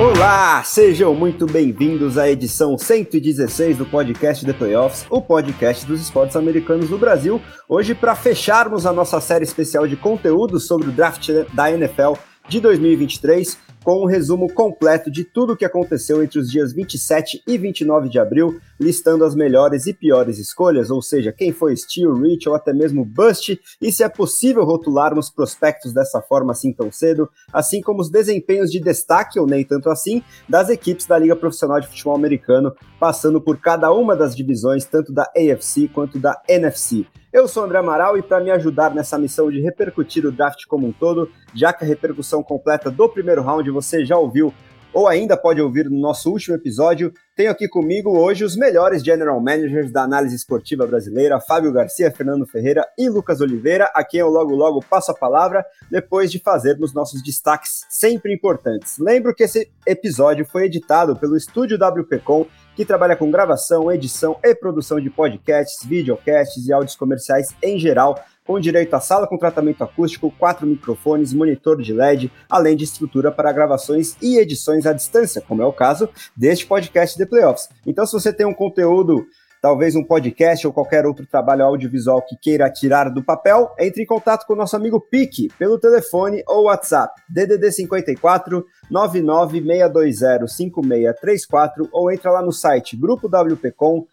Olá, sejam muito bem-vindos à edição 116 do podcast The Playoffs, o podcast dos esportes americanos do Brasil. Hoje, para fecharmos a nossa série especial de conteúdo sobre o draft da NFL de 2023, com um resumo completo de tudo o que aconteceu entre os dias 27 e 29 de abril, listando as melhores e piores escolhas, ou seja, quem foi Steel, Rich ou até mesmo Bust, e se é possível rotularmos prospectos dessa forma assim tão cedo, assim como os desempenhos de destaque, ou nem tanto assim, das equipes da Liga Profissional de Futebol Americano, passando por cada uma das divisões, tanto da AFC quanto da NFC. Eu sou André Amaral e para me ajudar nessa missão de repercutir o draft como um todo, já que a repercussão completa do primeiro round você já ouviu ou ainda pode ouvir no nosso último episódio, tenho aqui comigo hoje os melhores general managers da análise esportiva brasileira, Fábio Garcia, Fernando Ferreira e Lucas Oliveira, a quem eu logo logo passo a palavra depois de fazermos nossos destaques sempre importantes. Lembro que esse episódio foi editado pelo estúdio WPcom que trabalha com gravação, edição e produção de podcasts, videocasts e áudios comerciais em geral, com direito a sala com tratamento acústico, quatro microfones, monitor de LED, além de estrutura para gravações e edições à distância, como é o caso deste podcast The Playoffs. Então, se você tem um conteúdo talvez um podcast ou qualquer outro trabalho audiovisual que queira tirar do papel, entre em contato com o nosso amigo Pique pelo telefone ou WhatsApp DDD 54 99620 5634 ou entra lá no site grupowpcom.com.br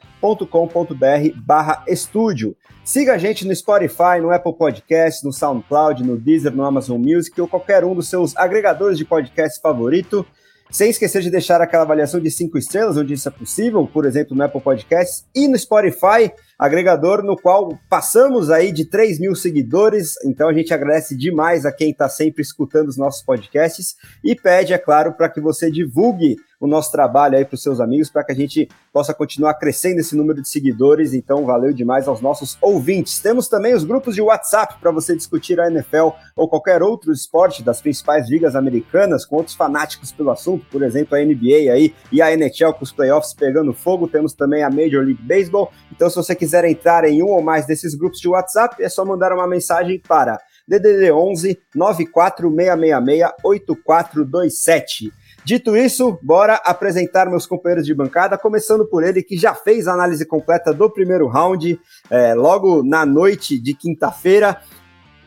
barra estúdio. Siga a gente no Spotify, no Apple Podcast, no SoundCloud, no Deezer, no Amazon Music ou qualquer um dos seus agregadores de podcast favorito. Sem esquecer de deixar aquela avaliação de cinco estrelas, onde isso é possível, por exemplo, no Apple Podcasts e no Spotify, agregador no qual passamos aí de 3 mil seguidores. Então a gente agradece demais a quem está sempre escutando os nossos podcasts e pede, é claro, para que você divulgue o nosso trabalho aí para os seus amigos, para que a gente possa continuar crescendo esse número de seguidores. Então, valeu demais aos nossos ouvintes. Temos também os grupos de WhatsApp para você discutir a NFL ou qualquer outro esporte das principais ligas americanas com outros fanáticos pelo assunto, por exemplo, a NBA aí e a NHL com os playoffs pegando fogo. Temos também a Major League Baseball. Então, se você quiser entrar em um ou mais desses grupos de WhatsApp, é só mandar uma mensagem para DDD 11 94666 8427. Dito isso, bora apresentar meus companheiros de bancada, começando por ele que já fez a análise completa do primeiro round, é, logo na noite de quinta-feira,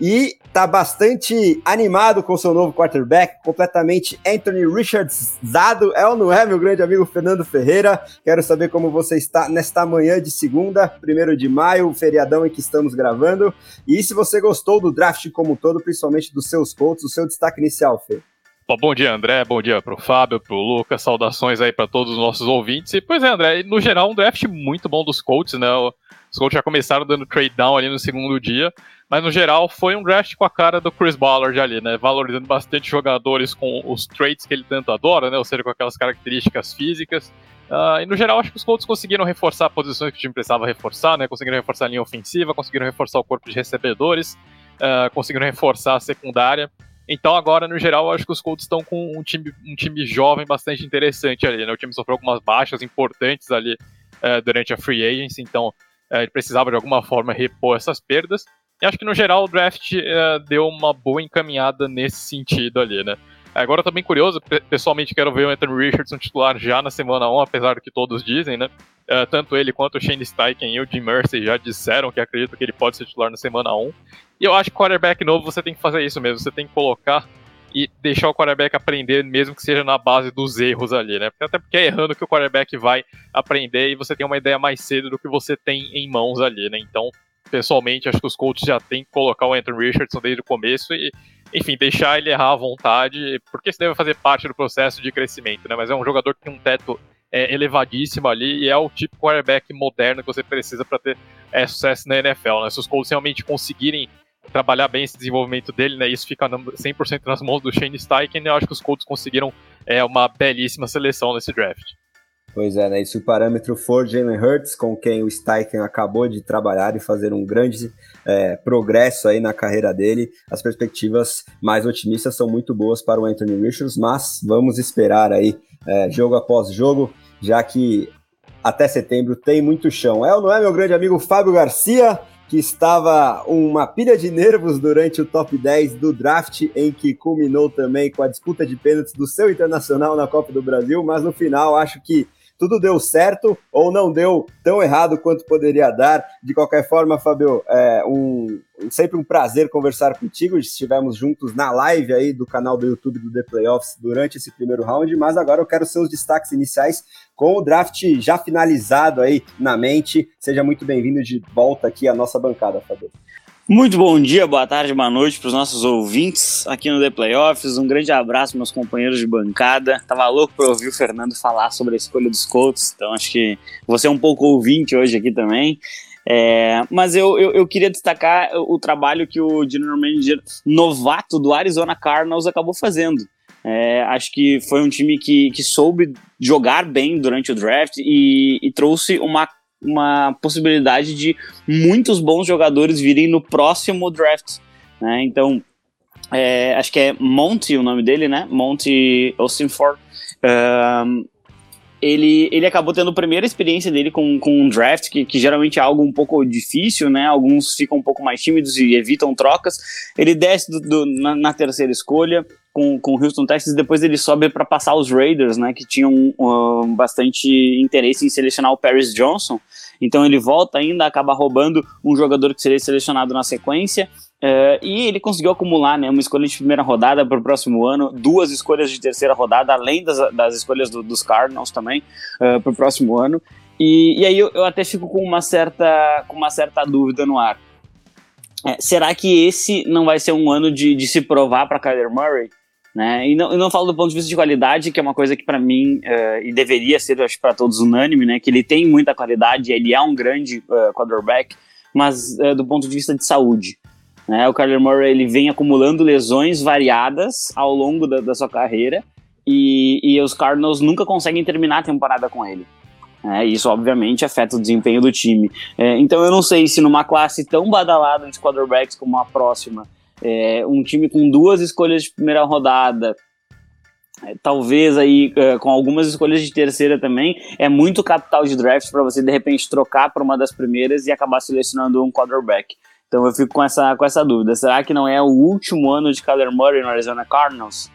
e tá bastante animado com seu novo quarterback, completamente Anthony Richards zado, é ou não é, meu grande amigo Fernando Ferreira? Quero saber como você está nesta manhã de segunda, primeiro de maio, feriadão em que estamos gravando, e se você gostou do draft como um todo, principalmente dos seus Colts, o seu destaque inicial, Fê. Bom, dia, André. Bom dia pro Fábio, pro Lucas. Saudações aí para todos os nossos ouvintes. E, pois é, André, no geral, um draft muito bom dos Colts, né? Os Colts já começaram dando trade down ali no segundo dia, mas no geral foi um draft com a cara do Chris Ballard ali, né? Valorizando bastante jogadores com os traits que ele tanto adora, né? Ou seja, com aquelas características físicas. Uh, e no geral, acho que os Colts conseguiram reforçar posições que o time precisava reforçar, né? Conseguiram reforçar a linha ofensiva, conseguiram reforçar o corpo de recebedores, uh, conseguiram reforçar a secundária. Então agora, no geral, eu acho que os Colts estão com um time, um time jovem bastante interessante ali, né? O time sofreu algumas baixas importantes ali uh, durante a free agency, então uh, ele precisava de alguma forma repor essas perdas. E acho que no geral o draft uh, deu uma boa encaminhada nesse sentido ali, né? Agora bem curioso, pessoalmente quero ver o Anthony Richardson titular já na semana 1, apesar do que todos dizem, né? Uh, tanto ele quanto o Shane Steichen e o Jim Mercy já disseram que acreditam que ele pode ser titular na semana 1. E eu acho que quarterback novo você tem que fazer isso mesmo, você tem que colocar e deixar o quarterback aprender, mesmo que seja na base dos erros ali, né? Até porque é errando que o quarterback vai aprender e você tem uma ideia mais cedo do que você tem em mãos ali, né? Então, pessoalmente, acho que os coaches já têm que colocar o Anthony Richardson desde o começo e, enfim, deixar ele errar à vontade, porque isso deve fazer parte do processo de crescimento, né? Mas é um jogador que tem um teto é, elevadíssimo ali e é o tipo quarterback moderno que você precisa para ter é, sucesso na NFL, né? Se os Colts realmente conseguirem trabalhar bem esse desenvolvimento dele, né? Isso fica 100% nas mãos do Shane Steichen. Eu acho que os Colts conseguiram é, uma belíssima seleção nesse draft. Pois é, né? E se o parâmetro for Jalen Hurts, com quem o Steichen acabou de trabalhar e fazer um grande é, progresso aí na carreira dele, as perspectivas mais otimistas são muito boas para o Anthony Richards, mas vamos esperar aí é, jogo após jogo, já que até setembro tem muito chão. É ou não é, meu grande amigo Fábio Garcia? que estava uma pilha de nervos durante o top 10 do draft, em que culminou também com a disputa de pênaltis do seu internacional na Copa do Brasil, mas no final acho que tudo deu certo ou não deu tão errado quanto poderia dar. De qualquer forma, Fabio, é um, sempre um prazer conversar contigo. Estivemos juntos na live aí do canal do YouTube do The Playoffs durante esse primeiro round, mas agora eu quero seus destaques iniciais com o draft já finalizado aí na mente. Seja muito bem-vindo de volta aqui à nossa bancada, Fabio. Muito bom dia, boa tarde, boa noite para os nossos ouvintes aqui no The Playoffs. Um grande abraço, meus companheiros de bancada. Tava louco para ouvir o Fernando falar sobre a escolha dos Colts, então acho que você é um pouco ouvinte hoje aqui também. É, mas eu, eu, eu, queria destacar o trabalho que o General Manager novato do Arizona Cardinals acabou fazendo. É, acho que foi um time que, que soube jogar bem durante o draft e, e trouxe uma uma possibilidade de muitos bons jogadores virem no próximo draft. Né? Então, é, acho que é Monty o nome dele, né? Monty Osinford. Um, ele, ele acabou tendo a primeira experiência dele com, com um draft, que, que geralmente é algo um pouco difícil, né? Alguns ficam um pouco mais tímidos e evitam trocas. Ele desce do, do, na, na, terceira escolha com, com o Houston Texans, depois ele sobe para passar os Raiders, né? Que tinham uh, bastante interesse em selecionar o Paris Johnson. Então ele volta ainda, acaba roubando um jogador que seria selecionado na sequência. Uh, e ele conseguiu acumular né, uma escolha de primeira rodada para o próximo ano, duas escolhas de terceira rodada, além das, das escolhas do, dos Cardinals também, uh, para o próximo ano. E, e aí eu, eu, até fico com uma certa, com uma certa dúvida no ar. É, será que esse não vai ser um ano de, de se provar para Kyler Murray? Né? E, não, eu não falo do ponto de vista de qualidade, que é uma coisa que para mim, uh, e deveria ser, acho para todos unânime, né? que ele tem muita qualidade, ele é um grande uh, quarterback, mas uh, do ponto de vista de saúde. Né? O Kyler Murray ele vem acumulando lesões variadas ao longo da, da sua carreira e, e, os Cardinals nunca conseguem terminar a temporada com ele. É, isso, obviamente, afeta o desempenho do time. É, então, eu não sei se numa classe tão badalada de quarterbacks como a próxima, é, um time com duas escolhas de primeira rodada, é, talvez aí é, com algumas escolhas de terceira também, é muito capital de draft para você de repente trocar para uma das primeiras e acabar selecionando um quarterback. Então eu fico com essa, com essa dúvida. Será que não é o último ano de Kyler Murray no Arizona Cardinals?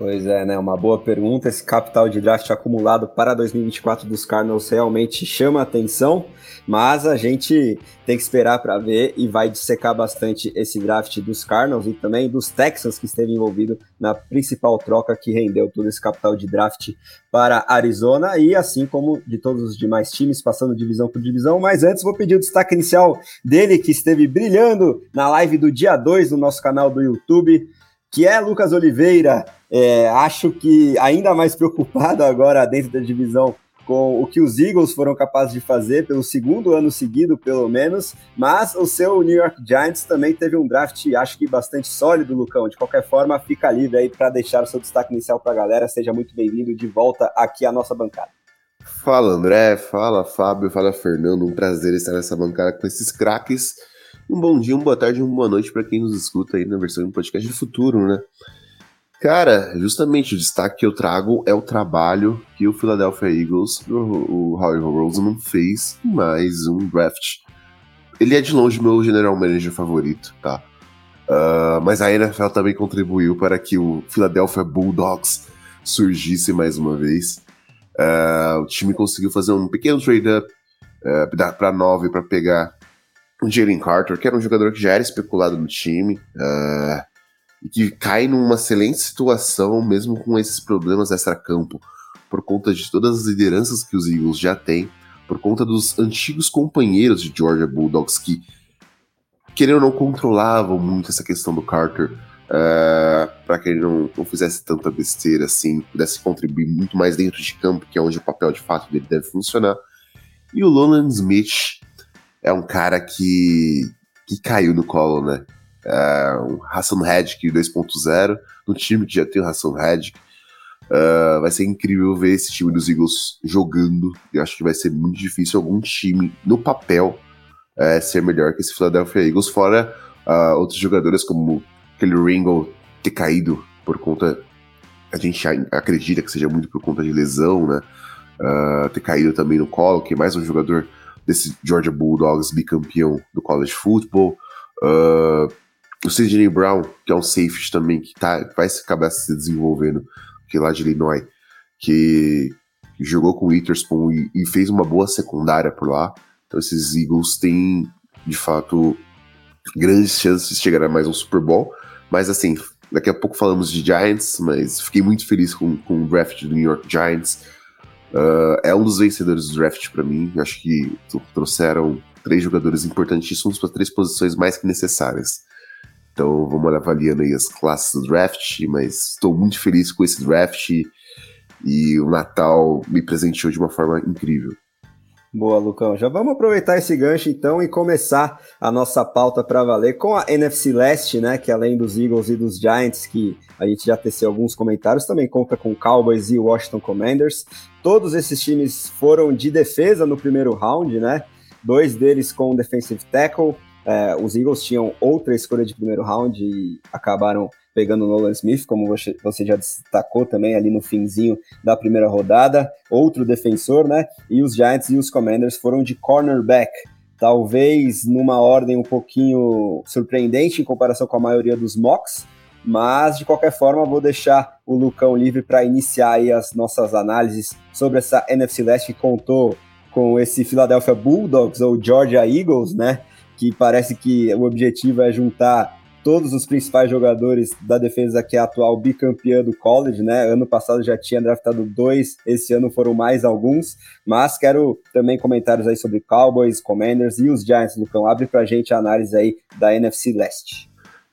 Pois é, né? Uma boa pergunta. Esse capital de draft acumulado para 2024 dos Cardinals realmente chama atenção, mas a gente tem que esperar para ver e vai dissecar bastante esse draft dos Cardinals e também dos Texans que esteve envolvido na principal troca que rendeu todo esse capital de draft para Arizona e assim como de todos os demais times passando divisão por divisão. Mas antes vou pedir o destaque inicial dele que esteve brilhando na live do dia 2 no nosso canal do YouTube que é Lucas Oliveira. É, acho que ainda mais preocupado agora dentro da divisão com o que os Eagles foram capazes de fazer pelo segundo ano seguido, pelo menos, mas o seu New York Giants também teve um draft, acho que bastante sólido, Lucão. De qualquer forma, fica livre aí para deixar o seu destaque inicial para a galera. Seja muito bem-vindo de volta aqui à nossa bancada. Fala André, fala Fábio, fala Fernando, um prazer estar nessa bancada com esses craques um bom dia, uma boa tarde, uma boa noite para quem nos escuta aí na versão do podcast do futuro, né? Cara, justamente o destaque que eu trago é o trabalho que o Philadelphia Eagles, o, o Howie Roseman, fez em mais um draft. Ele é de longe meu general manager favorito, tá? Uh, mas a NFL também contribuiu para que o Philadelphia Bulldogs surgisse mais uma vez. Uh, o time conseguiu fazer um pequeno trade-up uh, para 9 para pegar o Jalen Carter, que era um jogador que já era especulado no time, uh, e que cai numa excelente situação, mesmo com esses problemas extra-campo, por conta de todas as lideranças que os Eagles já têm, por conta dos antigos companheiros de Georgia Bulldogs que, querendo ou não, controlavam muito essa questão do Carter, uh, para que ele não, não fizesse tanta besteira assim, pudesse contribuir muito mais dentro de campo, que é onde o papel de fato dele deve funcionar. E o Lolan Smith, é um cara que, que caiu no colo, né? É um Hassan Redick 2.0, no time que já tem o Hassan Redick. Uh, vai ser incrível ver esse time dos Eagles jogando. Eu acho que vai ser muito difícil algum time, no papel, uh, ser melhor que esse Philadelphia Eagles, fora uh, outros jogadores como aquele Ringo ter caído por conta. A gente acredita que seja muito por conta de lesão, né? Uh, ter caído também no colo, que é mais um jogador desse Georgia Bulldogs bicampeão do college football. Uh, o Sidney Brown, que é um safety também, que tá, vai acabar se desenvolvendo, que é lá de Illinois, que, jogou com o Witherspoon e, e, fez uma boa secundária por lá. Então esses Eagles têm, de fato, grandes chances de chegar a mais um Super Bowl. Mas assim, daqui a pouco falamos de Giants, mas fiquei muito feliz com, com o draft do New York Giants. Uh, é um dos vencedores do draft para mim. Acho que trouxeram três jogadores importantíssimos para três posições mais que necessárias. Então vamos avaliando aí as classes do draft, mas estou muito feliz com esse draft e o Natal me presenteou de uma forma incrível. Boa, Lucão. Já vamos aproveitar esse gancho então e começar a nossa pauta para valer com a NFC Leste, né? Que além dos Eagles e dos Giants, que a gente já teceu alguns comentários, também conta com Cowboys e Washington Commanders. Todos esses times foram de defesa no primeiro round, né? Dois deles com defensive tackle. É, os Eagles tinham outra escolha de primeiro round e acabaram pegando o Nolan Smith, como você, você já destacou também ali no finzinho da primeira rodada, outro defensor, né? E os Giants e os Commanders foram de cornerback, talvez numa ordem um pouquinho surpreendente em comparação com a maioria dos mocks, mas de qualquer forma vou deixar o Lucão livre para iniciar aí as nossas análises sobre essa NFC Leste que contou com esse Philadelphia Bulldogs ou Georgia Eagles, né? Que parece que o objetivo é juntar todos os principais jogadores da defesa que é atual bicampeã do college, né? Ano passado já tinha draftado dois, esse ano foram mais alguns, mas quero também comentários aí sobre Cowboys, Commanders e os Giants, Lucão. Abre pra gente a análise aí da NFC Leste.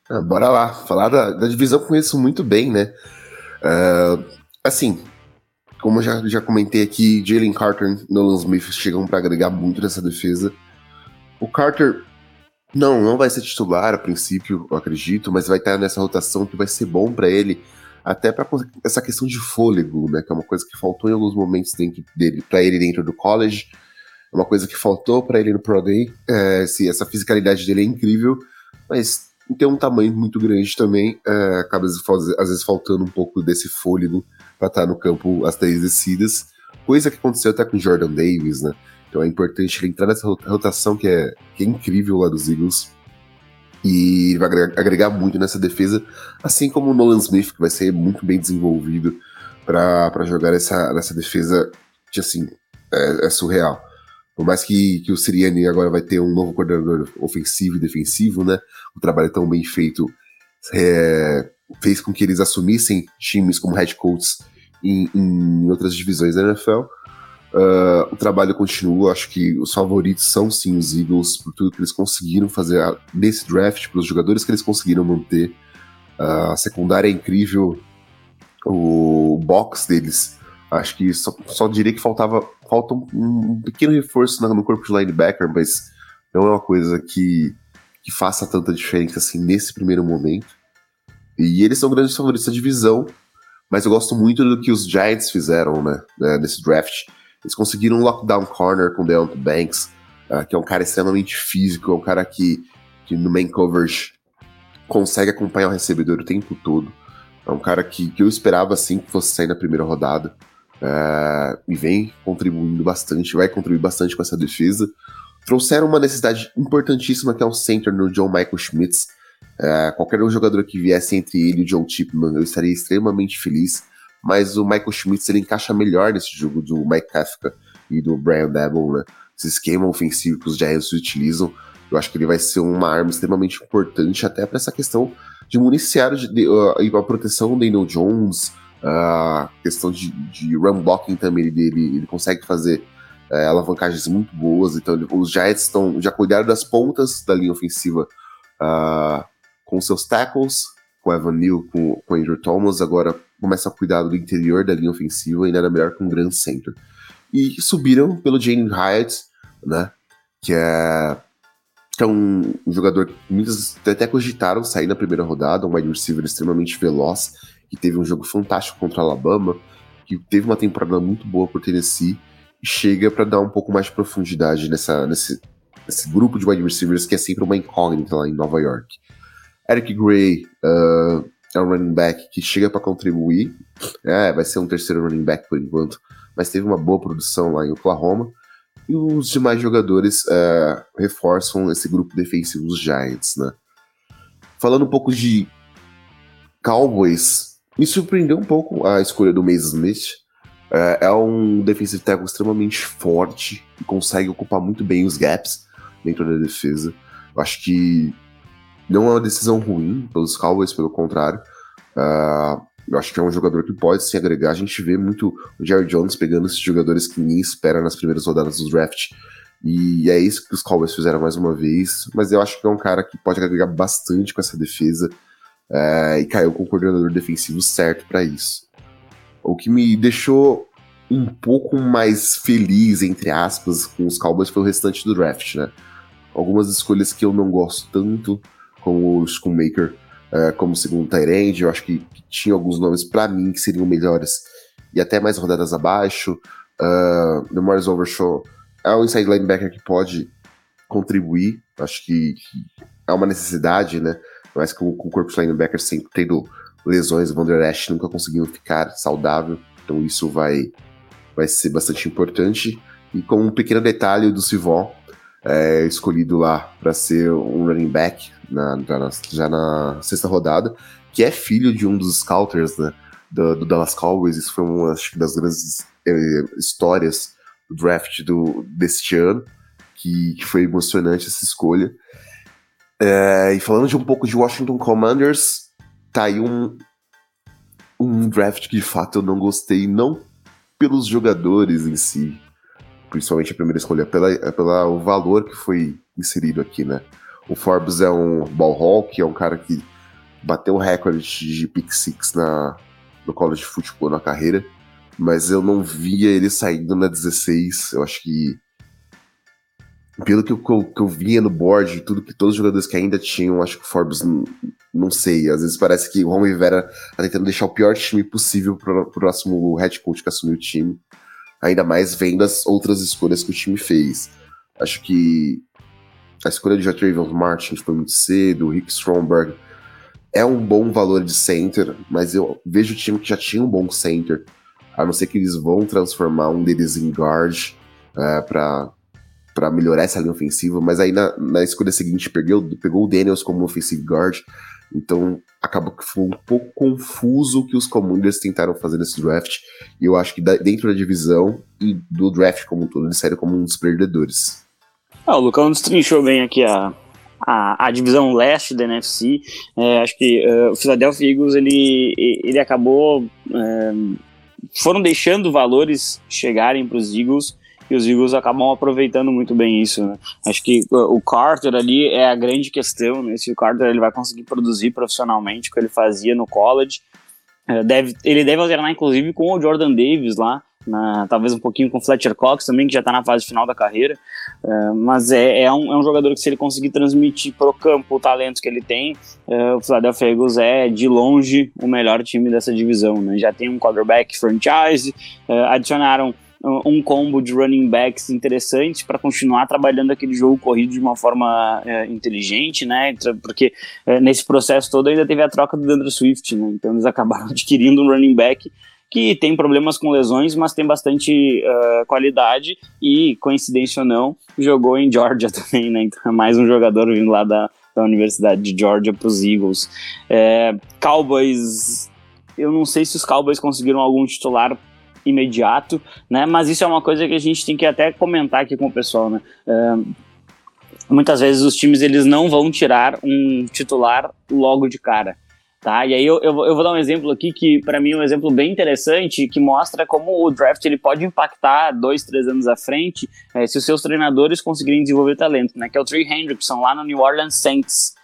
Ah, bora lá, falar da, da divisão conheço muito bem, né? Uh, assim, como já, já comentei aqui, Jalen Carter e Nolan Smith chegam para agregar muito nessa defesa. O Carter não, não vai ser titular a princípio, eu acredito, mas vai estar nessa rotação que vai ser bom para ele, até para essa questão de fôlego, né, que é uma coisa que faltou em alguns momentos dele, para ele dentro do college, é uma coisa que faltou para ele no Pro Day. É, essa fisicalidade dele é incrível, mas tem um tamanho muito grande também, é, acaba às vezes faltando um pouco desse fôlego para estar no campo as três descidas, coisa que aconteceu até com Jordan Davis, né? Então é importante ele entrar nessa rotação que é, que é incrível lá dos Eagles. E vai agregar muito nessa defesa, assim como o Nolan Smith, que vai ser muito bem desenvolvido para jogar essa, nessa defesa que, assim, é, é, surreal. Por mais que, que o Siriani agora vai ter um novo coordenador ofensivo e defensivo, né? O trabalho tão bem feito é, fez com que eles assumissem times como head coaches em, em outras divisões da NFL. Uh, o trabalho continua, acho que os favoritos são sim os Eagles, por tudo que eles conseguiram fazer nesse draft, pelos jogadores que eles conseguiram manter. Uh, a secundária é incrível, o box deles, acho que só, só diria que faltava falta um, um pequeno reforço no corpo de linebacker, mas não é uma coisa que, que faça tanta diferença assim nesse primeiro momento. E eles são grandes favoritos da divisão, mas eu gosto muito do que os Giants fizeram né, né nesse draft eles conseguiram um lockdown corner com Deontay Banks, uh, que é um cara extremamente físico, é um cara que, que no main coverage consegue acompanhar o recebedor o tempo todo. É um cara que, que eu esperava assim que fosse sair na primeira rodada. Uh, e vem contribuindo bastante, vai contribuir bastante com essa defesa. Trouxeram uma necessidade importantíssima que é o center no John Michael Schmitz. Uh, qualquer um jogador que viesse entre ele e o John Chipman, eu estaria extremamente feliz mas o Michael Schmitz ele encaixa melhor nesse jogo do Mike Kafka e do Brian Dabble, né? Esse esquema ofensivo que os Giants utilizam, eu acho que ele vai ser uma arma extremamente importante até para essa questão de municiar de, de, uh, a proteção do Daniel Jones, a uh, questão de, de run blocking também ele, ele consegue fazer uh, alavancagens muito boas, então ele, os Giants estão já cuidaram das pontas da linha ofensiva uh, com seus tackles, com Evan Neal, com, com Andrew Thomas, agora começa a cuidar do interior da linha ofensiva e nada melhor que um grande center. E subiram pelo Jane Hyatt, né? Que é, que é um, jogador que muitos até cogitaram sair na primeira rodada, um wide receiver extremamente veloz. que teve um jogo fantástico contra a Alabama, que teve uma temporada muito boa por Tennessee, e chega para dar um pouco mais de profundidade nessa, nesse, nesse grupo de wide receivers que é sempre uma incógnita lá em Nova York. Eric Gray uh, é um running back que chega para contribuir, é, vai ser um terceiro running back por enquanto, mas teve uma boa produção lá em Oklahoma. E os demais jogadores uh, reforçam esse grupo defensivo dos Giants, né? Falando um pouco de Cowboys, me surpreendeu um pouco a escolha do Mason Smith. Uh, é um defensive tackle extremamente forte e consegue ocupar muito bem os gaps dentro da defesa. Eu acho que não é uma decisão ruim pelos Cowboys, pelo contrário. Uh, eu acho que é um jogador que pode se agregar. A gente vê muito o Jerry Jones pegando esses jogadores que ninguém espera nas primeiras rodadas do draft. E é isso que os Cowboys fizeram mais uma vez. Mas eu acho que é um cara que pode agregar bastante com essa defesa. É, e caiu com o coordenador defensivo certo para isso. O que me deixou um pouco mais feliz, entre aspas, com os Cowboys foi o restante do draft, né? Algumas escolhas que eu não gosto tanto, como o Schoonmaker uh, como segundo Tyrande. Eu acho que, que tinha alguns nomes para mim que seriam melhores e até mais rodadas abaixo. Uh, Morris Overshaw é um inside linebacker que pode contribuir. Acho que, que é uma necessidade, né? Mas com, com o corpo de linebacker sempre tendo lesões, o Vander Ash nunca conseguiu ficar saudável. Então isso vai, vai ser bastante importante. E com um pequeno detalhe do Sivon, é, escolhido lá para ser um running back na, já, na, já, na, sexta rodada, que é filho de um dos scouters né, do, do, Dallas Cowboys. Isso foi uma acho, das grandes é, histórias do draft do, deste ano, que, que foi emocionante essa escolha. É, e falando de um pouco de Washington Commanders, tá aí um, um draft que de fato eu não gostei, não pelos jogadores em si, principalmente a primeira escolha, pela, pela o valor que foi inserido aqui, né? O Forbes é um ball hawk, é um cara que bateu o recorde de pick six na, no college football na carreira, mas eu não via ele saindo na 16. Eu acho que pelo que eu, que eu via no board, tudo que todos os jogadores que ainda tinham, acho que o Forbes não, sei. Às vezes parece que o Ron Rivera tá tentando deixar o pior time possível pro, pro próximo head coach que assumiu o time ainda mais vendo as outras escolhas que o time fez. Acho que a escolha de Jatravion Martin foi muito cedo, o Rick Stromberg é um bom valor de center, mas eu vejo o time que já tinha um bom center, a não ser que eles vão transformar um deles em guard é, para para melhorar essa linha ofensiva, mas aí na, na escolha seguinte pegou, pegou o Daniels como offensive guard, então, acabou que foi um pouco confuso o que os Commanders tentaram fazer nesse draft. E eu acho que dentro da divisão e do draft como um todo, eles saíram como um dos perdedores. Ah, o Lucão destrinchou bem aqui a, a, a divisão leste da NFC. É, acho que uh, o Philadelphia Eagles ele, ele acabou. É, foram deixando valores chegarem para os Eagles e os Eagles acabam aproveitando muito bem isso. Né? Acho que o Carter ali é a grande questão, né? se o Carter ele vai conseguir produzir profissionalmente o que ele fazia no college. É, deve, ele deve alternar, inclusive, com o Jordan Davis lá, na, talvez um pouquinho com o Fletcher Cox também, que já está na fase final da carreira. Uh, mas é, é, um, é um jogador que, se ele conseguir transmitir para o campo o talento que ele tem, uh, o Philadelphia Eagles é, de longe, o melhor time dessa divisão. Né? Já tem um quarterback franchise, uh, adicionaram um combo de running backs interessante para continuar trabalhando aquele jogo corrido de uma forma é, inteligente, né? Porque é, nesse processo todo ainda teve a troca do Dandre Swift, né? Então eles acabaram adquirindo um running back que tem problemas com lesões, mas tem bastante uh, qualidade e, coincidência ou não, jogou em Georgia também, né? Então é mais um jogador vindo lá da, da Universidade de Georgia para os Eagles. É, Cowboys, eu não sei se os Cowboys conseguiram algum titular imediato, né? Mas isso é uma coisa que a gente tem que até comentar aqui com o pessoal, né? Uh, muitas vezes os times eles não vão tirar um titular logo de cara. Tá? E aí eu, eu, eu vou dar um exemplo aqui que para mim é um exemplo bem interessante que mostra como o draft ele pode impactar dois, três anos à frente é, se os seus treinadores conseguirem desenvolver talento, né? Que é o Trey Hendrickson lá no New Orleans Saints.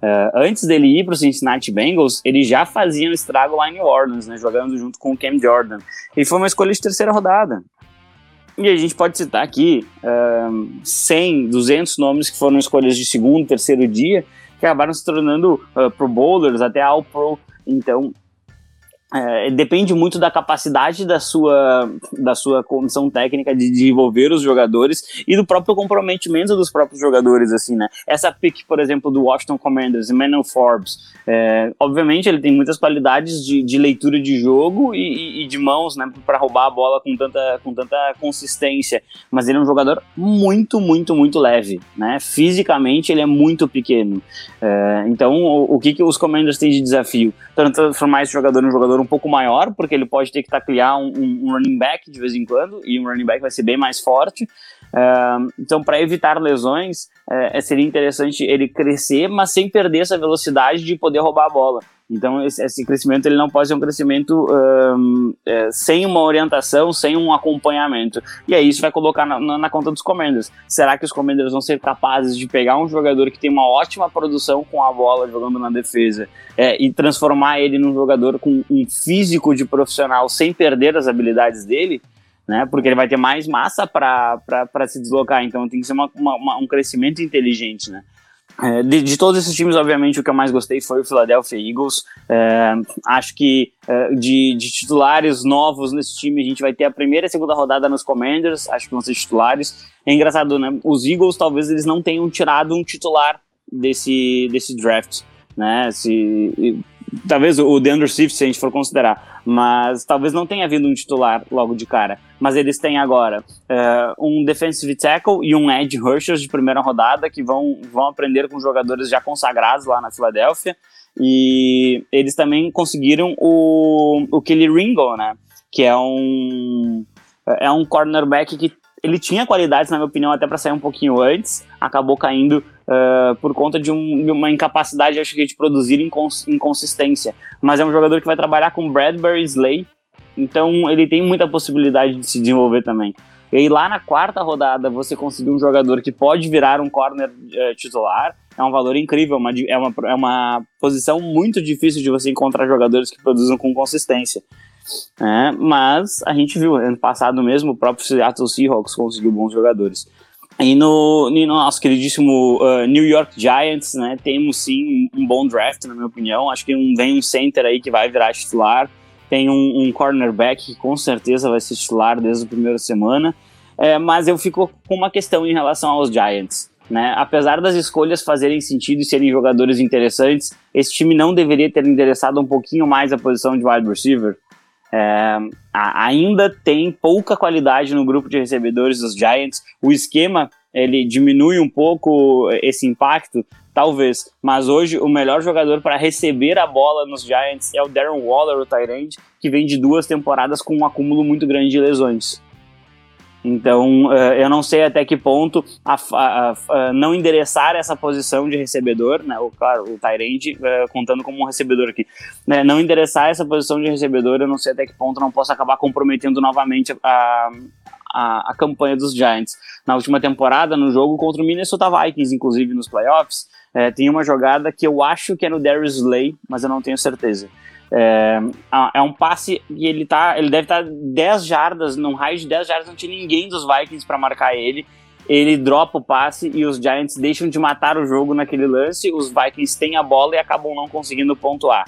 Uh, antes dele ir para o Cincinnati Bengals, ele já fazia um estrago lá em New Orleans, né, jogando junto com o Cam Jordan. Ele foi uma escolha de terceira rodada. E a gente pode citar aqui uh, 100, 200 nomes que foram escolhas de segundo, terceiro dia, que acabaram se tornando uh, Pro Bowlers, até All Pro. Então, é, depende muito da capacidade da sua, da sua condição técnica de desenvolver os jogadores e do próprio comprometimento dos próprios jogadores, assim, né? Essa pick, por exemplo, do Washington Commanders, Emmanuel Forbes, é, obviamente ele tem muitas qualidades de, de leitura de jogo e, e de mãos, né, para roubar a bola com tanta, com tanta consistência, mas ele é um jogador muito, muito, muito leve, né? Fisicamente ele é muito pequeno. É, então, o, o que, que os Commanders têm de desafio? Transformar esse jogador em um um pouco maior, porque ele pode ter que taclear um, um, running back de vez em quando, e um running back vai ser bem mais forte. Uh, então, para evitar lesões, uh, seria interessante ele crescer, mas sem perder essa velocidade de poder roubar a bola. Então, esse, esse crescimento ele não pode ser um crescimento uh, sem uma orientação, sem um acompanhamento. E aí isso vai colocar na, na, na, conta dos Commanders. Será que os Commanders vão ser capazes de pegar um jogador que tem uma ótima produção com a bola jogando na defesa é, e transformar ele num jogador com um físico de profissional sem perder as habilidades dele? né? Porque ele vai ter mais massa para se deslocar, então tem que ser uma, uma, um crescimento inteligente, né? É, de, de, todos esses times, obviamente, o que eu mais gostei foi o Philadelphia Eagles. É, acho que é, de, de, titulares novos nesse time, a gente vai ter a primeira e segunda rodada nos Commanders, acho que vão ser titulares. É engraçado, né? Os Eagles talvez eles não tenham tirado um titular desse, desse draft, né? Se, talvez o DeAndre Swift, se a gente for considerar, mas talvez não tenha havido um titular logo de cara. Mas eles têm agora uh, um defensive tackle e um edge rusher de primeira rodada que vão, vão aprender com jogadores já consagrados lá na Filadélfia. E eles também conseguiram o, o Kelly Ringo, né? Que é um, é um cornerback que ele tinha qualidades, na minha opinião, até para sair um pouquinho antes, acabou caindo uh, por conta de, um, de, uma incapacidade, acho que, de produzir incons inconsistência. Mas é um jogador que vai trabalhar com Bradbury Slay, então ele tem muita possibilidade de se desenvolver também. E aí lá na quarta rodada você conseguir um jogador que pode virar um corner uh, titular, é um valor incrível, uma, é, uma, é uma posição muito difícil de você encontrar jogadores que produzam com consistência. É, mas a gente viu ano passado mesmo, o próprio Seattle Seahawks conseguiu bons jogadores. E no, no nosso queridíssimo uh, New York Giants, né, temos sim um, bom draft, na minha opinião. Acho que um, vem um center aí que vai virar titular. Tem um, um cornerback que com certeza vai ser titular desde a primeira semana. É, mas eu fico com uma questão em relação aos Giants. Né? Apesar das escolhas fazerem sentido e serem jogadores interessantes, esse time não deveria ter endereçado um pouquinho mais a posição de wide receiver. É, ainda tem pouca qualidade no grupo de recebedores dos Giants. O esquema ele diminui um pouco esse impacto, talvez. Mas hoje o melhor jogador para receber a bola nos Giants é o Darren Waller, o Tyrande, que vem de duas temporadas com um acúmulo muito grande de lesões. Então, eh, eu não sei até que ponto a, a, a, não endereçar essa posição de recebedor, né, o, claro, o Tyrande eh, contando como um recebedor aqui, né, não endereçar essa posição de recebedor, eu não sei até que ponto não possa acabar comprometendo novamente a, a, a, campanha dos Giants. Na última temporada, no jogo contra o Minnesota Vikings, inclusive nos playoffs, é, tem uma jogada que eu acho que é no Darius Slay, mas eu não tenho certeza. É, é um passe e ele tá, ele deve estar tá 10 jardas, num raio de 10 jardas, não tinha ninguém dos Vikings para marcar ele. Ele dropa o passe e os Giants deixam de matar o jogo naquele lance. Os Vikings têm a bola e acabam não conseguindo pontuar.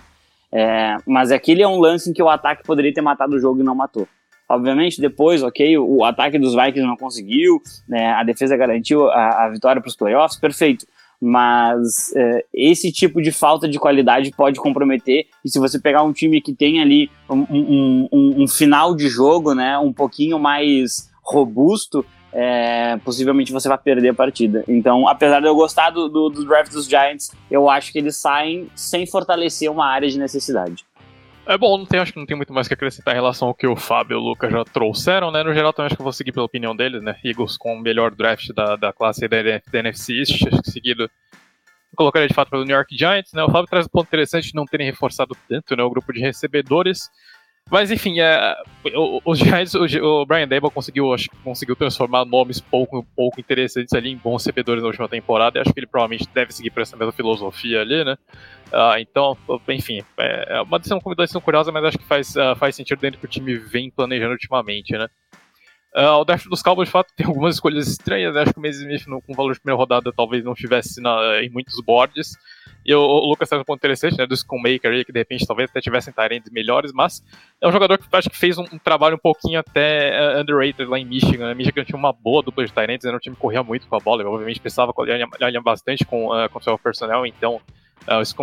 É, mas aquele é um lance em que o ataque poderia ter matado o jogo e não matou. Obviamente, depois, ok, o, o ataque dos Vikings não conseguiu, né, a defesa garantiu a, a vitória para os playoffs, perfeito mas é, esse tipo de falta de qualidade pode comprometer. E se você pegar um time que tem ali um, um, um, um final de jogo, né, um pouquinho mais robusto, é, possivelmente você vai perder a partida. Então, apesar de eu gostar do, do, do draft dos Giants, eu acho que eles saem sem fortalecer uma área de necessidade. É bom, não tem, acho que não tem muito mais que acrescentar em relação ao que o Fábio e o Lucas já trouxeram, né? No geral, também acho que eu vou seguir pela opinião deles, né? Eagles com o melhor draft da, da classe da, da NFC East, acho que seguido colocaria de fato pelo New York Giants, né? O Fábio traz um ponto interessante de não terem reforçado tanto, né? O grupo de recebedores. Mas enfim, é, os Giants, o, o Brian Dable conseguiu, acho, conseguiu transformar nomes pouco, pouco interessantes ali em bons recebedores na última temporada. E acho que ele provavelmente deve seguir por essa mesma filosofia ali, né? Uh, então, enfim, é, é uma decisão, uma decisão curiosa, mas acho que faz, uh, faz sentido dentro do que o time vem planejando ultimamente, né? Uh, o draft dos Cowboys, de fato, tem algumas escolhas estranhas. Né? Acho que o Mason Smith, com valor de primeira rodada, talvez não estivesse em muitos boards. E o, o Lucas traz um ponto interessante, né, do aí, que de repente talvez até tivessem Tyrands melhores, mas é um jogador que acho que fez um, um trabalho um pouquinho até uh, underrated lá em Michigan. Né? Michigan tinha uma boa dupla de Tyrands, era um time que corria muito com a bola, obviamente precisava alinhar bastante com, uh, com o seu personnel, então uh, o acho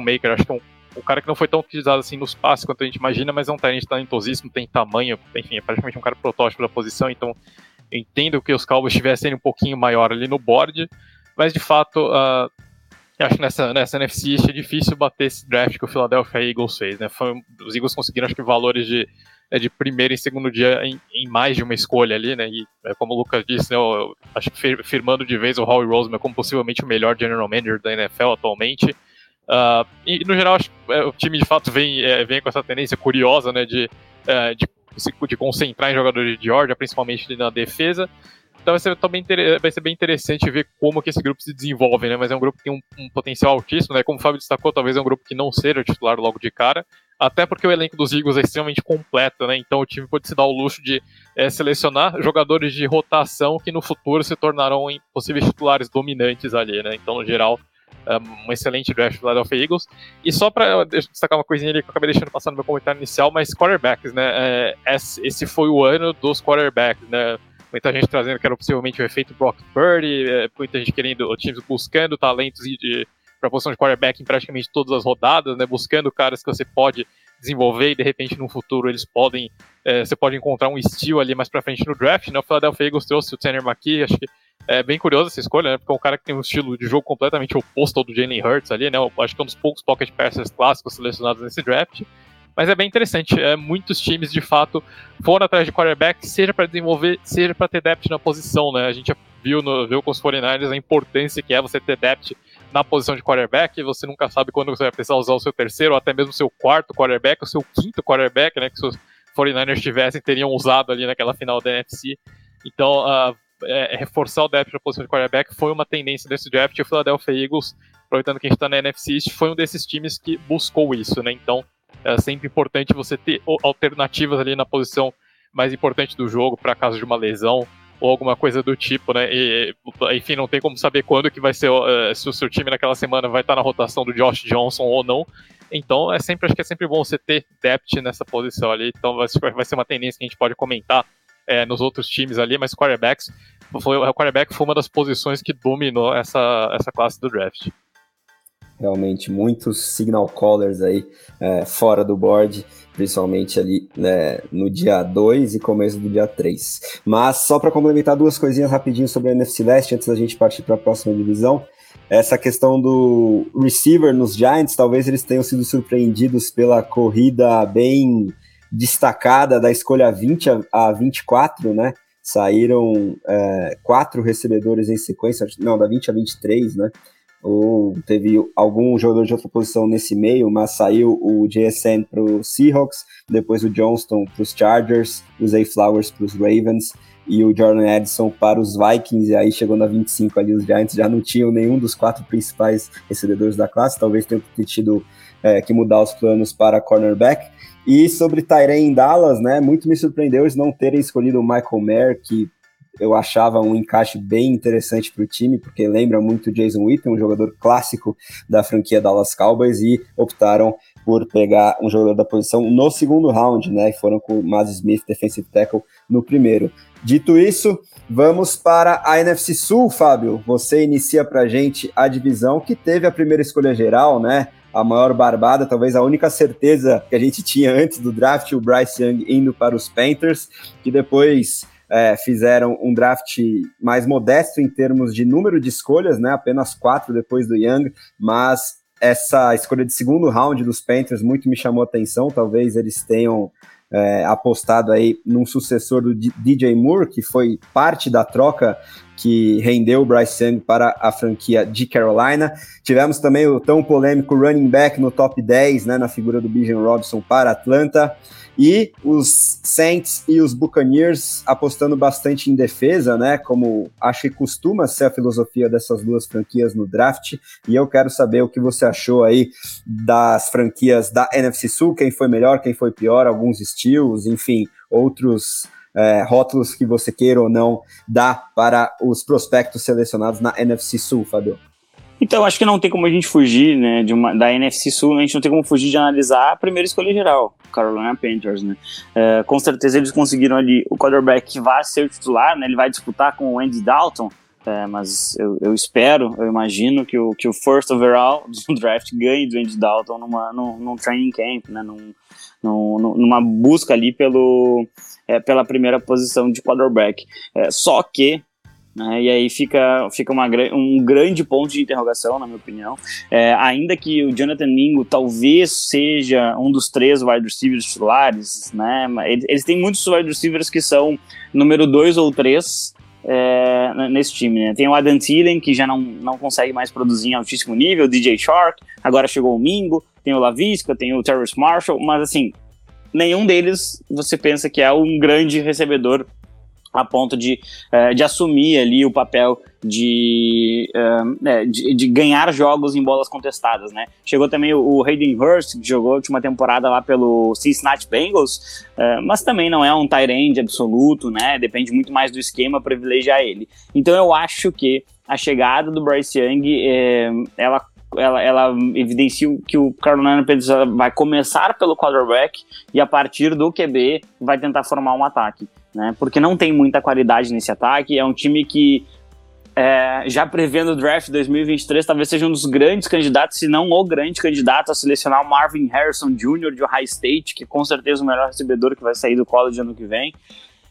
que é um o cara que não foi tão utilizado assim nos passes quanto a gente imagina, mas é um talento talentosíssimo, tem tamanho, enfim, é praticamente um cara protótipo da posição, então eu entendo que os Cowboys tivessem um pouquinho maior ali no board, mas de fato, uh, acho que nessa, nessa NFC é difícil bater esse draft que o Philadelphia Eagles fez, né? Foi, os Eagles conseguiram, acho que, valores de, é, de primeiro e segundo dia em, em, mais de uma escolha ali, né? E é, como o Lucas disse, né, eu acho que firmando de vez o Howie Roseman como possivelmente o melhor general manager da NFL atualmente. Uh, e, no geral, acho que é, o time de fato vem, é, vem com essa tendência curiosa, né, de, é, de, de, concentrar em jogadores de Georgia, principalmente na defesa. Então vai ser, também vai ser bem interessante ver como que esse grupo se desenvolve, né? Mas é um grupo que tem um, um, potencial altíssimo, né? Como o Fábio destacou, talvez é um grupo que não seja titular logo de cara, até porque o elenco dos Eagles é extremamente completo, né? Então o time pode se dar o luxo de é, selecionar jogadores de rotação que no futuro se tornarão possíveis titulares dominantes ali, né? Então, no geral, um excelente draft do Philadelphia Eagles. E só para destacar uma coisinha ali que eu acabei deixando passar no meu comentário inicial, mas quarterbacks, né? É, esse foi o ano dos quarterbacks, né? Muita gente trazendo que era possivelmente o efeito Brock Purdy, é, muita gente querendo, times buscando talentos para posição de quarterback em praticamente todas as rodadas, né? Buscando caras que você pode desenvolver e de repente no futuro eles podem, é, você pode encontrar um estilo ali mais para frente no draft, né? O Philadelphia Eagles trouxe o Tanner McKee, acho que é bem curiosa essa escolha, né? Porque é um cara que tem um estilo de jogo completamente oposto ao do Jalen Hurts ali, né? Eu acho que é um dos poucos pocket passers clássicos selecionados nesse draft. Mas é bem interessante. É, muitos times, de fato, foram atrás de quarterback, seja para desenvolver, seja para ter depth na posição, né? A gente viu, no, viu com os 49ers a importância que é você ter depth na posição de quarterback. Você nunca sabe quando você vai precisar usar o seu terceiro ou até mesmo o seu quarto quarterback, o seu quinto quarterback, né? Que os 49ers tivessem, teriam usado ali naquela final da NFC. Então, uh, é, reforçar o depth na posição de quarterback foi uma tendência desse draft. E o Philadelphia Eagles, aproveitando que a gente está na NFC East, foi um desses times que buscou isso, né? Então é sempre importante você ter alternativas ali na posição mais importante do jogo para caso de uma lesão ou alguma coisa do tipo, né? E, enfim, não tem como saber quando que vai ser uh, se o seu time naquela semana vai estar na rotação do Josh Johnson ou não. Então é sempre acho que é sempre bom você ter depth nessa posição ali. Então vai, vai ser uma tendência que a gente pode comentar é, nos outros times ali, mas quarterbacks foi, o quarterback foi uma das posições que dominou essa, essa classe do draft. Realmente, muitos signal callers aí é, fora do board, principalmente ali né, no dia 2 e começo do dia 3. Mas só para complementar duas coisinhas rapidinho sobre a NFC Leste, antes da gente partir para a próxima divisão. Essa questão do receiver nos Giants, talvez eles tenham sido surpreendidos pela corrida bem destacada da escolha 20 a, 24, né? Saíram é, quatro recebedores em sequência, não, da 20 a 23, né? Ou teve algum jogador de outra posição nesse meio, mas saiu o JSN para os Seahawks, depois o Johnston para os Chargers, o Zay Flowers para os Ravens e o Jordan Edson para os Vikings, e aí chegou na 25 ali, os Giants já não tinham nenhum dos quatro principais recebedores da classe, talvez tenham tido é, que mudar os planos para cornerback. E sobre Tyrene em Dallas, né? Muito me surpreendeu eles não terem escolhido o Michael Mayer, que eu achava um encaixe bem interessante para o time, porque lembra muito Jason Witten, um jogador clássico da franquia Dallas Cowboys, e optaram por pegar um jogador da posição no segundo round, né? Foram com o Maz Smith, defensive tackle, no primeiro. Dito isso, vamos para a NFC Sul, Fábio. Você inicia para gente a divisão que teve a primeira escolha geral, né? A maior barbada, talvez a única certeza que a gente tinha antes do draft, o Bryce Young indo para os Panthers, que depois é, fizeram um draft mais modesto em termos de número de escolhas, né? Apenas quatro depois do Young, mas essa escolha de segundo round dos Panthers muito me chamou a atenção. Talvez eles tenham é, apostado aí num sucessor do DJ Moore, que foi parte da troca que rendeu o Bryce Young para a franquia de Carolina. Tivemos também o tão polêmico running back no top 10, né, na figura do Bijan Robson para Atlanta. E os Saints e os Buccaneers apostando bastante em defesa, né? Como acho que costuma ser a filosofia dessas duas franquias no draft. E eu quero saber o que você achou aí das franquias da NFC Sul, quem foi melhor, quem foi pior, alguns estilos, enfim, outros é, rótulos que você queira ou não dar para os prospectos selecionados na NFC Sul, Fabio? Então, acho que não tem como a gente fugir, né, de uma, da NFC Sul, a gente não tem como fugir de analisar a primeira escolha geral, Carolina Panthers, né. É, com certeza eles conseguiram ali o quarterback que vai ser o titular, né, ele vai disputar com o Andy Dalton, é, mas eu, eu, espero, eu imagino que o, que o first overall do draft ganhe do Andy Dalton numa, num, num training camp, né, num, num, numa busca ali pelo, é, pela primeira posição de quarterback. É, só que né, e aí fica, fica uma, um grande ponto de interrogação, na minha opinião. É, ainda que o Jonathan Mingo talvez seja um dos três wide receivers titulares, né, eles, têm muitos wide receivers que são número dois ou três é, nesse time. Né? Tem o Adam Thielen, que já não, não consegue mais produzir em altíssimo nível, DJ Shark, agora chegou o Mingo, tem o Lavisca, tem o Terrence Marshall, mas assim, nenhum deles você pensa que é um grande recebedor a ponto de, uh, de assumir ali o papel de, uh, de, de, ganhar jogos em bolas contestadas, né? Chegou também o, Hayden Hurst, que jogou a última temporada lá pelo Cincinnati Bengals, mas também não é um tight end absoluto, né? Depende muito mais do esquema privilegiar ele. Então eu acho que a chegada do Bryce Young, ela ela, ela evidencia que o Carolina Panthers vai começar pelo quarterback e a partir do QB vai tentar formar um ataque né? Porque não tem muita qualidade nesse ataque. É um time que, é, já prevendo o draft 2023, talvez seja um dos grandes candidatos, se não o grande candidato a selecionar o Marvin Harrison Jr. de Ohio State, que é com certeza o melhor recebedor que vai sair do college ano que vem.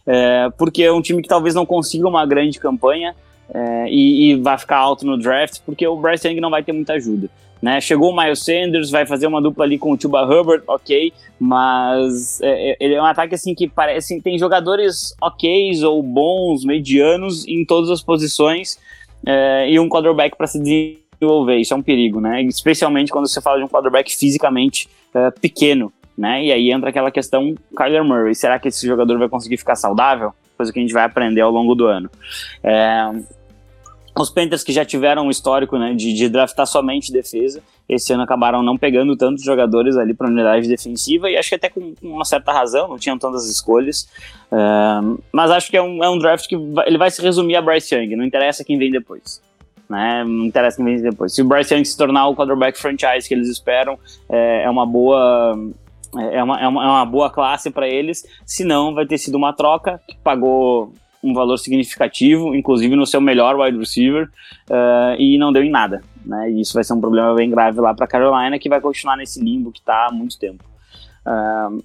É, porque é um time que talvez não consiga uma grande campanha é, e, e vai ficar alto no draft, porque o Bryce Young não vai ter muita ajuda. Né? Chegou o Miles Sanders, vai fazer uma dupla ali com o Tuba Hubbard, ok, mas é, é, ele é um ataque assim que parece tem jogadores ok ou bons, medianos em todas as posições é, e um quarterback para se desenvolver. Isso é um perigo, né? Especialmente quando você fala de um quarterback fisicamente é, pequeno, né? E aí entra aquela questão Kyler Murray. Será que esse jogador vai conseguir ficar saudável? Coisa que a gente vai aprender ao longo do ano. É, os Panthers que já tiveram um histórico né, de, de draftar somente defesa, esse ano acabaram não pegando tantos jogadores ali para a unidade defensiva e acho que até com, uma certa razão, não tinham tantas escolhas. Uh, mas acho que é um, é um draft que vai, ele vai se resumir a Bryce Young, não interessa quem vem depois. Né? Não interessa quem vem depois. Se o Bryce Young se tornar o quarterback franchise que eles esperam, é, é uma boa. É uma, é uma, é uma boa classe para eles, se não, vai ter sido uma troca que pagou um valor significativo, inclusive no seu melhor wide receiver, uh, e não deu em nada. Né? E isso vai ser um problema bem grave lá para Carolina, que vai continuar nesse limbo que está há muito tempo. Uh,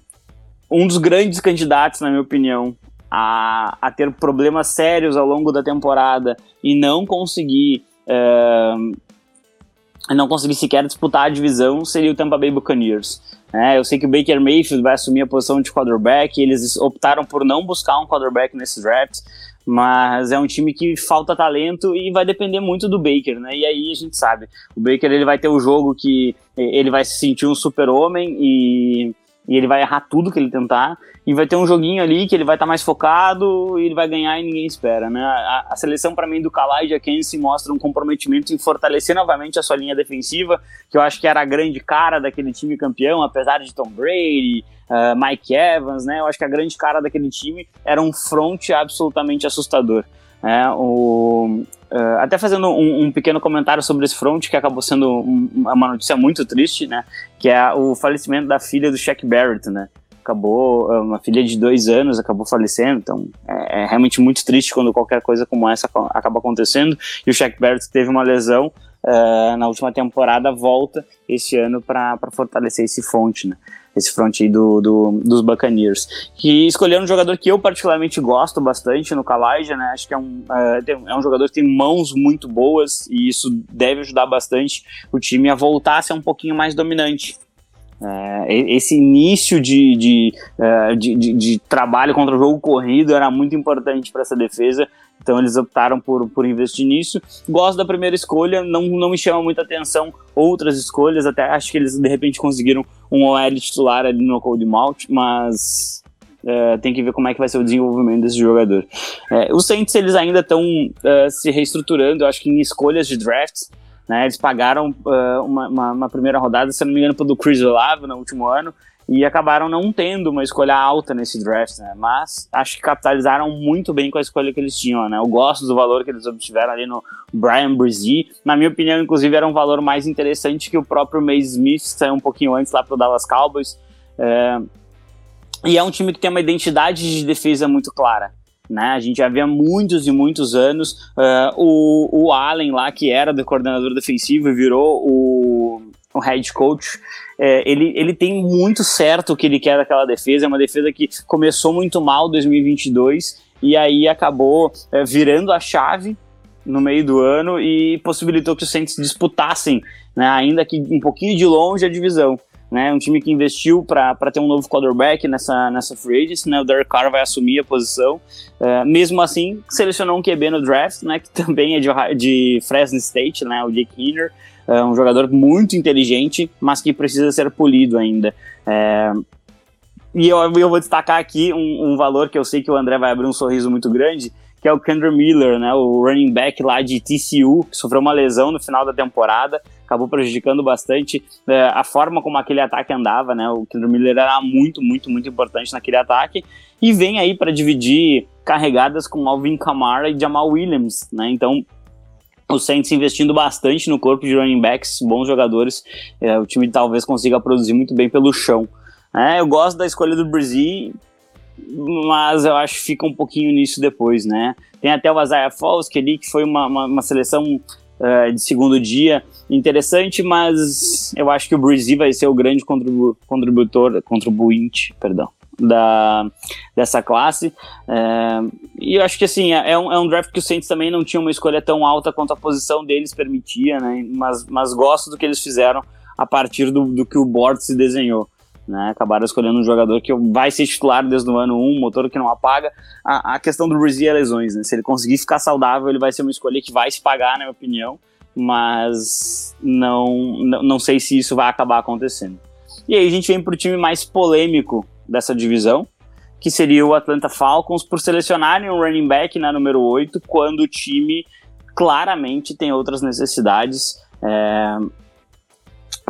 um dos grandes candidatos, na minha opinião, a, a, ter problemas sérios ao longo da temporada e não conseguir uh, não conseguir sequer disputar a divisão seria o Tampa Bay Buccaneers. É, eu sei que o Baker Mayfield vai assumir a posição de quarterback, eles optaram por não buscar um quarterback nesse draft, mas é um time que falta talento e vai depender muito do Baker, né? E aí a gente sabe, o Baker ele vai ter um jogo que ele vai se sentir um super-homem e e ele vai errar tudo que ele tentar, e vai ter um joguinho ali que ele vai estar tá mais focado e ele vai ganhar e ninguém espera, né? A, a seleção para mim do Kalai Kensi mostra um comprometimento em fortalecer novamente a sua linha defensiva, que eu acho que era a grande cara daquele time campeão, apesar de Tom Brady, uh, Mike Evans, né? Eu acho que a grande cara daquele time era um front absolutamente assustador. É, o, uh, até fazendo um, um, pequeno comentário sobre esse front, que acabou sendo um, uma notícia muito triste, né? Que é o falecimento da filha do Shaq Barrett, né? Acabou, uma filha de dois anos acabou falecendo, então é, é realmente muito triste quando qualquer coisa como essa acaba acontecendo. E o Shaq Barrett teve uma lesão uh, na última temporada, volta esse ano para fortalecer esse front, né? Esse front do, do, dos Buccaneers. Que escolheram um jogador que eu particularmente gosto bastante no Kalaja, né? Acho que é um, é, é um jogador que tem mãos muito boas e isso deve ajudar bastante o time a voltar a ser um pouquinho mais dominante. É, esse início de, é, de, de, de, trabalho contra o jogo corrido era muito importante para essa defesa, então eles optaram por, por investir nisso. Gosto da primeira escolha, não, não me chama muita atenção outras escolhas, até acho que eles de repente conseguiram um OL titular ali no Cold Malt, mas é, tem que ver como é que vai ser o desenvolvimento desse jogador. É, os Saints eles ainda estão é, se reestruturando, eu acho que em escolhas de drafts. Né, eles pagaram uh, uma, uma, uma, primeira rodada, se não me engano, do Chris Olave no último ano, e acabaram não tendo uma escolha alta nesse draft, né? Mas acho que capitalizaram muito bem com a escolha que eles tinham, né? Eu gosto do valor que eles obtiveram ali no Brian Brzee. Na minha opinião, inclusive, era um valor mais interessante que o próprio Mace Smith, que saiu um pouquinho antes lá para o Dallas Cowboys. É... E é um time que tem uma identidade de defesa muito clara. Né? A gente já há muitos e muitos anos uh, o, o Allen lá, que era do coordenador defensivo e virou o, o head coach, é, ele, ele tem muito certo o que ele quer daquela defesa. É uma defesa que começou muito mal 2022 e aí acabou é, virando a chave no meio do ano e possibilitou que os Saints disputassem, né, ainda que um pouquinho de longe, a divisão. Né, um time que investiu para ter um novo quarterback nessa, nessa free agency, né, o Derek Carr vai assumir a posição. É, mesmo assim, selecionou um QB no draft, né, que também é de, de Fresno State, né, o Jake Hinner. É um jogador muito inteligente, mas que precisa ser polido ainda. É, e eu, eu, vou destacar aqui um, um, valor que eu sei que o André vai abrir um sorriso muito grande, que é o Kendra Miller, né, o running back lá de TCU, que sofreu uma lesão no final da temporada, acabou prejudicando bastante é, a forma como aquele ataque andava, né, o Kendra Miller era muito, muito, muito importante naquele ataque, e vem aí para dividir carregadas com Alvin Kamara e Jamal Williams, né, então o Saints investindo bastante no corpo de running backs, bons jogadores. É, o time talvez consiga produzir muito bem pelo chão. É, eu gosto da escolha do Brasil, mas eu acho que fica um pouquinho nisso depois, né? Tem até o Isaiah Falsk ali, que foi uma, uma, uma seleção uh, de segundo dia interessante, mas eu acho que o Brasil vai ser o grande contribu contributor, contribuinte, perdão, da, dessa classe. É, e eu acho que assim, é, é um, é um draft que o Saints também não tinha uma escolha tão alta quanto a posição deles permitia, né? Mas, mas gosto do que eles fizeram a partir do, do que o board se desenhou. Né, acabaram escolhendo um jogador que vai ser titular desde o ano 1, um motor que não apaga. A, a questão do Brizzy é lesões, né? Se ele conseguir ficar saudável, ele vai ser uma escolha que vai se pagar, na minha opinião, mas não, não, não sei se isso vai acabar acontecendo. E aí a gente vem para o time mais polêmico dessa divisão, que seria o Atlanta Falcons, por selecionarem um running back na número 8, quando o time claramente tem outras necessidades. É...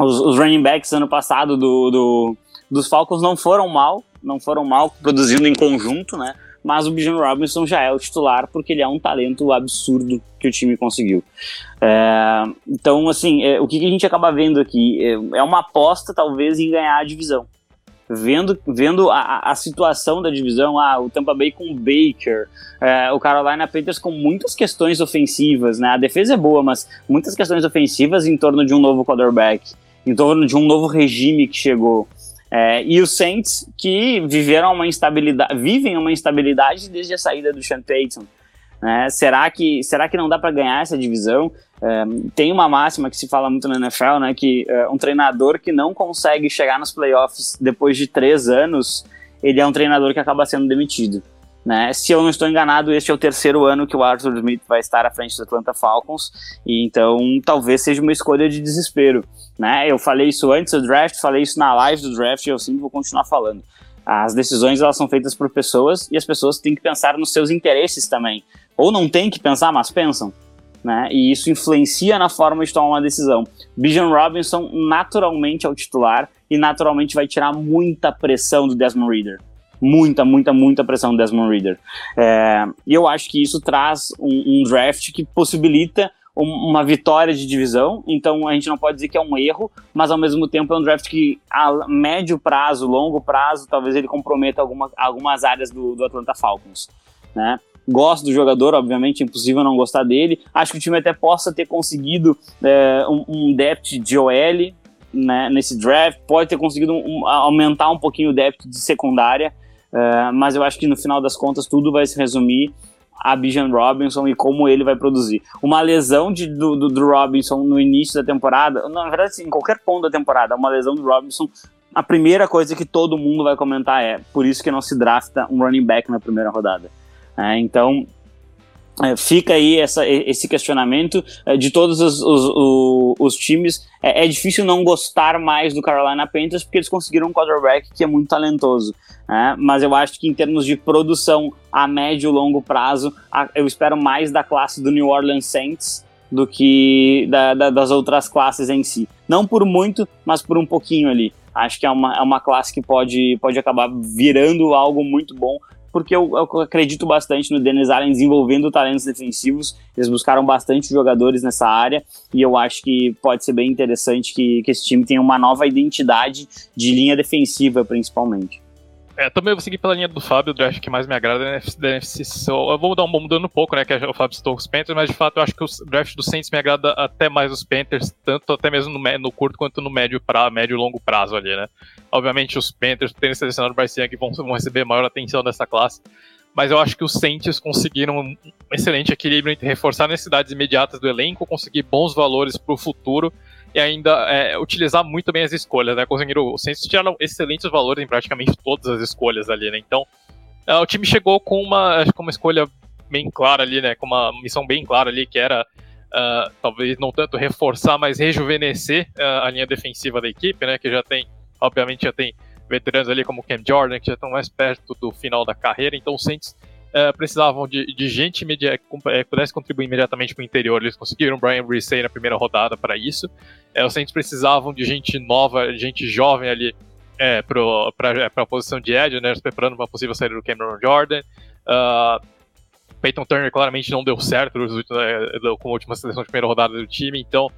Os, os, running backs ano passado do, do, dos Falcons não foram mal, não foram mal produzindo em conjunto, né? Mas o Bijan Robinson já é o titular porque ele é um talento absurdo que o time conseguiu. É, então, assim, é, o que, que, a gente acaba vendo aqui? É, é uma aposta, talvez, em ganhar a divisão vendo, vendo a, a, situação da divisão, ah, o Tampa Bay com o Baker, é, o Carolina Panthers com muitas questões ofensivas, né? A defesa é boa, mas muitas questões ofensivas em torno de um novo quarterback, em torno de um novo regime que chegou. É, e os Saints que viveram uma instabilidade, vivem uma instabilidade desde a saída do Sean Payton. Né? Será, que, será que não dá para ganhar essa divisão? É, tem uma máxima que se fala muito na NFL, né, que é, um treinador que não consegue chegar nos playoffs depois de três anos, ele é um treinador que acaba sendo demitido. Né? Se eu não estou enganado, este é o terceiro ano que o Arthur Smith vai estar à frente do Atlanta Falcons, e então talvez seja uma escolha de desespero. Né? Eu falei isso antes do draft, falei isso na live do draft, e eu sempre vou continuar falando. As decisões elas são feitas por pessoas e as pessoas têm que pensar nos seus interesses também. Ou não têm que pensar, mas pensam né? E isso influencia na forma de tomar uma decisão. Bijan Robinson naturalmente é o titular e naturalmente vai tirar muita pressão do Desmond Reader. Muita, muita, muita pressão do Desmond Reader. É, e eu acho que isso traz um, um draft que possibilita uma vitória de divisão, então a gente não pode dizer que é um erro, mas ao mesmo tempo é um draft que a médio prazo, longo prazo, talvez ele comprometa alguma, algumas áreas do, do Atlanta Falcons, né? Gosto do jogador, obviamente, é impossível não gostar dele. Acho que o time até possa ter conseguido é, um, um depth de OL né, nesse draft, pode ter conseguido um, aumentar um pouquinho o depth de secundária, é, mas eu acho que no final das contas tudo vai se resumir a Bijan Robinson e como ele vai produzir. Uma lesão de, do, do, do, Robinson no início da temporada, na verdade, em qualquer ponto da temporada, uma lesão do Robinson, a primeira coisa que todo mundo vai comentar é por isso que não se drafta um running back na primeira rodada. É, então, é, fica aí essa, esse questionamento é, de todos os, os, os, os times. É, é, difícil não gostar mais do Carolina Panthers porque eles conseguiram um quarterback que é muito talentoso. Né? Mas eu acho que em termos de produção a médio e longo prazo, a, eu espero mais da classe do New Orleans Saints do que da, da, das outras classes em si. Não por muito, mas por um pouquinho ali. Acho que é uma, é uma classe que pode, pode acabar virando algo muito bom porque eu, eu, acredito bastante no Dennis Allen desenvolvendo talentos defensivos. Eles buscaram bastante jogadores nessa área e eu acho que pode ser bem interessante que, que esse time tenha uma nova identidade de linha defensiva, principalmente. É, também vou seguir pela linha do Fábio, o draft que mais me agrada é da NFC Eu vou dar um mudando um pouco, né? Que o Fábio citou os Panthers, mas de fato eu acho que o draft do Saints me agrada até mais os Panthers, tanto até mesmo no, no curto quanto no médio, pra, médio e longo prazo ali, né? Obviamente os Panthers, terem selecionado o Bryce Young, vão, vão receber maior atenção dessa classe, mas eu acho que os Saints conseguiram um excelente equilíbrio entre reforçar necessidades imediatas do elenco, conseguir bons valores para o futuro e ainda é, utilizar muito bem as escolhas, né? Conseguiram, os Saints tiraram excelentes valores em praticamente todas as escolhas ali, né? Então, é, o time chegou com uma, com uma escolha bem clara ali, né? Com uma missão bem clara ali, que era uh, talvez não tanto reforçar, mas rejuvenescer uh, a linha defensiva da equipe, né? Que já tem, obviamente, já tem veteranos ali como Cam Jordan, que já estão mais perto do final da carreira, então os Saints uh, precisavam de, de gente que uh, pudesse contribuir imediatamente para o interior. Eles conseguiram Brian Brisey na primeira rodada para isso. Os Saints precisavam de gente nova, gente jovem ali é, para a posição de Edge, né, preparando uma possível saída do Cameron Jordan. Uh, Peyton Turner claramente não deu certo com a última seleção de primeira rodada do time, então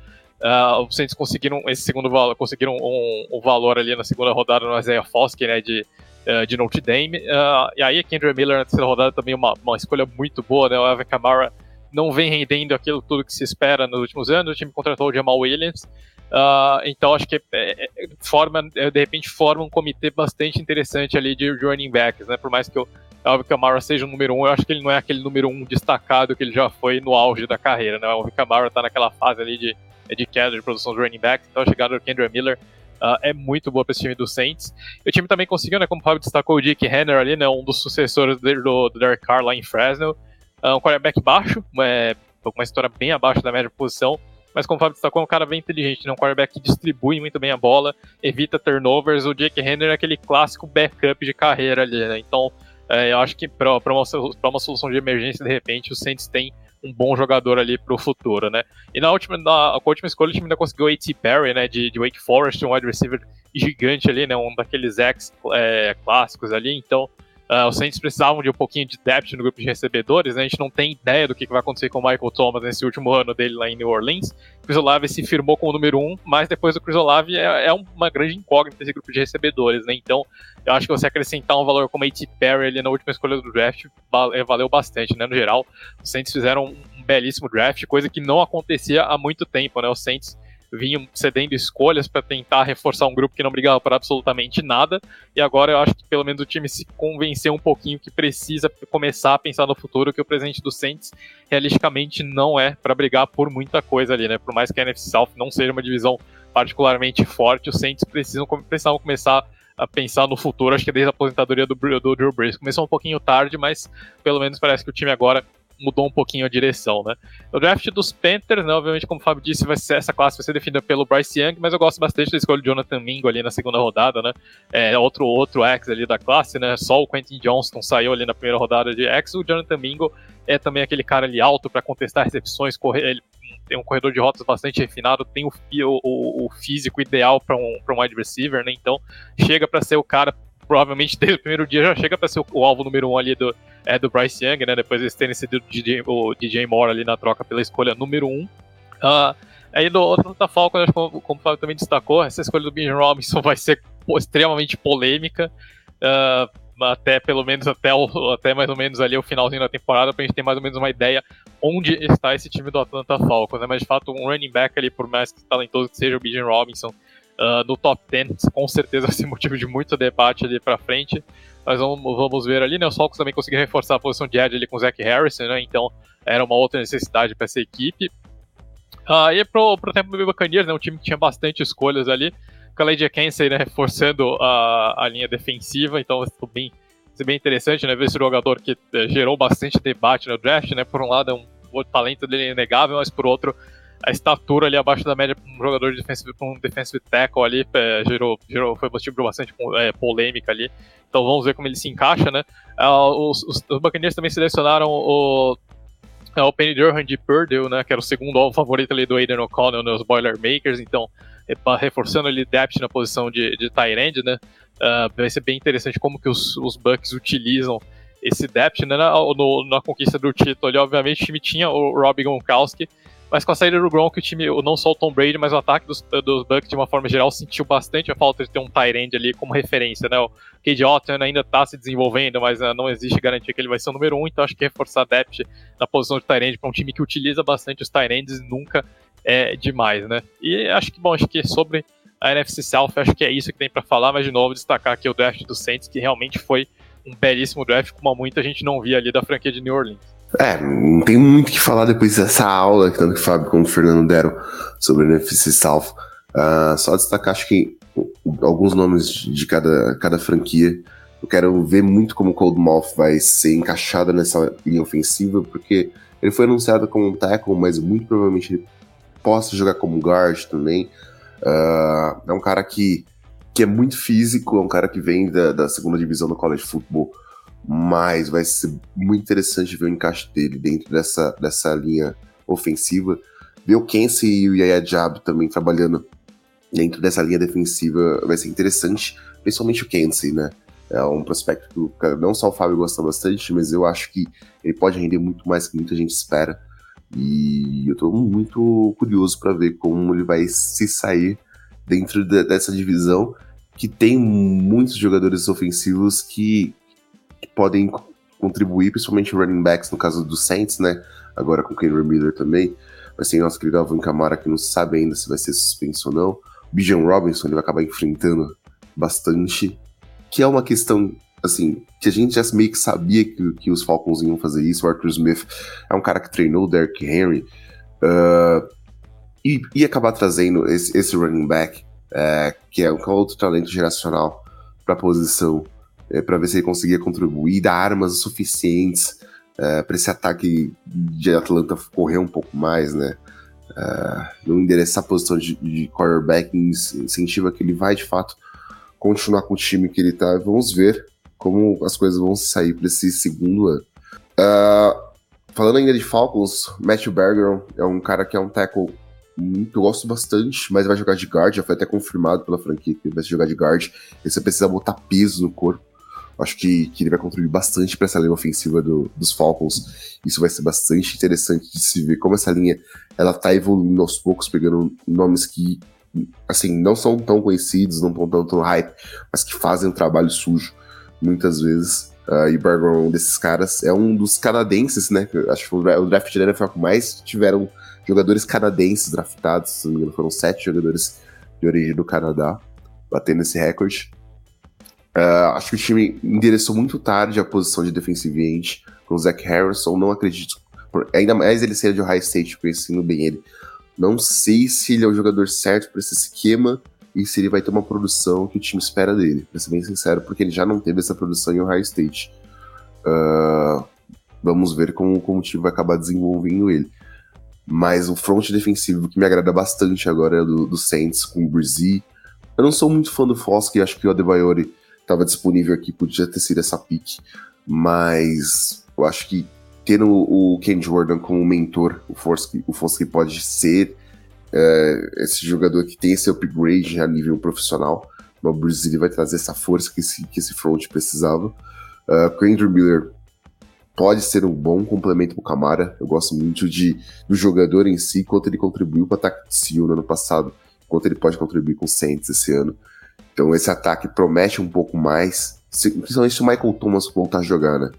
uh, os Saints conseguiram esse segundo valor, conseguiram um, um, valor ali na segunda rodada no Isaiah Foskey, né, de uh, de Notre Dame. Uh, e aí, Kendra Miller na terceira rodada também uma, uma escolha muito boa, né? O Evan Kamara não vem rendendo aquilo tudo que se espera nos últimos anos. O time contratou o Jamal Williams. Uh, então acho que é, é, forma, é, de repente forma um comitê bastante interessante ali de running backs, né? Por mais que o Alvin Kamara seja o número um, eu acho que ele não é aquele número um destacado que ele já foi no auge da carreira, né? O Alvin Kamara tá naquela fase ali de, de queda de produção de running backs, então a chegada do Kendra Miller Uh, é muito boa para esse time do Saints. E o time também conseguiu, né, como o Fábio destacou, o Dick Henner ali, né, um dos sucessores do, do Derek Carr lá em Fresno. Uh, um quarterback baixo, é, uma história bem abaixo da média posição, mas como o Fábio destacou, é um cara bem inteligente, né, um quarterback que distribui muito bem a bola, evita turnovers. O Jake Henner é aquele clássico backup de carreira ali, né? Então, é, eu acho que para uma, uma solução de emergência, de repente, o Saints tem um bom jogador ali pro futuro, né? E na última, na, com a última escolha, o time ainda conseguiu o A.T. Perry, né, de, de, Wake Forest, um wide receiver gigante ali, né, um daqueles ex é, clássicos ali, então Uh, os Saints precisavam de um pouquinho de depth no grupo de recebedores, né? A gente não tem ideia do que vai acontecer com o Michael Thomas nesse último ano dele lá em New Orleans. Chris Olave se firmou como número um, mas depois do Chris Olave é, é uma grande incógnita esse grupo de recebedores, né? Então, eu acho que você acrescentar um valor como A.T. Perry ali na última escolha do draft é, valeu bastante, né? No geral, os Saints fizeram um belíssimo draft, coisa que não acontecia há muito tempo, né? Os Saints vinham cedendo escolhas para tentar reforçar um grupo que não brigava por absolutamente nada. E agora eu acho que pelo menos o time se convenceu um pouquinho que precisa começar a pensar no futuro, que o presente do Saints realisticamente não é para brigar por muita coisa ali, né? Por mais que a NFC South não seja uma divisão particularmente forte, os Saints precisam, precisavam começar a pensar no futuro. Acho que desde a aposentadoria do, do Drew Brees começou um pouquinho tarde, mas pelo menos parece que o time agora mudou um pouquinho a direção, né? O draft dos Panthers, né, obviamente, como o Fábio disse, vai ser, essa classe vai ser definida pelo Bryce Young, mas eu gosto bastante da escolha de Jonathan Mingo ali na segunda rodada, né? É outro, outro ex ali da classe, né? Só o Quentin Johnston saiu ali na primeira rodada de ex, o Jonathan Mingo é também aquele cara ali alto para contestar recepções, correr, ele tem um corredor de rotas bastante refinado, tem o, o, o físico ideal para um, um wide receiver, né? Então chega para ser o cara provavelmente desde o primeiro dia já chega para ser o, o, alvo número um ali do, é, do Bryce Young, né? Depois eles terem sido o DJ, Moore ali na troca pela escolha número um. Uh, aí do outro da Falcons, como, como o Fábio também destacou, essa escolha do Ben Robinson vai ser extremamente polêmica. Uh, até pelo menos até, o, até mais ou menos ali o finalzinho da temporada pra gente ter mais ou menos uma ideia onde está esse time do Atlanta Falcons, né? Mas de fato um running back ali, por mais que talentoso que seja o Bijan Robinson, uh, no top 10, com certeza vai ser motivo de muito debate ali para frente. Mas vamos, vamos ver ali, né? Os Falcons também conseguiram reforçar a posição de Ed ali com o Zach Harrison, né? Então era uma outra necessidade para essa equipe. Uh, e pro, pro tempo do Buccaneers, né? Um time que tinha bastante escolhas ali. Khaled Kensey, né? Reforçando a, a linha defensiva, então ser bem, ser bem interessante, né? Ver esse jogador que eh, gerou bastante debate no draft, né? Por um lado, é um, o talento dele é inegável, mas por outro, a estatura ali abaixo da média para um jogador de defensive, um defensive tackle ali é, gerou, gerou, foi motivo bastante é, polêmica ali. Então vamos ver como ele se encaixa, né? Uh, os, os, os Buccaneers também selecionaram o, é o Penny Durham de Purdue, né, que era o segundo favorito ali do Aiden O'Connell nos Boilermakers, então reforçando ali depth na posição de, de tight end, né, uh, vai ser bem interessante como que os, os Bucks utilizam esse depth, né, na, no, na conquista do título ali, obviamente o time tinha o Rob Gronkowski, mas com a saída do Gronk, o time, não só o Tom Brady, mas o ataque dos, dos Bucks, de uma forma geral, sentiu bastante a falta de ter um tight ali como referência, né? O Cade ainda está se desenvolvendo, mas uh, não existe garantia que ele vai ser o número um, então acho que reforçar depth na posição de tight para um time que utiliza bastante os tight nunca é demais, né? E acho que, bom, acho que sobre a NFC South, acho que é isso que tem para falar, mas de novo, destacar aqui o draft do Saints, que realmente foi um belíssimo draft, como muita gente não via ali da franquia de New Orleans. É, não tem muito o que falar depois dessa aula que tanto o Fábio como o Fernando deram sobre o NFC South. Uh, só destacar, acho que alguns nomes de cada, cada franquia. Eu quero ver muito como o Cold vai ser encaixado nessa linha ofensiva, porque ele foi anunciado como um tackle, mas muito provavelmente ele possa jogar como guard também. Uh, é um cara que, que é muito físico, é um cara que vem da, da segunda divisão do college football mas vai ser muito interessante ver o encaixe dele dentro dessa, dessa linha ofensiva. Ver o Kense e o Yaya Diabo também trabalhando dentro dessa linha defensiva vai ser interessante, principalmente o Kense, né? É um prospecto que não só o Fábio gosta bastante, mas eu acho que ele pode render muito mais que muita gente espera. E eu tô muito curioso para ver como ele vai se sair dentro de, dessa divisão que tem muitos jogadores ofensivos que, podem contribuir, principalmente running backs, no caso do Saints, né? Agora com o Kendrick Miller também. Mas tem nosso querido Alvin Kamara que não sabe ainda se vai ser suspenso ou não. O Bijan Robinson ele vai acabar enfrentando bastante. Que é uma questão, assim, que a gente já meio que sabia que, que os Falcons iam fazer isso. O Arthur Smith é um cara que treinou o Derrick Henry. Uh, e ia acabar trazendo esse, esse running back, uh, que é um outro talento geracional para a posição é, para ver se ele conseguia contribuir, dar armas suficientes é, para esse ataque de Atlanta correr um pouco mais, né? É, não endereçar a posição de, de quarterback incentiva que ele vai de fato continuar com o time que ele tá. Vamos ver como as coisas vão sair para esse segundo ano. Uh, falando ainda de Falcons, Matthew Bergeron é um cara que é um tackle muito, eu gosto bastante, mas vai jogar de guard, já foi até confirmado pela franquia que ele vai jogar de guard. E você precisa botar peso no corpo. Acho que, que ele vai contribuir bastante para essa linha ofensiva do, dos Falcons. Isso vai ser bastante interessante de se ver como essa linha ela tá evoluindo aos poucos, pegando nomes que assim não são tão conhecidos, não estão tanto hype, mas que fazem um trabalho sujo muitas vezes. Uh, e Bergeron, um desses caras, é um dos canadenses, né? Acho que o draft de NFL que mais tiveram jogadores canadenses draftados, foram sete jogadores de origem do Canadá, batendo esse recorde. Uh, acho que o time endereçou muito tarde a posição de defensive end com o Zach Harrison. Não acredito, por, ainda mais ele ser de Ohio State, conhecendo bem ele. Não sei se ele é o jogador certo para esse esquema e se ele vai ter uma produção que o time espera dele, pra ser bem sincero, porque ele já não teve essa produção em Ohio State. Uh, vamos ver como, como o time vai acabar desenvolvendo ele. Mas o front defensivo que me agrada bastante agora é do, do Saints com o Brzee. Eu não sou muito fã do Foskey, acho que o Adebayori estava disponível aqui, podia ter sido essa pick, mas eu acho que tendo o Ken Jordan como mentor, o Foskey, o Foskey pode ser é, esse jogador que tem esse upgrade a nível profissional. O Brazil vai trazer essa força que esse, que esse front precisava. Uh, o Andrew Miller pode ser um bom complemento para o Camara. Eu gosto muito de, do jogador em si, quanto ele contribuiu para o ataque de Seal no ano passado, quanto ele pode contribuir com o Saints esse ano. Então esse ataque promete um pouco mais, principalmente se o Michael Thomas voltar a jogar, né?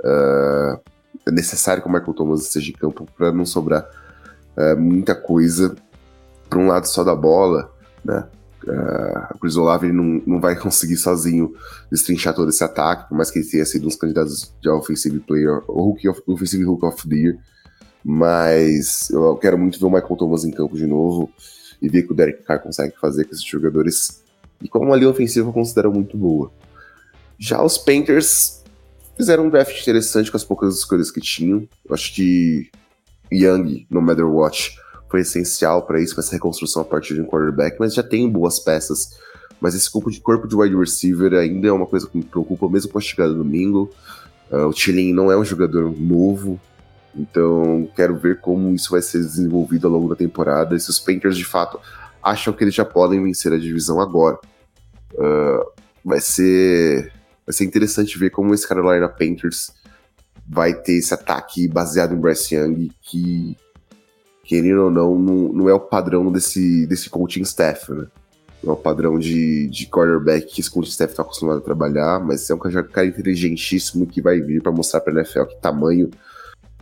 Uh, é necessário que o Michael Thomas esteja em campo para não sobrar uh, muita coisa para um lado só da bola, né? Uh, o Chris Olave não, não vai conseguir sozinho destrinchar todo esse ataque, por mais que ele tenha sido um dos candidatos de Offensive Player ou of, Offensive Hook of the Year. Mas eu quero muito ver o Michael Thomas em campo de novo e ver o que o Derek Carr consegue fazer com esses jogadores. E como uma linha ofensiva eu considero muito boa. Já os Painters fizeram um draft interessante com as poucas escolhas que tinham. Eu acho que Young, no Matter Watch, foi essencial para isso, para essa reconstrução a partir de um quarterback, mas já tem boas peças. Mas esse corpo de, corpo de wide receiver ainda é uma coisa que me preocupa, mesmo com a chegada do domingo. Uh, o Chilin não é um jogador novo, Então, quero ver como isso vai ser desenvolvido ao longo da temporada e se os Panthers de fato acham que eles já podem vencer a divisão agora. Uh, vai ser vai ser interessante ver como esse Carolina Panthers vai ter esse ataque baseado em Bryce Young que querendo ou não, não, não é o padrão desse, desse coaching staff, né? Não é o padrão de, de quarterback que esse coaching staff está acostumado a trabalhar, mas é um cara inteligentíssimo que vai vir para mostrar para NFL que tamanho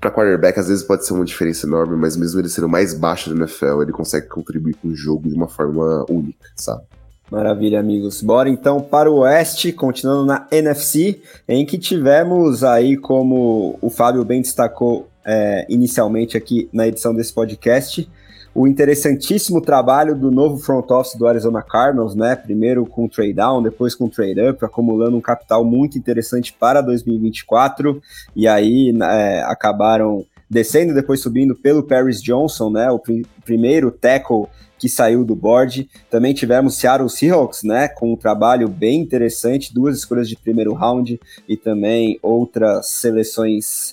para quarterback às vezes pode ser uma diferença enorme, mas mesmo ele sendo mais baixo do NFL, ele consegue contribuir com o jogo de uma forma única, sabe? Maravilha, amigos. Bora então para o Oeste, continuando na NFC, em que tivemos aí, como o Fábio bem destacou é, inicialmente aqui na edição desse podcast, o interessantíssimo trabalho do novo front office do Arizona Cardinals, né? Primeiro com trade down, depois com trade up, acumulando um capital muito interessante para 2024 e aí é, acabaram descendo, depois subindo pelo Paris Johnson, né? O pr primeiro tackle que saiu do board. Também tivemos Seattle Seahawks, né, com um trabalho bem interessante, duas escolhas de primeiro round e também outras seleções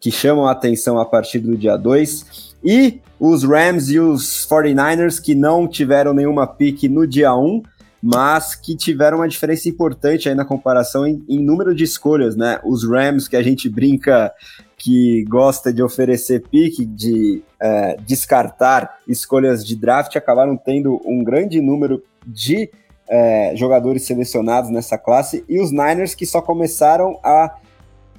que chamam a atenção a partir do dia 2. E os Rams e os 49ers que não tiveram nenhuma pique no dia 1, um, mas que tiveram uma diferença importante aí na comparação em, em, número de escolhas, né? Os Rams, que a gente brinca que gosta de oferecer pique, de é, descartar escolhas de draft, acabaram tendo um grande número de é, jogadores selecionados nessa classe, e os Niners que só começaram a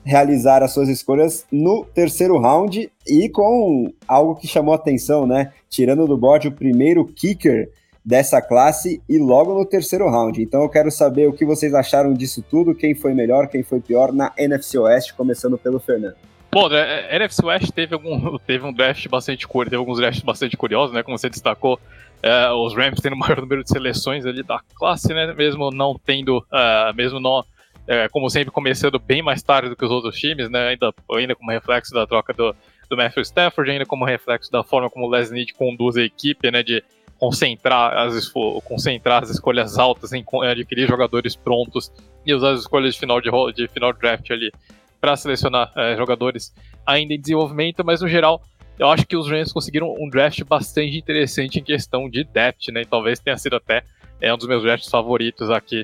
realizar as suas escolhas no terceiro round e com algo que chamou atenção, né? Tirando do board o primeiro kicker dessa classe e logo no terceiro round. Então eu quero saber o que vocês acharam disso tudo, quem foi melhor, quem foi pior na NFC Oeste, começando pelo Fernando. Bom, a é, NFC West teve, algum, teve um draft bastante curioso, teve alguns drafts bastante curiosos, né? Como você destacou, é, os Rams tendo o maior número de seleções ali da classe, né? Mesmo não tendo, uh, mesmo não é, como sempre, começando bem mais tarde do que os outros times, né? Ainda, ainda como reflexo da troca do, do Matthew Stafford, ainda como reflexo da forma como o Les Need conduz a equipe, né? De concentrar as, concentrar as escolhas altas em adquirir jogadores prontos e usar as escolhas de final de, de final draft ali para selecionar é, jogadores ainda em desenvolvimento, mas no geral eu acho que os Rams conseguiram um draft bastante interessante em questão de depth, né? E talvez tenha sido até é, um dos meus drafts favoritos aqui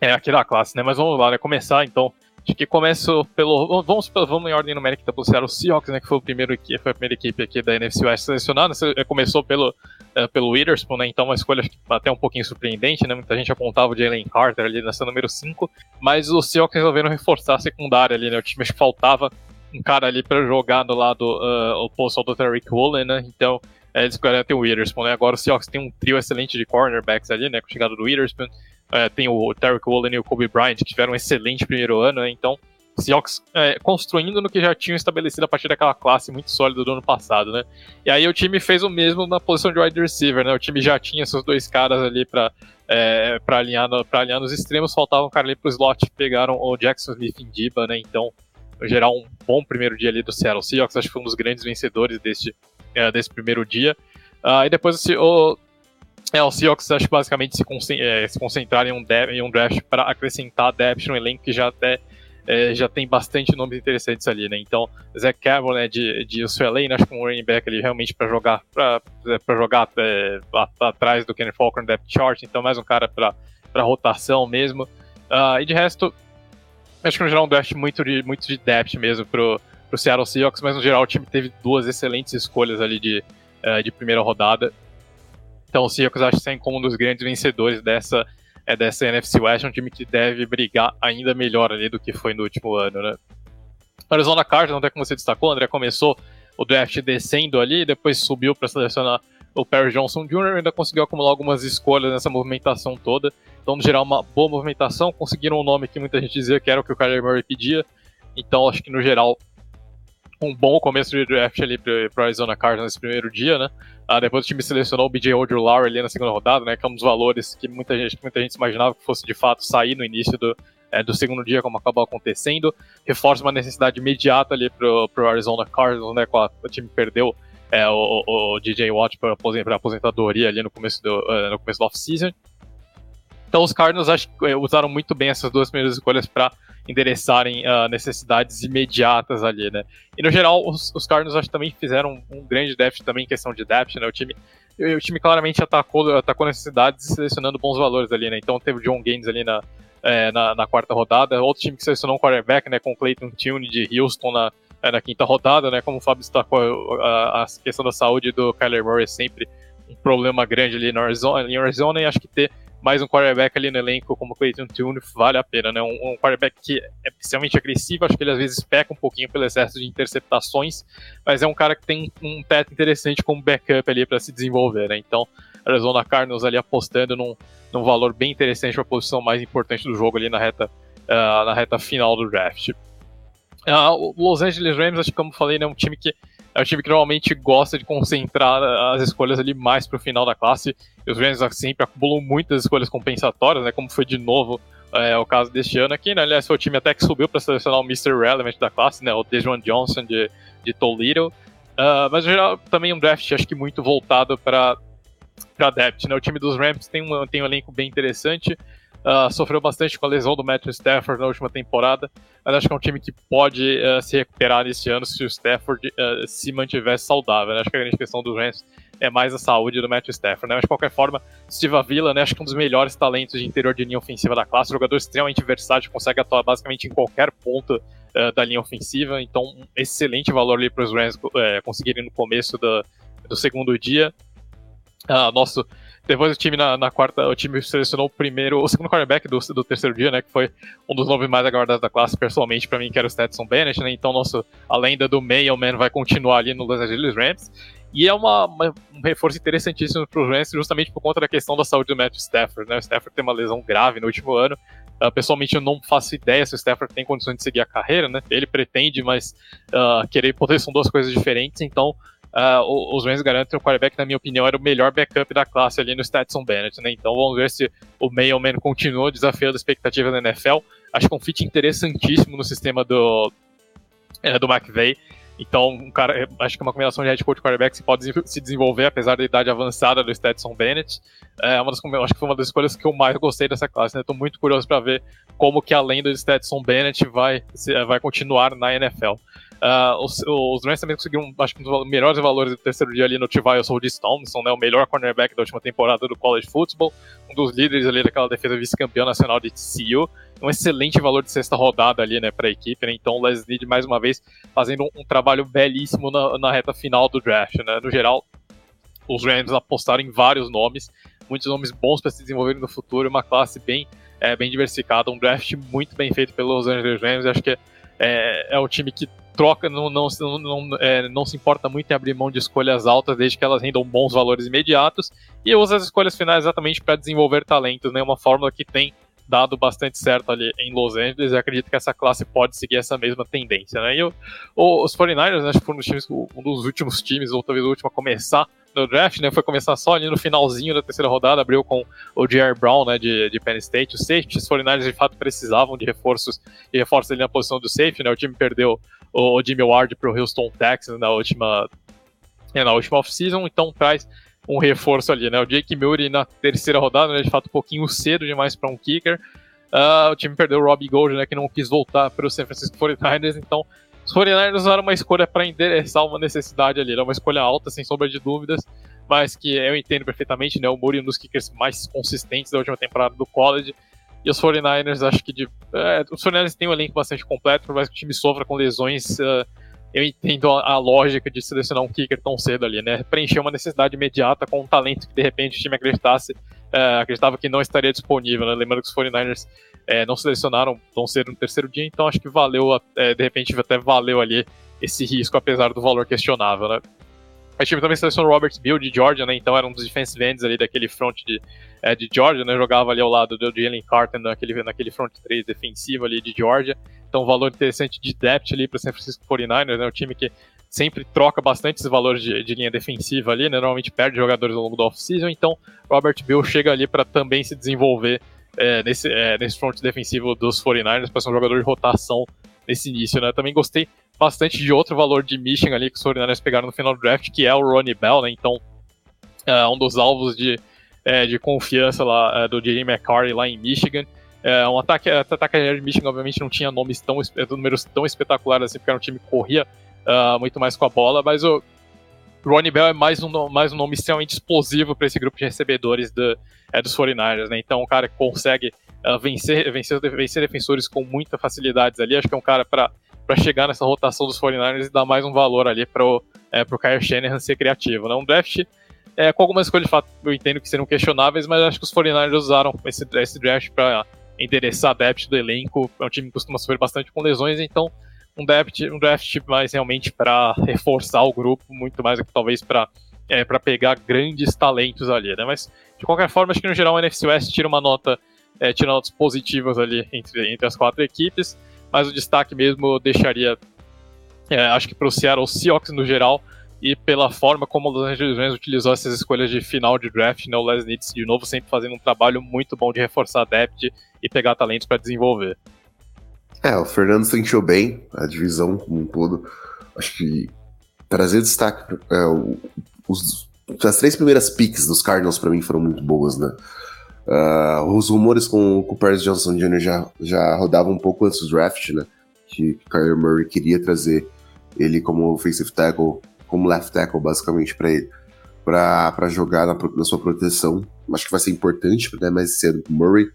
é, aqui da classe, né? Mas vamos lá, né? Começar então. Acho que começo pelo. Vamos, vamos em ordem numérica então, pelo Seattle Seahawks, né? Que foi, o primeiro, foi a primeira equipe aqui da NFC West selecionada. Começou pelo, uh, pelo Witherspoon, né? Então uma escolha até um pouquinho surpreendente, né? Muita gente apontava o Jalen Carter ali nessa número 5. Mas os Seahawks resolveram reforçar a secundária ali, né? O time acho que faltava um cara ali para jogar do lado uh, oposto ao do Terry Woolen, né? Então é, eles escolheram ter o Witherspoon, né? Agora o Seahawks tem um trio excelente de cornerbacks ali, né? Com a chegada do Witherspoon. É, tem o Tarek Woolen e o Kobe Bryant, que tiveram um excelente primeiro ano, né? Então, Seahawks é, construindo no que já tinham estabelecido a partir daquela classe muito sólida do ano passado, né? E aí o time fez o mesmo na posição de wide receiver, né? O time já tinha esses dois caras ali para é, para alinhar, alinhar nos extremos, faltava um cara ali pro slot, pegaram o Jackson Smith em Diba, né? Então, geral, um bom primeiro dia ali do Seattle Seahawks, acho que foi um dos grandes vencedores deste, é, desse primeiro dia. Uh, e depois o, é, o Seahawks acho basicamente se, é, se concentrar em um, em um draft para acrescentar depth no elenco que já até é, já tem bastante nomes interessantes ali, né? Então, Zach Campbell, né, de, de UCLA, né, acho que um running back ali realmente para jogar para é, jogar é, atrás do Kenny Falcon depth chart, então mais um cara para rotação mesmo. Uh, e de resto, acho que no geral um draft muito de, muito de depth mesmo pro, pro Seattle Seahawks, mas no geral o time teve duas excelentes escolhas ali de, uh, de primeira rodada. Então o Seahawks acho que tem como um dos grandes vencedores dessa, é, dessa NFC West, um time que deve brigar ainda melhor ali do que foi no último ano, né? Arizona Cardinals, até como você destacou, André começou o draft descendo ali, depois subiu para selecionar o Perry Johnson Jr., ainda conseguiu acumular algumas escolhas nessa movimentação toda. Então, no geral, uma boa movimentação. Conseguiram um nome que muita gente dizia que era o que o Kyler Murray pedia. Então, acho que no geral, um bom começo de draft ali para o Arizona Cardinals nesse primeiro dia, né? Ah, depois o time selecionou o BJ Ojulari ali na segunda rodada, né? Que é um dos valores que muita gente, muita gente imaginava que fosse de fato sair no início do, é, do segundo dia, como acabou acontecendo. Reforça uma necessidade imediata ali pro, pro Arizona Cardinals, né? A, o time perdeu é, o, o, DJ Watt para aposentadoria ali no começo do, uh, no começo do off-season. Então os Cardinals acho é, usaram muito bem essas duas primeiras escolhas para endereçarem uh, necessidades imediatas ali, né? E no geral, os, os Cardinals acho também fizeram um grande déficit também em questão de depth, né? O time, o time claramente atacou, atacou necessidades selecionando bons valores ali, né? Então teve o John Gaines ali na, é, na, na, quarta rodada, outro time que selecionou um quarterback, né? Com Clayton Tune de Houston na, é, na quinta rodada, né? Como o Fábio destacou, a, a questão da saúde do Kyler Murray é sempre um problema grande ali na Arizona, em Arizona e acho que ter mais um quarterback ali no elenco como Clayton Tune vale a pena, né? Um, um quarterback que é especialmente agressivo, acho que ele às vezes peca um pouquinho pelo excesso de interceptações, mas é um cara que tem um teto interessante como backup ali para se desenvolver, né? Então, Arizona Cardinals ali apostando num, num valor bem interessante para a posição mais importante do jogo ali na reta, uh, na reta final do draft. Uh, o Los Angeles Rams, acho que como falei, né, é um time que é um time que normalmente gosta de concentrar as escolhas ali mais para o final da classe. E os Rams sempre acumulam muitas escolhas compensatórias, né? Como foi de novo é, o caso deste ano aqui, né? Aliás, foi o time até que subiu para selecionar o Mr. Relevant da classe, né? O Dejuan Johnson de, de Toledo. Uh, mas, no geral, também um draft, acho que muito voltado para para depth, né? O time dos Rams tem um, tem um elenco bem interessante. Uh, sofreu bastante com a lesão do Matthew Stafford na última temporada, mas acho que é um time que pode uh, se recuperar nesse ano se o Stafford uh, se mantiver saudável. Né? Acho que a grande questão do Rams é mais a saúde do Matthew Stafford. Né? Mas de qualquer forma, Steve Avila, né, acho que é um dos melhores talentos de interior de linha ofensiva da classe, jogador extremamente versátil, consegue atuar basicamente em qualquer ponto da linha ofensiva, então um excelente valor ali para os Rams conseguirem no começo do, do segundo dia. nosso depois o time na, na, quarta, o time selecionou o primeiro, o segundo quarterback do, do terceiro dia, né? Que foi um dos nomes mais aguardados da classe, pessoalmente, para mim, que era o Stetson Bennett, né? Então, nosso, a lenda do Mailman vai continuar ali no Los Angeles Rams. E é uma, uma, um reforço interessantíssimo para os Rams, justamente por conta da questão da saúde do Matthew Stafford, né? O Stafford tem uma lesão grave no último ano. Uh, pessoalmente, eu não faço ideia se o Stafford tem condições de seguir a carreira, né? Ele pretende, mas uh, querer poder são duas coisas diferentes. Então, uh, os Rams garantem o quarterback, na minha opinião, era o melhor backup da classe ali no Stetson Bennett, né? Então vamos ver se o Mailman continua desafiando a expectativa da NFL. Acho que é um fit interessantíssimo no sistema do, é, do McVay. Então, um cara, acho que é uma combinação de head coach e quarterback que pode se desenvolver, apesar da idade avançada do Stetson Bennett. É uma das, acho que foi uma das escolhas que eu mais gostei dessa classe. Estou né? muito curioso para ver como que além do Stetson Bennett vai, vai continuar na NFL. Uh, os, os Rams também conseguiram, acho que um dos melhores valores do terceiro dia ali no T.Y. Holdis Thompson, né, o melhor cornerback da última temporada do college football, um dos líderes ali daquela defesa vice-campeão nacional de TCU, um excelente valor de sexta rodada ali, né, para a equipe, né, então o Les mais uma vez, fazendo um, um trabalho belíssimo na, na, reta final do draft, né, no geral, os Rams apostaram em vários nomes, muitos nomes bons para se desenvolverem no futuro, uma classe bem, é, bem diversificada, um draft muito bem feito pelos Los Angeles Rams, acho que é, é, é o time que troca, não, não, não, é, não se importa muito em abrir mão de escolhas altas, desde que elas rendam bons valores imediatos, e usa as escolhas finais exatamente para desenvolver talentos, né? Uma fórmula que tem dado bastante certo ali em Los Angeles, e acredito que essa classe pode seguir essa mesma tendência, né? E o, os 49ers, né, acho que foram um dos, times, um dos últimos times, ou talvez o último a começar no draft, né? Foi começar só ali no finalzinho da terceira rodada, abriu com o J.R. Brown, né, de, de Penn State. Os safeties 49ers de fato precisavam de reforços e reforços ali na posição do safety, né? O time perdeu o Jimmy Ward para o Houston Texans na última é, na última off-season, então traz um reforço ali, né? O Jake Murray na terceira rodada, né, de fato um pouquinho cedo demais para um kicker. Uh, o time perdeu o Robbie Gold, né, que não quis voltar para o San Francisco 49ers, então os 49ers usaram uma escolha para endereçar uma necessidade ali, era uma escolha alta, sem sombra de dúvidas, mas que eu entendo perfeitamente, né? O Murray é um dos kickers mais consistentes da última temporada do college, e os 49ers, acho que de. É, os 49ers têm um elenco bastante completo, por mais que o time sofra com lesões. Uh, eu entendo a, a, lógica de selecionar um kicker tão cedo ali, né? Preencher uma necessidade imediata com um talento que de repente o time acreditasse, uh, acreditava que não estaria disponível, né? Lembrando que os 49ers uh, não selecionaram tão cedo no terceiro dia, então acho que valeu, de repente até valeu ali esse risco, apesar do valor questionável, né? A time também selecionou o Robert Bill de Georgia, né? Então era um dos defensive ends ali daquele front de, é, de Georgia, né? Jogava ali ao lado do Jalen Carter naquele, naquele front 3 defensivo ali de Georgia. Então, um valor interessante de depth ali para o San Francisco 49ers, né? Um time que sempre troca bastante esses valores de, de linha defensiva ali, né? Normalmente perde jogadores ao longo do off-season. Então, Robert Bill chega ali para também se desenvolver é, nesse, é, nesse front defensivo dos 49ers, para ser um jogador de rotação nesse início, né? Também gostei bastante de outro valor de mission ali que os 49ers pegaram no final do draft, que é o Ronnie Bell, né? Então, é um dos alvos de, é, de confiança lá é, do J.J. McCarthy lá em Michigan. É, um ataque, ataque aéreo de Michigan obviamente não tinha nomes tão, números tão espetaculares assim, porque era um time que corria uh, muito mais com a bola, mas o Ronnie Bell é mais um, mais um nome extremamente explosivo para esse grupo de recebedores do, é, dos 49ers, né? Então, um cara que consegue uh, vencer, vencer, vencer defensores com muita facilidade ali, acho que é um cara para chegar nessa rotação dos 49ers e dar mais um valor ali para o é, Kyle Shanahan ser criativo, né? Um draft é, com algumas escolhas de fato eu entendo que seriam questionáveis, mas acho que os 49ers usaram esse, esse draft para endereçar a depth do elenco. É um time que costuma sofrer bastante com lesões, então um draft, um draft mais realmente para reforçar o grupo, muito mais do que talvez para é, para pegar grandes talentos ali, né? Mas de qualquer forma, acho que no geral o NFC West tira uma nota, é, tira notas positivas ali entre, entre as quatro equipes, mas o destaque mesmo eu deixaria, é, acho que para o Seattle Seahawks no geral e pela forma como o Los Angeles Rams utilizou essas escolhas de final de draft, né? O Les Nitz de novo sempre fazendo um trabalho muito bom de reforçar a depth e pegar talentos para desenvolver. É, o Fernando sentiu bem a divisão como um todo. Acho que trazer destaque. É, os, as três primeiras picks dos Cardinals para mim foram muito boas, né? Uh, os rumores com, com o Paris Johnson Jr. já, já rodavam um pouco antes do draft, né? Que, que Kyler Murray queria trazer ele como offensive tackle, como left tackle, basicamente, para ele, para jogar na, na, sua proteção. Acho que vai ser importante, né? Mais cedo com Murray.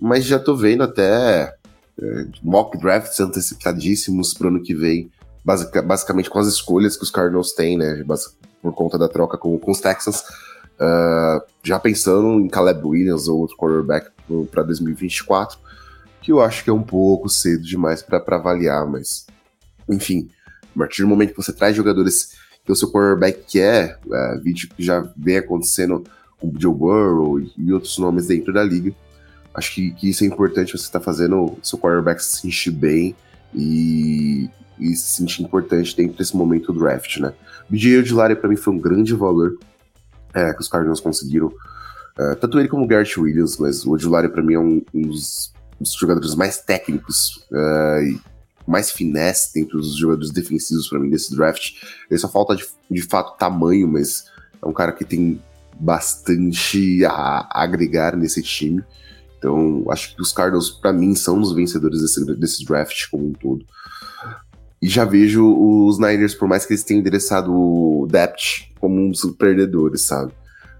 Mas já tô vendo até é, mock drafts antecipadíssimos para o ano que vem, basic, basicamente com as escolhas que os Cardinals têm, né, por conta da troca com, com os Texans, uh, já pensando em Caleb Williams ou outro quarterback para 2024, que eu acho que é um pouco cedo demais para avaliar, mas enfim, a partir do momento que você traz jogadores que o seu quarterback quer, uh, vídeo que já vem acontecendo com o Joe Burrow e outros nomes dentro da liga, Acho que, que isso é importante, você tá fazendo seu quarterback se sentir bem e, e se sentir importante dentro desse momento do draft, né? BJ Odilari para mim foi um grande valor é, que os Cardinals conseguiram. É, tanto ele como o Garrett Williams, mas o Odilari para mim é um, um, dos, dos, jogadores mais técnicos é, e mais finesse dentro dos jogadores defensivos para mim desse draft. Ele só falta de, de fato tamanho, mas é um cara que tem bastante a agregar nesse time. Então, acho que os Cardinals, para mim, são os vencedores desse, desse draft como um todo. E já vejo os Niners, por mais que eles tenham endereçado o depth como um dos perdedores, sabe?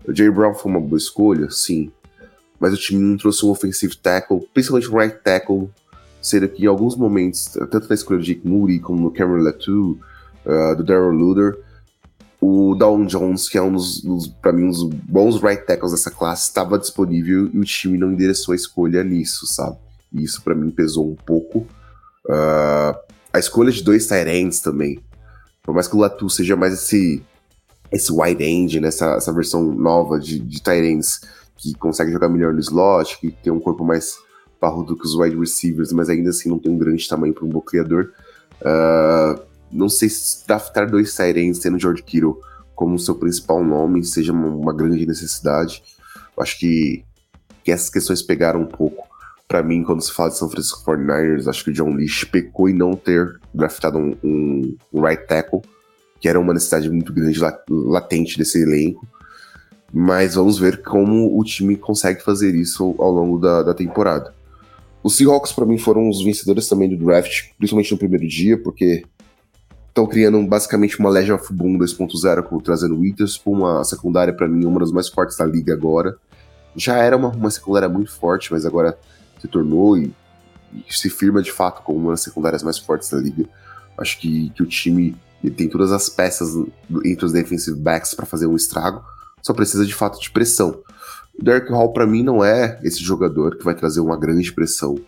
O Jay Brown foi uma boa escolha, sim. Mas o time não trouxe um offensive tackle, principalmente um right tackle, sendo que em alguns momentos, tanto na escolha de Jake Moody como no Cameron Latu, uh, do Darrell Luder, o Down Jones, que é um dos, dos para mim, um dos bons right tackles dessa classe, estava disponível e o time não endereçou a escolha nisso, sabe? E isso para mim pesou um pouco. Uh, a escolha de dois tight ends também. Por mais que o Latu seja mais esse, esse wide end, né? essa, essa versão nova de, de tight ends que consegue jogar melhor no slot, que tem um corpo mais parrudo que os wide receivers, mas ainda assim não tem um grande tamanho para um bloqueador. Uh, não sei se draftar dois Sirens tendo George Kittle como seu principal nome seja uma, uma grande necessidade. Eu acho que, que essas questões pegaram um pouco para mim quando se fala de São Francisco 49ers. Acho que o John Leach pecou em não ter draftado um, um, right tackle, que era uma necessidade muito grande latente desse elenco. Mas vamos ver como o time consegue fazer isso ao longo da, da temporada. Os Seahawks, para mim, foram os vencedores também do draft, principalmente no primeiro dia, porque estão criando basicamente uma Legion of Boom 2.0, trazendo Witherspoon, uma secundária para mim uma das mais fortes da liga agora. Já era uma, uma secundária muito forte, mas agora se tornou e, e, se firma de fato como uma das secundárias mais fortes da liga. Acho que, que o time tem todas as peças entre os defensive backs para fazer um estrago, só precisa de fato de pressão. O Derek Hall para mim não é esse jogador que vai trazer uma grande pressão.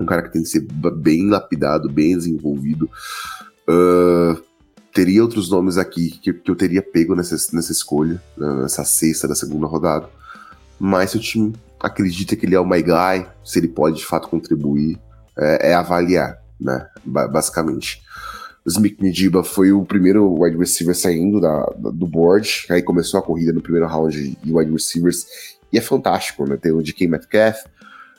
Um cara que tem que ser bem lapidado, bem desenvolvido. Uh, teria outros nomes aqui que, que, eu teria pego nessa, nessa escolha, nessa sexta da segunda rodada. Mas se o time acredita que ele é o my guy, se ele pode de fato contribuir, é, é avaliar, né? Basicamente. O Smith Nidiba foi o primeiro wide receiver saindo da, da, do board, aí começou a corrida no primeiro round de wide receivers, e é fantástico, né? Tem o DK Metcalf,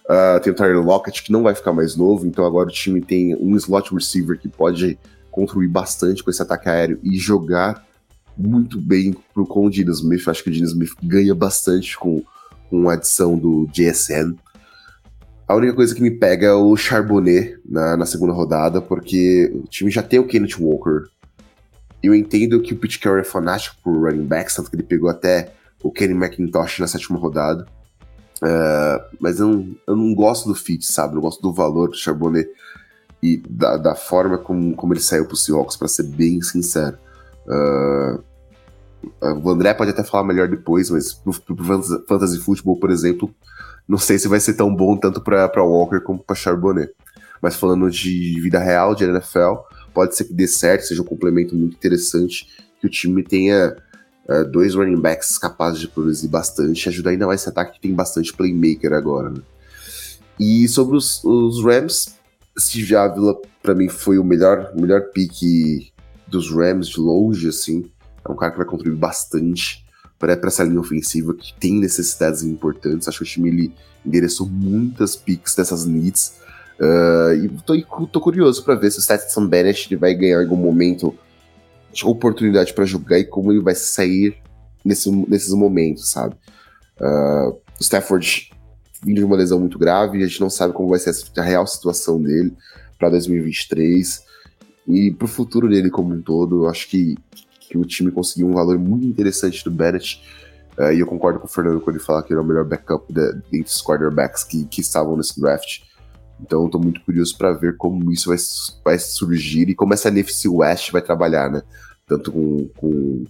uh, tem o Tyler Lockett, que não vai ficar mais novo, então agora o time tem um slot receiver que pode contribuir bastante com esse ataque aéreo e jogar muito bem pro, com o Dino Smith. Acho que o Dino Smith ganha bastante com, com a adição do JSN. A única coisa que me pega é o Charbonnet na, na segunda rodada, porque o time já tem o Kenneth Walker. Eu entendo que o Pete Carroll é fanático por running backs, tanto que ele pegou até o Kenny McIntosh na sétima rodada. Uh, mas eu não, eu não gosto do fit, sabe? Eu gosto do valor do Charbonnet e da, da forma como, como ele saiu pro Seahawks, para ser bem sincero. Uh, o André pode até falar melhor depois, mas pro Fantasy Football, por exemplo, não sei se vai ser tão bom tanto para Walker como para Charbonnet. Mas falando de vida real, de NFL, pode ser que dê certo, seja um complemento muito interessante, que o time tenha uh, dois running backs capazes de produzir bastante, ajudar ainda mais esse ataque que tem bastante playmaker agora. Né? E sobre os, os Rams, Steve Avila, para mim, foi o melhor, melhor pick dos Rams de longe, assim. É um cara que vai contribuir bastante para essa linha ofensiva que tem necessidades importantes. Acho que o time ele endereçou muitas picks dessas needs. Uh, e tô, tô curioso para ver se o Stetson Bennett vai ganhar em algum momento de oportunidade para jogar e como ele vai sair nesse, nesses momentos, sabe? Uh, o Stafford vindo de uma lesão muito grave, a gente não sabe como vai ser a real situação dele para 2023 e para o futuro dele como um todo. Eu acho que, que o time conseguiu um valor muito interessante do Bennett. Uh, e eu concordo com o Fernando quando ele fala que ele é o melhor backup de, entre os quarterbacks que, que estavam nesse draft. Então tô muito curioso para ver como isso vai, vai surgir e como essa NFC West vai trabalhar, né? Tanto com, com,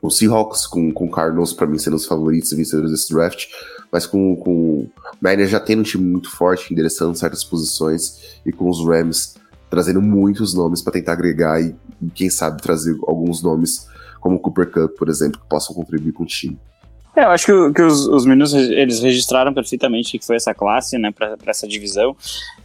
com Seahawks, com, com Cardinals, para mim, sendo os favoritos e vencedores desse draft, mas com, com o Niners já tendo um time muito forte, endereçando certas posições, e com os Rams trazendo muitos nomes para tentar agregar e, quem sabe, trazer alguns nomes como o Cooper Cup, por exemplo, que possam contribuir com o time. É, eu acho que, que os, os meninos eles registraram perfeitamente o que foi essa classe, né, para essa divisão.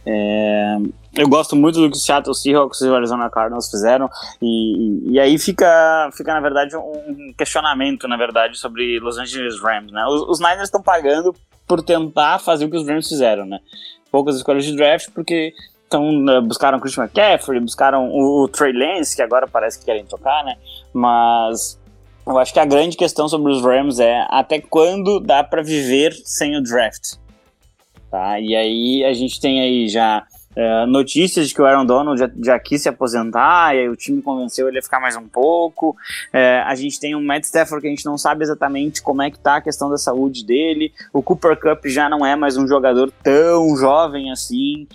É, eu gosto muito do que os Seattle Seahawks e o Arizona Cardinals fizeram, e, e, aí fica, fica, na verdade, um questionamento, na verdade, sobre Los Angeles Rams, né? Os, os Niners estão pagando por tentar fazer o que os Rams fizeram, né? Poucas escolhas de draft, porque então, buscaram Christian McCaffrey, buscaram o, o Trey Lance, que agora parece que querem tocar, né? Mas eu acho que a grande questão sobre os Rams é até quando dá para viver sem o draft. Tá? E aí a gente tem aí já é, notícias de que o Aaron Donald já, já, quis se aposentar, e aí o time convenceu ele a ficar mais um pouco. É, a gente tem um Matt Stafford que a gente não sabe exatamente como é que tá a questão da saúde dele. O Cooper Cup já não é mais um jogador tão jovem assim.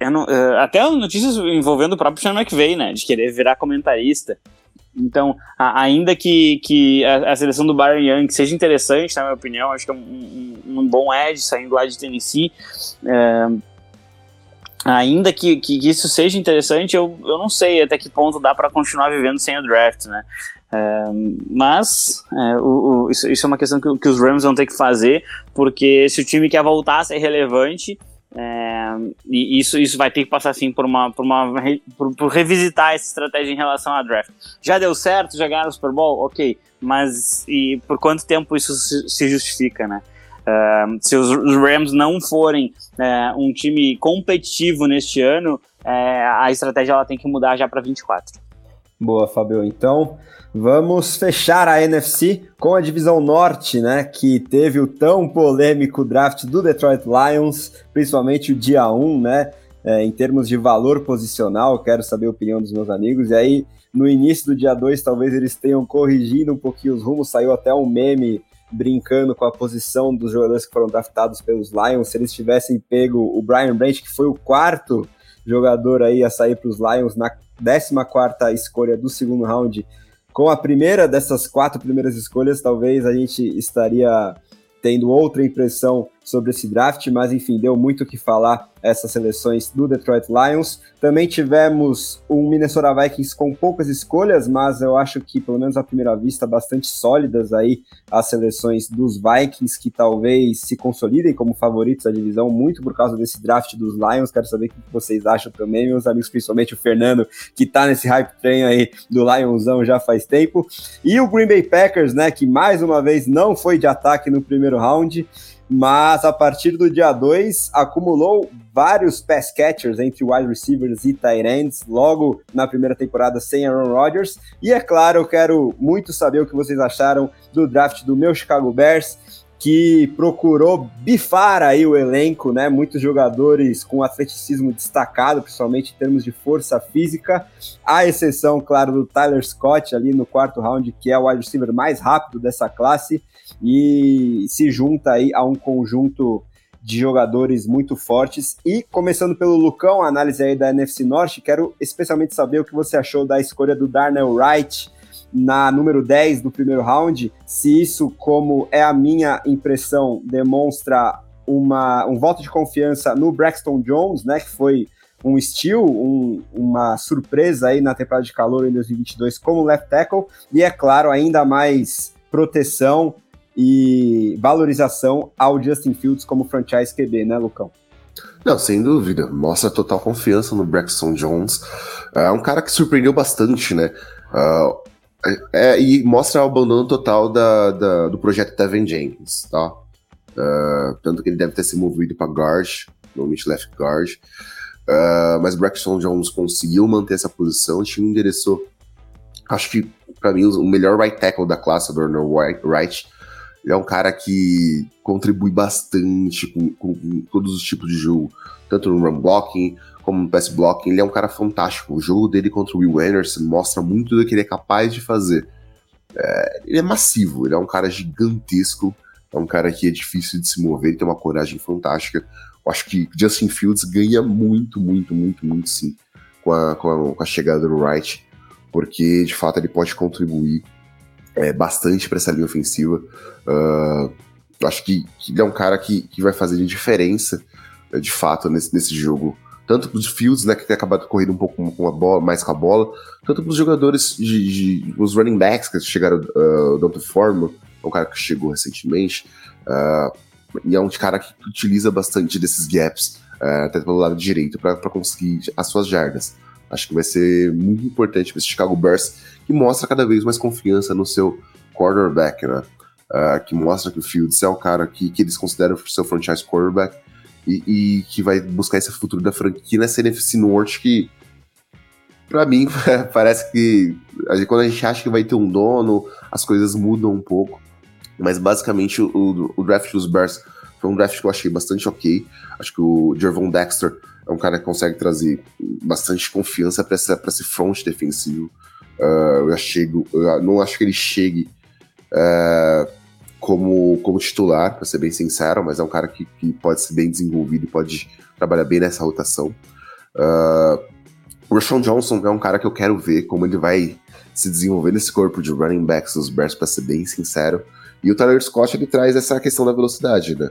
É, não, é, até notícias envolvendo o próprio Sean McVay, né? De querer virar comentarista. Então, a, ainda que, que a, a, seleção do Byron Young seja interessante, na minha opinião, acho que é um, um, um bom edge saindo lá de Tennessee. É, ainda que, que, isso seja interessante, eu, eu não sei até que ponto dá para continuar vivendo sem o draft, né? É, mas é, o, o, isso, isso, é uma questão que, que, os Rams vão ter que fazer, porque se o time quer voltar a ser relevante, é, e isso, isso vai ter que passar assim por uma, por uma por, por, revisitar essa estratégia em relação à draft. Já deu certo, já ganharam o Super Bowl, ok, mas e por quanto tempo isso se, se justifica, né? Uh, se os Rams não forem uh, um time competitivo neste ano, uh, a estratégia ela tem que mudar já para 24. Boa, Fabio. Então, vamos fechar a NFC com a divisão norte, né? Que teve o tão polêmico draft do Detroit Lions, principalmente o dia 1, né? É, em termos de valor posicional, quero saber a opinião dos meus amigos. E aí, no início do dia 2, talvez eles tenham corrigido um pouquinho os rumos, saiu até um meme brincando com a posição dos jogadores que foram draftados pelos Lions. Se eles tivessem pego o Brian Branch, que foi o quarto jogador aí a sair para os Lions na 14 escolha do segundo round. Com a primeira dessas quatro primeiras escolhas, talvez a gente estaria tendo outra impressão sobre esse draft, mas enfim, deu muito o que falar essas seleções do Detroit Lions. Também tivemos um Minnesota Vikings com poucas escolhas, mas eu acho que, pelo menos à primeira vista, bastante sólidas aí as seleções dos Vikings, que talvez se consolidem como favoritos da divisão, muito por causa desse draft dos Lions. Quero saber o que vocês acham também, meus amigos, principalmente o Fernando, que tá nesse hype train aí do Lionsão já faz tempo. E o Green Bay Packers, né, que mais uma vez não foi de ataque no primeiro round. Mas a partir do dia 2 acumulou vários pass catchers entre wide receivers e tight ends, logo na primeira temporada sem Aaron Rodgers. E é claro, eu quero muito saber o que vocês acharam do draft do meu Chicago Bears que procurou bifar aí o elenco, né? Muitos jogadores com atleticismo destacado, principalmente em termos de força física, à exceção, claro, do Tyler Scott ali no quarto round, que é o wide receiver mais rápido dessa classe e se junta aí a um conjunto de jogadores muito fortes. E começando pelo Lucão, a análise aí da NFC Norte, quero especialmente saber o que você achou da escolha do Darnell Wright na número 10 do primeiro round, se isso, como é a minha impressão, demonstra uma, um voto de confiança no Braxton Jones, né, que foi um steal, um, uma surpresa aí na temporada de calor em 2022 como left tackle, e é claro, ainda mais proteção e valorização ao Justin Fields como franchise QB, né, Lucão? Não, sem dúvida. Mostra total confiança no Braxton Jones. É um cara que surpreendeu bastante, né? Uh, é, e mostra o abandono total da, da, do projeto Tevin Jenkins, tá? Uh, tanto que ele deve ter se movido para guard, normalmente left guard. Uh, mas Braxton Jones conseguiu manter essa posição, o time endereçou. Acho que, para mim, o melhor right tackle da classe, do Arnold Wright. Ele é um cara que contribui bastante com, com, com todos os tipos de jogo, tanto no run blocking, como pass blocking, ele é um cara fantástico. O jogo dele contra o Will Anderson mostra muito do que ele é capaz de fazer. É, ele é massivo, ele é um cara gigantesco, é um cara que é difícil de se mover, ele tem uma coragem fantástica. Eu acho que Justin Fields ganha muito, muito, muito, muito sim com a, com a, com a chegada do Wright, porque de fato ele pode contribuir é, bastante para essa linha ofensiva. Uh, acho que, que, ele é um cara que, que vai fazer diferença de fato nesse, nesse jogo tanto para os Fields, né, que tem acabado correndo um pouco com a bola, mais com a bola, tanto para os jogadores de, de, os running backs que chegaram uh, do Forma, é um cara que chegou recentemente, uh, e é um cara que utiliza bastante desses gaps, uh, até pelo lado direito, para conseguir as suas jardas. Acho que vai ser muito importante para esse Chicago Bears, que mostra cada vez mais confiança no seu quarterback, né? Uh, que mostra que o Fields é o cara que, que eles consideram seu franchise quarterback, e, e, que vai buscar esse futuro da franquia nessa NFC Norte que, para mim, parece que quando a gente acha que vai ter um dono, as coisas mudam um pouco. Mas basicamente o, o draft dos Bears foi um draft que eu achei bastante ok. Acho que o Jervon Dexter é um cara que consegue trazer bastante confiança para esse front defensivo. Uh, eu, achei, eu não acho que ele chegue uh, como, como titular, para ser bem sincero, mas é um cara que, que pode ser bem desenvolvido e pode trabalhar bem nessa rotação. Uh, o Rashawn Johnson é um cara que eu quero ver como ele vai se desenvolver nesse corpo de running backs dos Bears, para ser bem sincero. E o Tyler Scott ele traz essa questão da velocidade, né?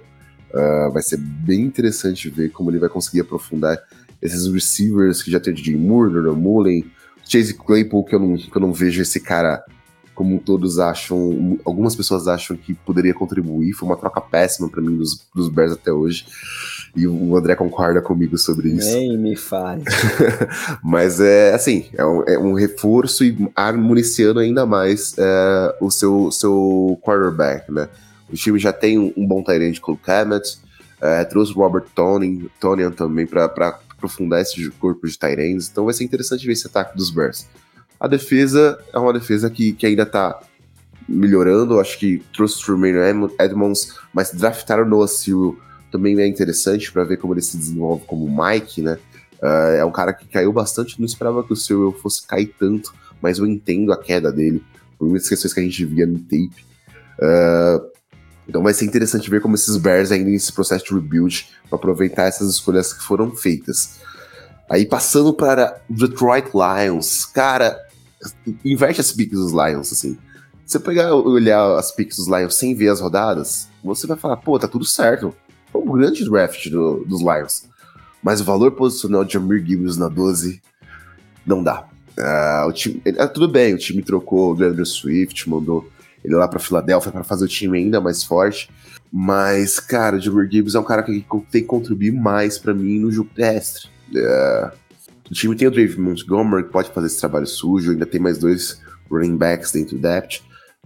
Uh, vai ser bem interessante ver como ele vai conseguir aprofundar esses receivers que já tem o DJ Moore, Norman Mullen, Chase Claypool, que eu, não, que eu não vejo esse cara como todos acham, algumas pessoas acham que poderia contribuir. Foi uma troca péssima para mim dos, dos Bears até hoje. E o André concorda comigo sobre isso. Nem me faz. Mas é assim, é um, é um reforço e municiando ainda mais é, o seu, seu quarterback, né? O time já tem um, bom Tyrant com o é, trouxe o Robert Tonian, Tonian também para aprofundar esse corpo de Tyrants, então vai ser interessante ver esse ataque dos Bears. A defesa é uma defesa que, que ainda tá melhorando. Acho que trouxe o Tremaine Edmonds, mas draftar o Noah Cyril também é interessante para ver como ele se desenvolve como Mike, né? Uh, é um cara que caiu bastante, não esperava que o Cyril fosse cair tanto, mas eu entendo a queda dele, por muitas questões que a gente via no tape. Uh, então vai ser interessante ver como esses Bears ainda nesse processo de rebuild para aproveitar essas escolhas que foram feitas. Aí passando para Detroit Lions, cara, inverte as picks dos Lions, assim. Você pegar olhar as picks dos Lions sem ver as rodadas, você vai falar, pô, tá tudo certo. Foi um grande draft do, dos Lions. Mas o valor posicional de Amir Gibbs na 12 não dá. Uh, o time, uh, tudo bem, o time trocou o Leandro Swift, mandou ele lá para Filadélfia para fazer o time ainda mais forte. Mas, cara, o Jamir Gibbs é um cara que tem que contribuir mais para mim no jogo terrestre. Uh, o time tem o Dave Montgomery, que pode fazer esse trabalho sujo, ainda tem mais dois running backs dentro do depth,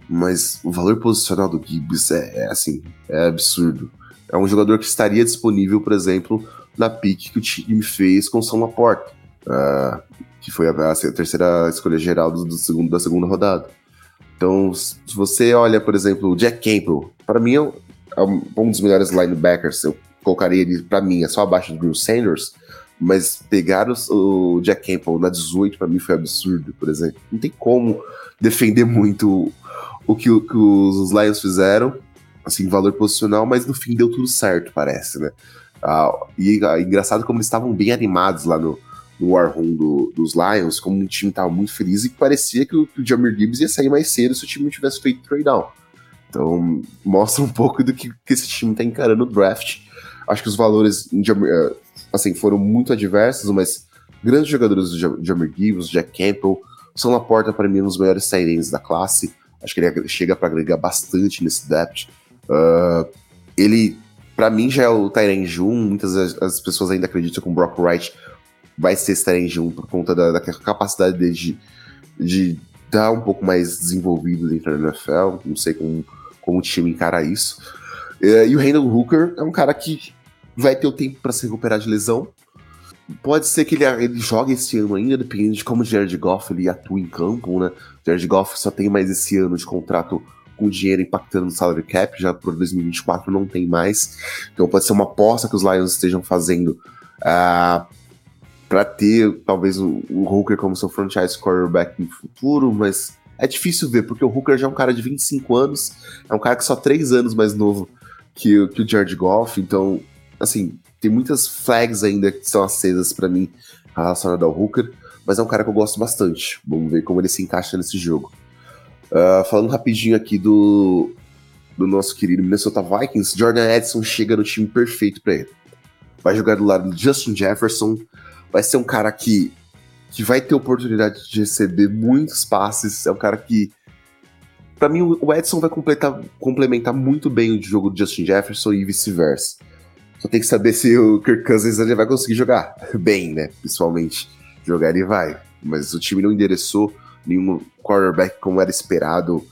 mas o valor posicional do Gibbs é, é assim, é absurdo. é um jogador que estaria disponível, por exemplo, na pick que o time fez com São Laporta, uh, que foi a, a, terceira escolha geral do, do, segundo, da segunda rodada. Então, se você olha, por exemplo, o Jack Campbell, para mim é, é um dos melhores linebackers, eu colocaria ele, para mim, é só abaixo do Drew Sanders, mas pegar o, o Jack Campbell na 18 para mim foi absurdo, por exemplo. Não tem como defender muito o que, o, que os Lions fizeram, assim, valor posicional, mas no fim deu tudo certo, parece, né? Ah, e ah, engraçado como eles estavam bem animados lá no, no War Room do, dos Lions, como o time estava muito feliz e parecia que o, o Jamir Gibbs ia sair mais cedo se o time não tivesse feito trade down. Então, mostra um pouco do que, que esse time está encarando o draft. Acho que os valores ah, assim, foram muito adversos, mas grandes jogadores do Jamir Gibbs, Jack Campbell, são na porta para mim um dos melhores sairens da classe. Acho que ele chega para agregar bastante nesse depth. Uh, ele, para mim, já é o Tyrande 1. Muitas as pessoas ainda acreditam que o Brock Wright vai ser esse Tyrande 1 por conta da, da capacidade dele de, de dar um pouco mais desenvolvido dentro da NFL. Não sei como, como o time encara isso. Uh, e o Randall Hooker é um cara que vai ter o tempo para se recuperar de lesão. Pode ser que ele, ele jogue esse ano ainda, dependendo de como o Jared Goff ele atua em campo, né? O Jared Goff só tem mais esse ano de contrato com dinheiro impactando no salary cap, já por 2024 não tem mais. Então pode ser uma aposta que os Lions estejam fazendo uh, para ter talvez o, o Hooker como seu franchise quarterback no futuro, mas é difícil ver, porque o Hooker já é um cara de 25 anos, é um cara que só 3 anos mais novo que, que o Jared Goff, então, assim, tem muitas flags ainda que são acesas para mim relacionadas ao Hooker, mas é um cara que eu gosto bastante. Vamos ver como ele se encaixa nesse jogo. Uh, falando rapidinho aqui do, do nosso querido Minnesota Vikings, Jordan Edson chega no time perfeito para ele. Vai jogar do lado de Justin Jefferson, vai ser um cara que, que vai ter oportunidade de receber muitos passes, é um cara que para mim o Edson vai completar, complementar muito bem o jogo do Justin Jefferson e vice-versa. Só tem que saber se o Kirk Cousins ele vai conseguir jogar bem, né? Pessoalmente. Jogar ele vai. Mas o time não endereçou nenhum quarterback como era esperado.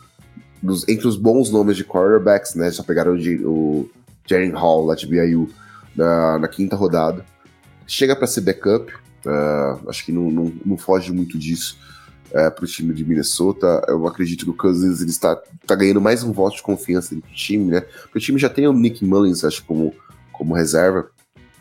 Nos, entre os bons nomes de quarterbacks, né? Já pegaram o, o Jaren Hall lá de BYU na, na quinta rodada. Chega para ser backup. Uh, acho que não, não, não, foge muito disso é, para o time de Minnesota. Eu acredito que o Cousins ele está, está ganhando mais um voto de confiança do time, né? Porque o time já tem o Nick Mullins, acho, como como reserva.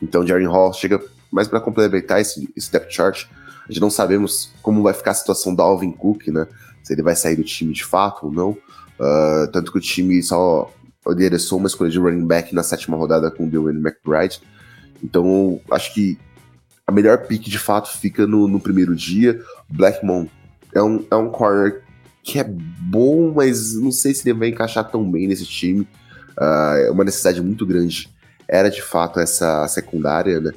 Então, Jaren Hall chega mais para complementar esse, esse depth chart. A gente não sabemos como vai ficar a situação do Alvin Cook, né? Se ele vai sair do time de fato ou não. Uh, tanto que o time só endereçou uma escolha de running back na sétima rodada com o Dwayne McBride. Então, acho que a melhor pick de fato fica no, no primeiro dia. Blackmon é um, é um corner que é bom, mas não sei se ele vai encaixar tão bem nesse time. Uh, é uma necessidade muito grande era de fato essa secundária, né?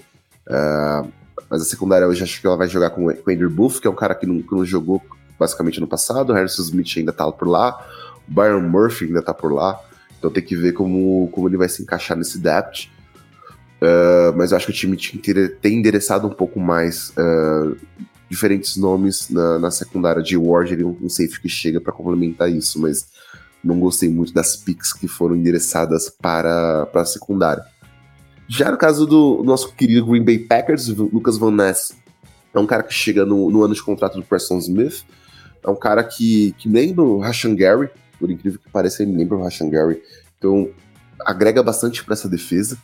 Uh, mas a secundária hoje acho que ela vai jogar com, o Andrew Booth, que é um cara que não, que não jogou basicamente no passado, o Harrison Smith ainda tá por lá, o Byron Murphy ainda tá por lá, então tem que ver como, como ele vai se encaixar nesse depth. Uh, mas eu acho que o time tem endereçado um pouco mais uh, diferentes nomes na, na secundária de Ward, ele um, um safe que chega para complementar isso, mas não gostei muito das picks que foram endereçadas para, para a secundária. Já no caso do nosso querido Green Bay Packers, Lucas Van Ness é um cara que chega no, no ano de contrato do Preston Smith. É um cara que, que lembra o Rashan Gary, por incrível que pareça, ele lembra o Rashan Gary. Então, agrega bastante para essa defesa.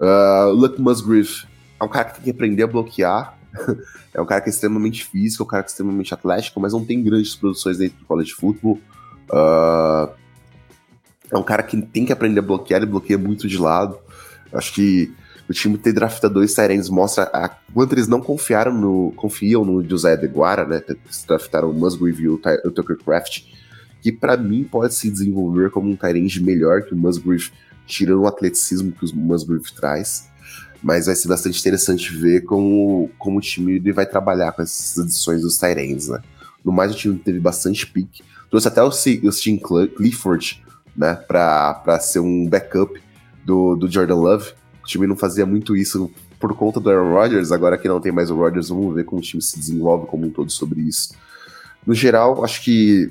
Uh, Luke Musgrave é um cara que tem que aprender a bloquear. é um cara que é extremamente físico, é um cara que é extremamente atlético, mas não tem grandes produções dentro do college football. Uh, é um cara que tem que aprender a bloquear, ele bloqueia muito de lado. Acho que o time ter draftado dois Tyrants mostra a, quanto eles não confiaram no, confiam no José Adeguara, né? Eles draftaram o Musgrave e o, o Tucker Craft, que para mim pode se desenvolver como um Tyrant melhor que o Musgrave, tirando o atleticismo que o Musgrave traz. Mas vai ser bastante interessante ver como, como o time vai trabalhar com essas adições dos Tyrants, né? No mais, o time teve bastante pick. Trouxe até o, Steve Clifford, né? Pra, pra ser um backup do, do Jordan Love. O time não fazia muito isso por conta do Aaron Rodgers, agora que não tem mais o Rodgers, vamos ver como o time se desenvolve como um todo sobre isso. No geral, acho que,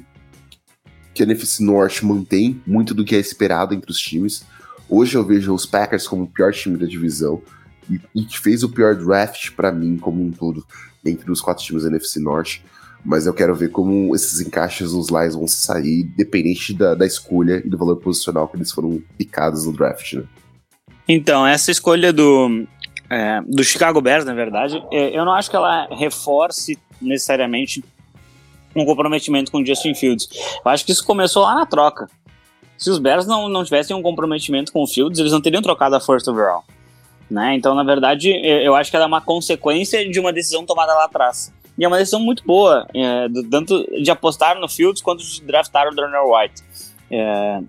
que a NFC Norte mantém muito do que é esperado entre os times. Hoje eu vejo os Packers como o pior time da divisão e, e que fez o pior draft para mim como um todo, entre os quatro times da NFC Norte. Mas eu quero ver como esses encaixes nos Lions vão sair, dependente da, da escolha e do valor posicional que eles foram picados no draft, né? Então, essa escolha do, é, do Chicago Bears, na verdade, é, eu não acho que ela reforce necessariamente um comprometimento com o Justin Fields. Eu acho que isso começou lá na troca. Se os Bears não, não tivessem um comprometimento com o Fields, eles não teriam trocado a first overall. Né? Então, na verdade, eu acho que ela é uma consequência de uma decisão tomada lá atrás. E é uma decisão muito boa, é, tanto de apostar no Fields quanto de draftar o Darnell White. É,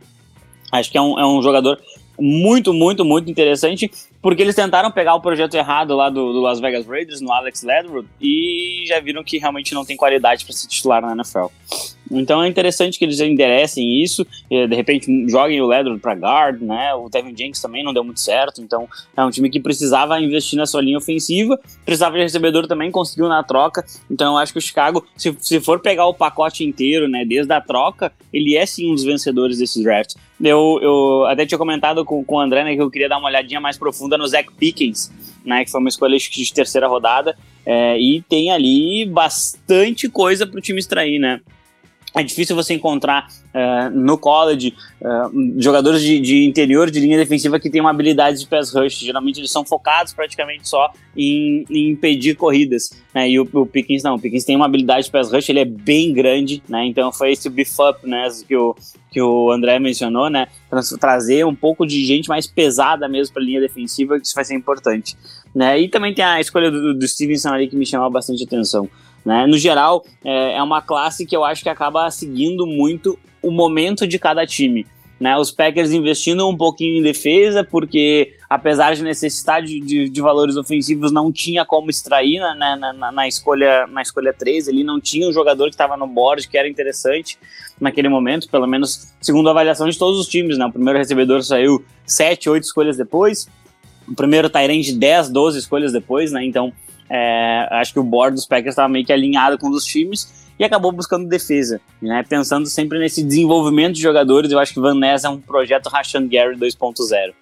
acho que é um, é um jogador muito, muito, muito interessante, porque eles tentaram pegar o projeto errado lá do, do Las Vegas Raiders, no Alex Ledwood, e já viram que realmente não tem qualidade para se titular na NFL. Então é interessante que eles enderecem isso, de repente joguem o Ledwood para guard, né? O Tevin Jenkins também não deu muito certo, então é um time que precisava investir na sua linha ofensiva, precisava de recebedor também, conseguiu na troca. Então eu acho que o Chicago, se, se for pegar o pacote inteiro, né, desde a troca, ele é sim um dos vencedores desse draft. Eu, eu até tinha comentado com, com o André né, que eu queria dar uma olhadinha mais profunda no Zach Pickens, né, que foi uma escolha de terceira rodada, é, e tem ali bastante coisa para o time extrair, né? É difícil você encontrar uh, no college uh, jogadores de, de, interior de linha defensiva que têm uma habilidade de pass rush. Geralmente eles são focados praticamente só em, em impedir corridas. Né? E o, o, Pickens não. O Pickens tem uma habilidade de pass rush, ele é bem grande, né? Então foi esse beef up né, que, o, que o André mencionou, né? Trazer um pouco de gente mais pesada mesmo para a linha defensiva, que isso vai ser importante. Né? E também tem a escolha do, do Stevenson ali que me chamou bastante atenção. Né? No geral, é, é uma classe que eu acho que acaba seguindo muito o momento de cada time. Né, os Packers investindo um pouquinho em defesa, porque apesar de necessitar de, de, de valores ofensivos, não tinha como extrair né, na, na, na, escolha na escolha 3, ele não tinha um jogador que estava no board que era interessante naquele momento, pelo menos segundo a avaliação de todos os times. Né, o primeiro recebedor saiu 7, 8 escolhas depois, o primeiro Tyrande 10, 12 escolhas depois, né, então é, acho que o board dos Packers estava meio que alinhado com os times e acabou buscando defesa, né? Pensando sempre nesse desenvolvimento de jogadores, eu acho que Van Ness é um projeto Rashan Gary 2.0,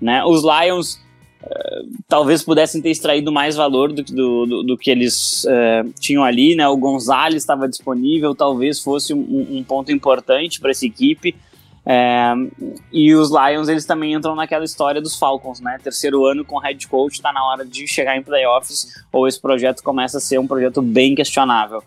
né? Os Lions uh, talvez pudessem ter extraído mais valor do, do, do, do que eles uh, tinham ali, né? O Gonzalez estava disponível, talvez fosse um, um ponto importante para essa equipe, é, e os Lions, eles também entram naquela história dos Falcons, né? Terceiro ano com head coach, tá na hora de chegar em playoffs, ou esse projeto começa a ser um projeto bem questionável.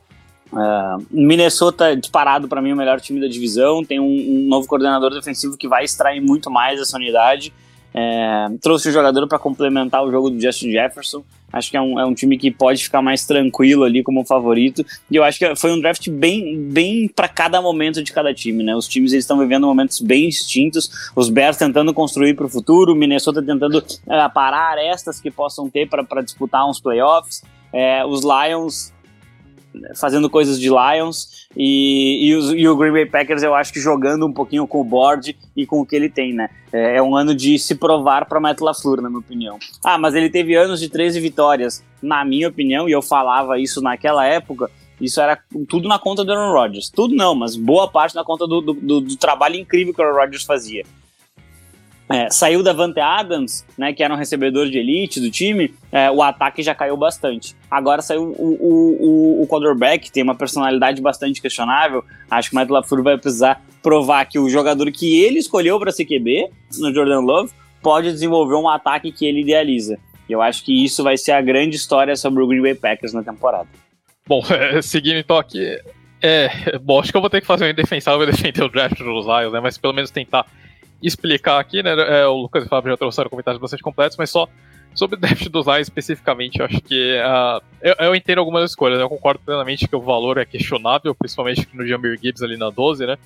Uh, Minnesota disparado para mim o melhor time da divisão, tem um, um, novo coordenador defensivo que vai extrair muito mais essa unidade. É, trouxe o jogador para complementar o jogo do Justin Jefferson. Acho que é um, é um time que pode ficar mais tranquilo ali como favorito. E eu acho que foi um draft bem, bem para cada momento de cada time, né? Os times estão vivendo momentos bem distintos. Os Bears tentando construir para o futuro, o Minnesota tentando uh, parar arestas que possam ter para disputar uns playoffs. É, os Lions fazendo coisas de Lions e, e, os, e, o Green Bay Packers eu acho que jogando um pouquinho com o board e com o que ele tem, né? É, é um ano de se provar para Matt LaFleur, na minha opinião. Ah, mas ele teve anos de 13 vitórias, na minha opinião, e eu falava isso naquela época, isso era tudo na conta do Aaron Rodgers. Tudo não, mas boa parte na conta do, do, do trabalho incrível que o Aaron Rodgers fazia. É, saiu da Vante Adams, né, que era um recebedor de elite do time, é, o ataque já caiu bastante. Agora saiu o, o, o, o quarterback, tem uma personalidade bastante questionável. Acho que o Matt LaFleur vai precisar provar que o jogador que ele escolheu para ser QB, no Jordan Love, pode desenvolver um ataque que ele idealiza. E eu acho que isso vai ser a grande história sobre o Green Bay Packers na temporada. Bom, é, seguindo então aqui, é, bom, acho que eu vou ter que fazer um indefensável defender o draft dos Lions, né, mas pelo menos tentar explicar aqui, né? É, o Lucas e o Fábio já trouxeram comentários bastante completos, mas só sobre o draft dos Lions especificamente, eu acho que uh, eu, eu, entendo algumas escolhas, né? eu concordo plenamente que o valor é questionável, principalmente no Jamir Gibbs ali na 12, né?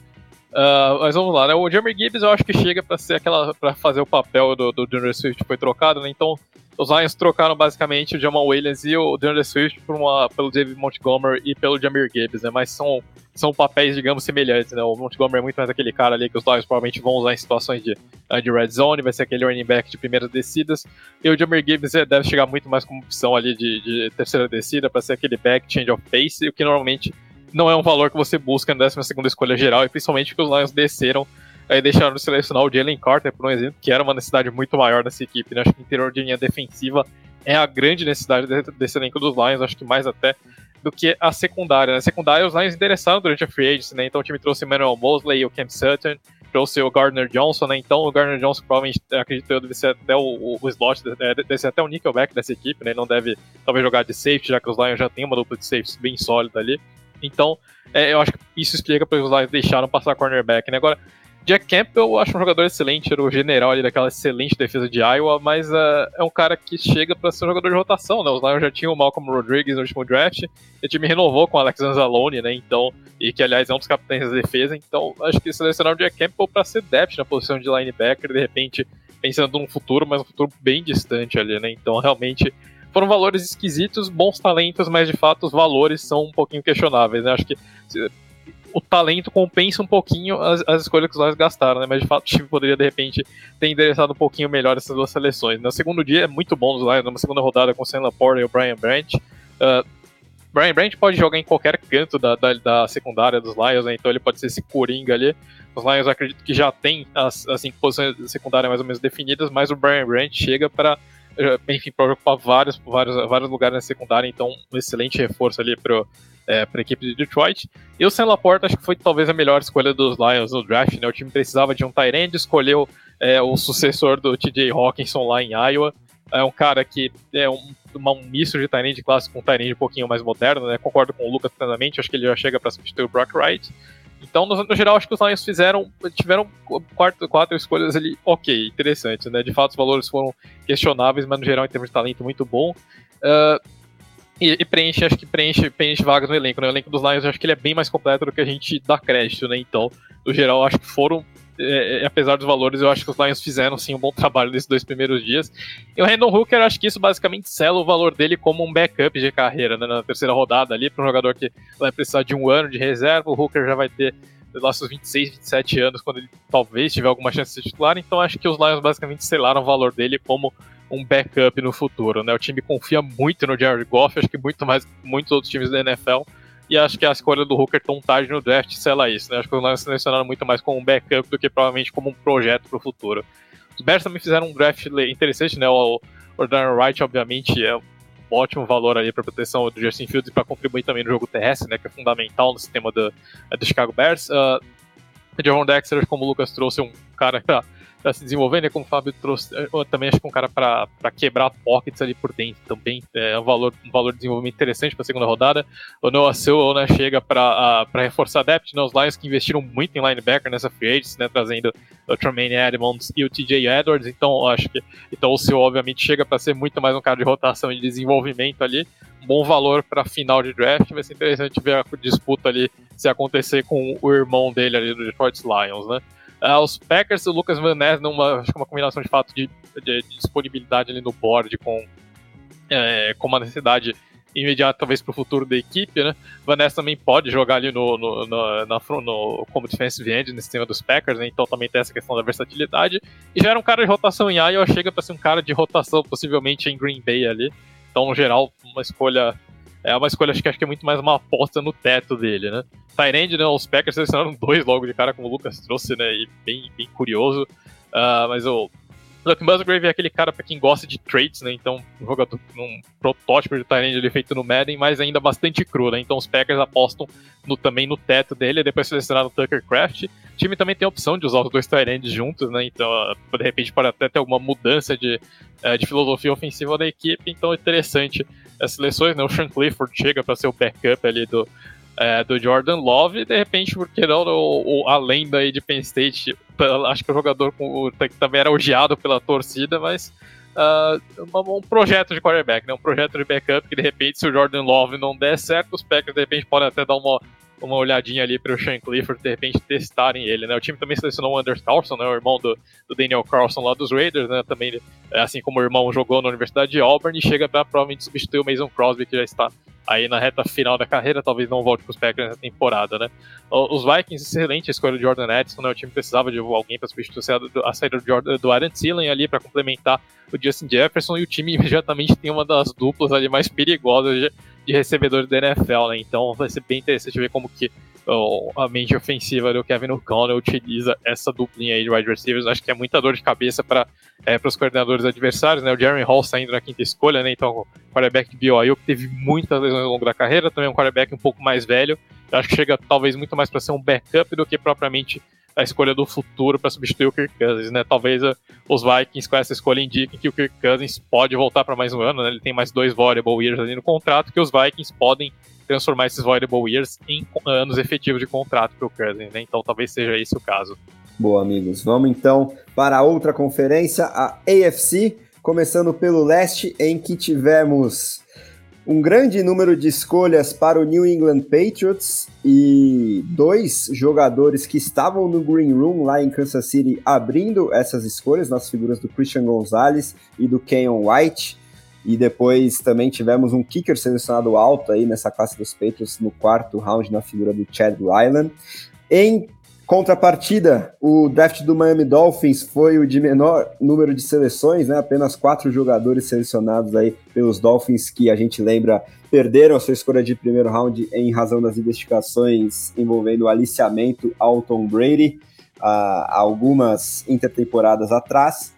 Uh, mas vamos lá, né? O Jamir Gibbs eu acho que chega para ser aquela para fazer o papel do, do Swift foi trocado, né? Então os Lions trocaram basicamente o Jamal Williams e o DeAndre Swift por uma, pelo David Montgomery e pelo Jamir Gibbs, né? Mas são, são papéis, digamos, semelhantes, né? O Montgomery é muito mais aquele cara ali que os Lions provavelmente vão usar em situações de, eh, de red zone, vai ser aquele running back de primeiras descidas. E o Jamir Gibbs eh, deve chegar muito mais como opção ali de, de terceira descida para ser aquele back change of pace, o que normalmente não é um valor que você busca na 12 escolha geral, e principalmente que os Lions desceram Aí deixaram de selecionar o Jalen Carter, por um exemplo, que era uma necessidade muito maior dessa equipe. Né? Acho que o interior de linha defensiva é a grande necessidade desse elenco dos Lions, acho que mais até do que a secundária. Na né? secundária, os Lions interessaram durante a free agency, né? Então o time trouxe o Emmanuel Mosley e o Cam Sutton, trouxe o Gardner Johnson, né? Então o Gardner Johnson provavelmente, acredito eu, deve ser até o, o, slot, deve ser até o nickelback dessa equipe, né? Ele não deve, talvez, jogar de safety, já que os Lions já têm uma dupla de safeties bem sólida ali. Então, é, eu acho que isso explica porque os Lions deixaram passar cornerback, né? Agora, Jack Campbell eu acho um jogador excelente, era o general ali daquela excelente defesa de Iowa, mas uh, é um cara que chega para ser um jogador de rotação, né? Os Lions já tinham o Malcolm Rodrigues no último draft, e o time renovou com o Alex Anzalone, né? Então, e que aliás é um dos capitães da defesa, então acho que selecionaram o Jack Campbell para ser depth na posição de linebacker, de repente pensando num futuro, mas um futuro bem distante ali, né? Então, realmente foram valores esquisitos, bons talentos, mas de fato os valores são um pouquinho questionáveis, né? Acho que o talento compensa um pouquinho as, as escolhas que os Lions gastaram, né? Mas de fato o time poderia de repente ter endereçado um pouquinho melhor essas duas seleções. No segundo dia é muito bom os Lions, numa segunda rodada com o Sam Laporte e o Brian Branch. Uh, Brian Branch pode jogar em qualquer canto da, da, da secundária dos Lions, né? então ele pode ser esse coringa ali. Os Lions acredito que já tem as, as cinco posições secundárias mais ou menos definidas, mas o Brian Branch chega para enfim, para ocupar vários, vários, vários lugares na secundária, então um excelente reforço ali para é, a equipe de Detroit. E o Sam Laporta acho que foi talvez a melhor escolha dos Lions no draft, né? O time precisava de um Tyrande, escolheu é, o sucessor do TJ Hawkinson lá em Iowa. É um cara que é um, um misto de Tyrande clássico com um Tyrande um pouquinho mais moderno, né? Concordo com o Lucas plenamente, acho que ele já chega para substituir o Brock Wright. Então, no, no, geral, acho que os Lions fizeram, tiveram quatro, quatro escolhas ali, ok, interessantes, né? De fato, os valores foram questionáveis, mas no geral, em termos de talento, muito bom. Uh, e, e, preenche, acho que preenche, preenche vagas no elenco. Né? O elenco dos Lions, acho que ele é bem mais completo do que a gente dá crédito, né? Então, no geral, acho que foram é, é, apesar dos valores, eu acho que os Lions fizeram sim um bom trabalho nesses dois primeiros dias. E o Randall Hooker, acho que isso basicamente sela o valor dele como um backup de carreira, né, na terceira rodada ali, para um jogador que vai precisar de um ano de reserva. O Hooker já vai ter lá seus 26, 27 anos, quando ele talvez tiver alguma chance de ser titular. Então acho que os Lions basicamente selaram o valor dele como um backup no futuro. Né? O time confia muito no Jared Goff, acho que muito mais que muitos outros times da NFL e acho que a escolha do Hooker tão tarde no draft sela isso, né? Acho que os Lions selecionaram muito mais como um backup do que provavelmente como um projeto para o futuro. Os Bears também fizeram um draft interessante, né? O, o Darren Wright, obviamente, é um ótimo valor ali para proteção do Justin Fields e para contribuir também no jogo terrestre, né? Que é fundamental no sistema do, do Chicago Bears. Uh, Javon Dexter, como o Lucas trouxe, um cara para se desenvolver, né? Como o Fábio trouxe, eu também acho que um cara para quebrar pockets ali por dentro também é um valor, um valor de desenvolvimento interessante para a segunda rodada. O Noah Sewell né, chega para reforçar a depth, né? Os Lions que investiram muito em linebacker nessa free agency, né? Trazendo o Tremaine Edmonds e o TJ Edwards, então acho que então o Sewell obviamente chega para ser muito mais um cara de rotação e de desenvolvimento ali. Bom valor para final de draft, vai ser interessante ver a disputa ali se acontecer com o irmão dele ali do Detroit Lions, né? Uh, os Packers, o Lucas Van Ness, numa, acho que uma combinação de fato de, de, de disponibilidade ali no board com, é, com uma necessidade imediata, talvez, para o futuro da equipe, né? Van Ness também pode jogar ali no, no, no, na, no como defensive end nesse sistema dos Packers, né? Então também tem essa questão da versatilidade. E já era um cara de rotação em Iowa, chega para ser um cara de rotação, possivelmente em Green Bay ali. Então, no geral, uma escolha é uma escolha, acho que, acho que é muito mais uma aposta no teto dele, né? Tyrande, né? Os Packers selecionaram dois logo de cara, como o Lucas trouxe, né? E bem, bem curioso. Uh, mas o Luke Musgrave é aquele cara para quem gosta de traits, né? Então, um jogador, um protótipo de Tyrande ele feito no Madden, mas ainda bastante cru, né? Então, os Packers apostam no, também no teto dele, e depois selecionaram o Tucker Craft. O time também tem a opção de usar os dois Tyrands juntos, né? Então, de repente, pode até ter alguma mudança de, eh, de filosofia ofensiva da equipe. Então, é interessante as seleções, né? O Sean Clifford chega para ser o backup ali do, é, do Jordan Love, e de repente, porque não, o, o, a lenda aí de Penn State, acho que o jogador com, que também era odiado pela torcida, mas uh, um projeto de quarterback, né? um projeto de backup que de repente, se o Jordan Love não der certo, os Packers de repente podem até dar uma, uma olhadinha ali para o Sean Clifford de repente testarem ele, né? O time também selecionou o Anders Carlson, né? O irmão do, do Daniel Carlson lá dos Raiders, né? Também, assim como o irmão jogou na Universidade de Auburn e chega para provavelmente substituir o Mason Crosby que já está aí na reta final da carreira, talvez não volte para os Packers nessa temporada, né? Os Vikings, excelente escolha do Jordan Edson, né? O time precisava de alguém para substituir a saída do, Jordan, do Aaron Thielen ali para complementar o Justin Jefferson e o time imediatamente tem uma das duplas ali mais perigosas de, recebedores da NFL, né? Então vai ser bem interessante ver como que a mente ofensiva do Kevin O'Connell utiliza essa duplinha aí de wide receivers. Acho que é muita dor de cabeça para é, os coordenadores adversários, né? O Jeremy Hall saindo na quinta escolha, né? Então, o quarterback de BYU que teve muitas lesões ao longo da carreira, também um quarterback um pouco mais velho. Eu acho que chega talvez muito mais para ser um backup do que propriamente a escolha do futuro para substituir o Kirk Cousins, né? Talvez uh, os Vikings com essa escolha indiquem que o Kirk Cousins pode voltar para mais um ano, né? Ele tem mais dois voidable years ali no contrato que os Vikings podem transformar esses voidable years em anos efetivos de contrato para o Cousins, né? Então talvez seja esse o caso. Boa, amigos. Vamos então para outra conferência, a AFC, começando pelo leste, em que tivemos um grande número de escolhas para o New England Patriots e dois jogadores que estavam no Green Room lá em Kansas City abrindo essas escolhas, nas figuras do Christian Gonzalez e do Kenyon White. E depois também tivemos um kicker selecionado alto aí nessa classe dos Patriots no quarto round na figura do Chad Ryland. Em Contrapartida, o draft do Miami Dolphins foi o de menor número de seleções, né? Apenas quatro jogadores selecionados aí pelos Dolphins que a gente lembra perderam a sua escolha de primeiro round em razão das investigações envolvendo o aliciamento ao Tom Brady há algumas intertemporadas atrás.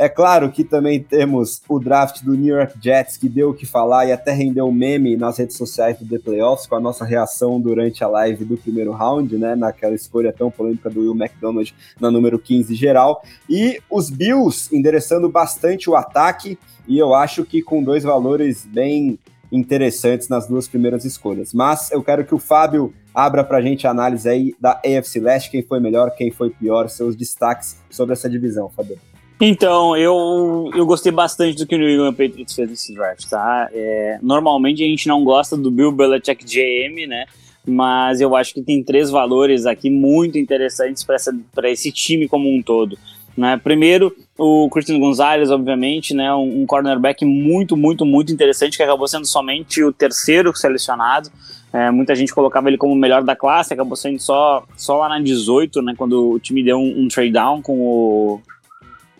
É claro que também temos o draft do New York Jets, que deu o que falar e até rendeu meme nas redes sociais do The Playoffs, com a nossa reação durante a live do primeiro round, né? Naquela escolha tão polêmica do Will McDonald na número 15 geral. E os Bills endereçando bastante o ataque, e eu acho que com dois valores bem interessantes nas duas primeiras escolhas. Mas eu quero que o Fábio abra para a gente a análise aí da AFC Leste, quem foi melhor, quem foi pior, seus destaques sobre essa divisão, Fábio. Então, eu, eu gostei bastante do que o New England Patriots fez nesse draft, tá? É, normalmente a gente não gosta do Bill Belichick GM, né? Mas eu acho que tem três valores aqui muito interessantes para esse time como um todo. Né? Primeiro, o Christian Gonzalez, obviamente, né? Um, um cornerback muito, muito, muito interessante, que acabou sendo somente o terceiro selecionado. É, muita gente colocava ele como o melhor da classe, acabou sendo só, só lá na 18, né? Quando o time deu um, um trade down com o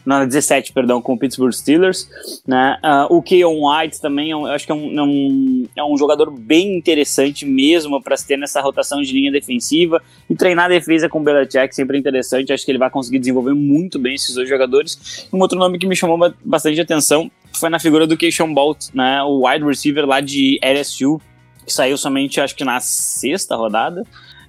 na 17, perdão, com o Pittsburgh Steelers, né? Uh, o Keon White também, eu acho que é um, é um, é um jogador bem interessante mesmo para se ter nessa rotação de linha defensiva e treinar a defesa com o Belichick sempre é interessante, acho que ele vai conseguir desenvolver muito bem esses dois jogadores. Um outro nome que me chamou bastante atenção foi na figura do Keishon Bolt, né? O wide receiver lá de LSU, que saiu somente, acho que na sexta rodada.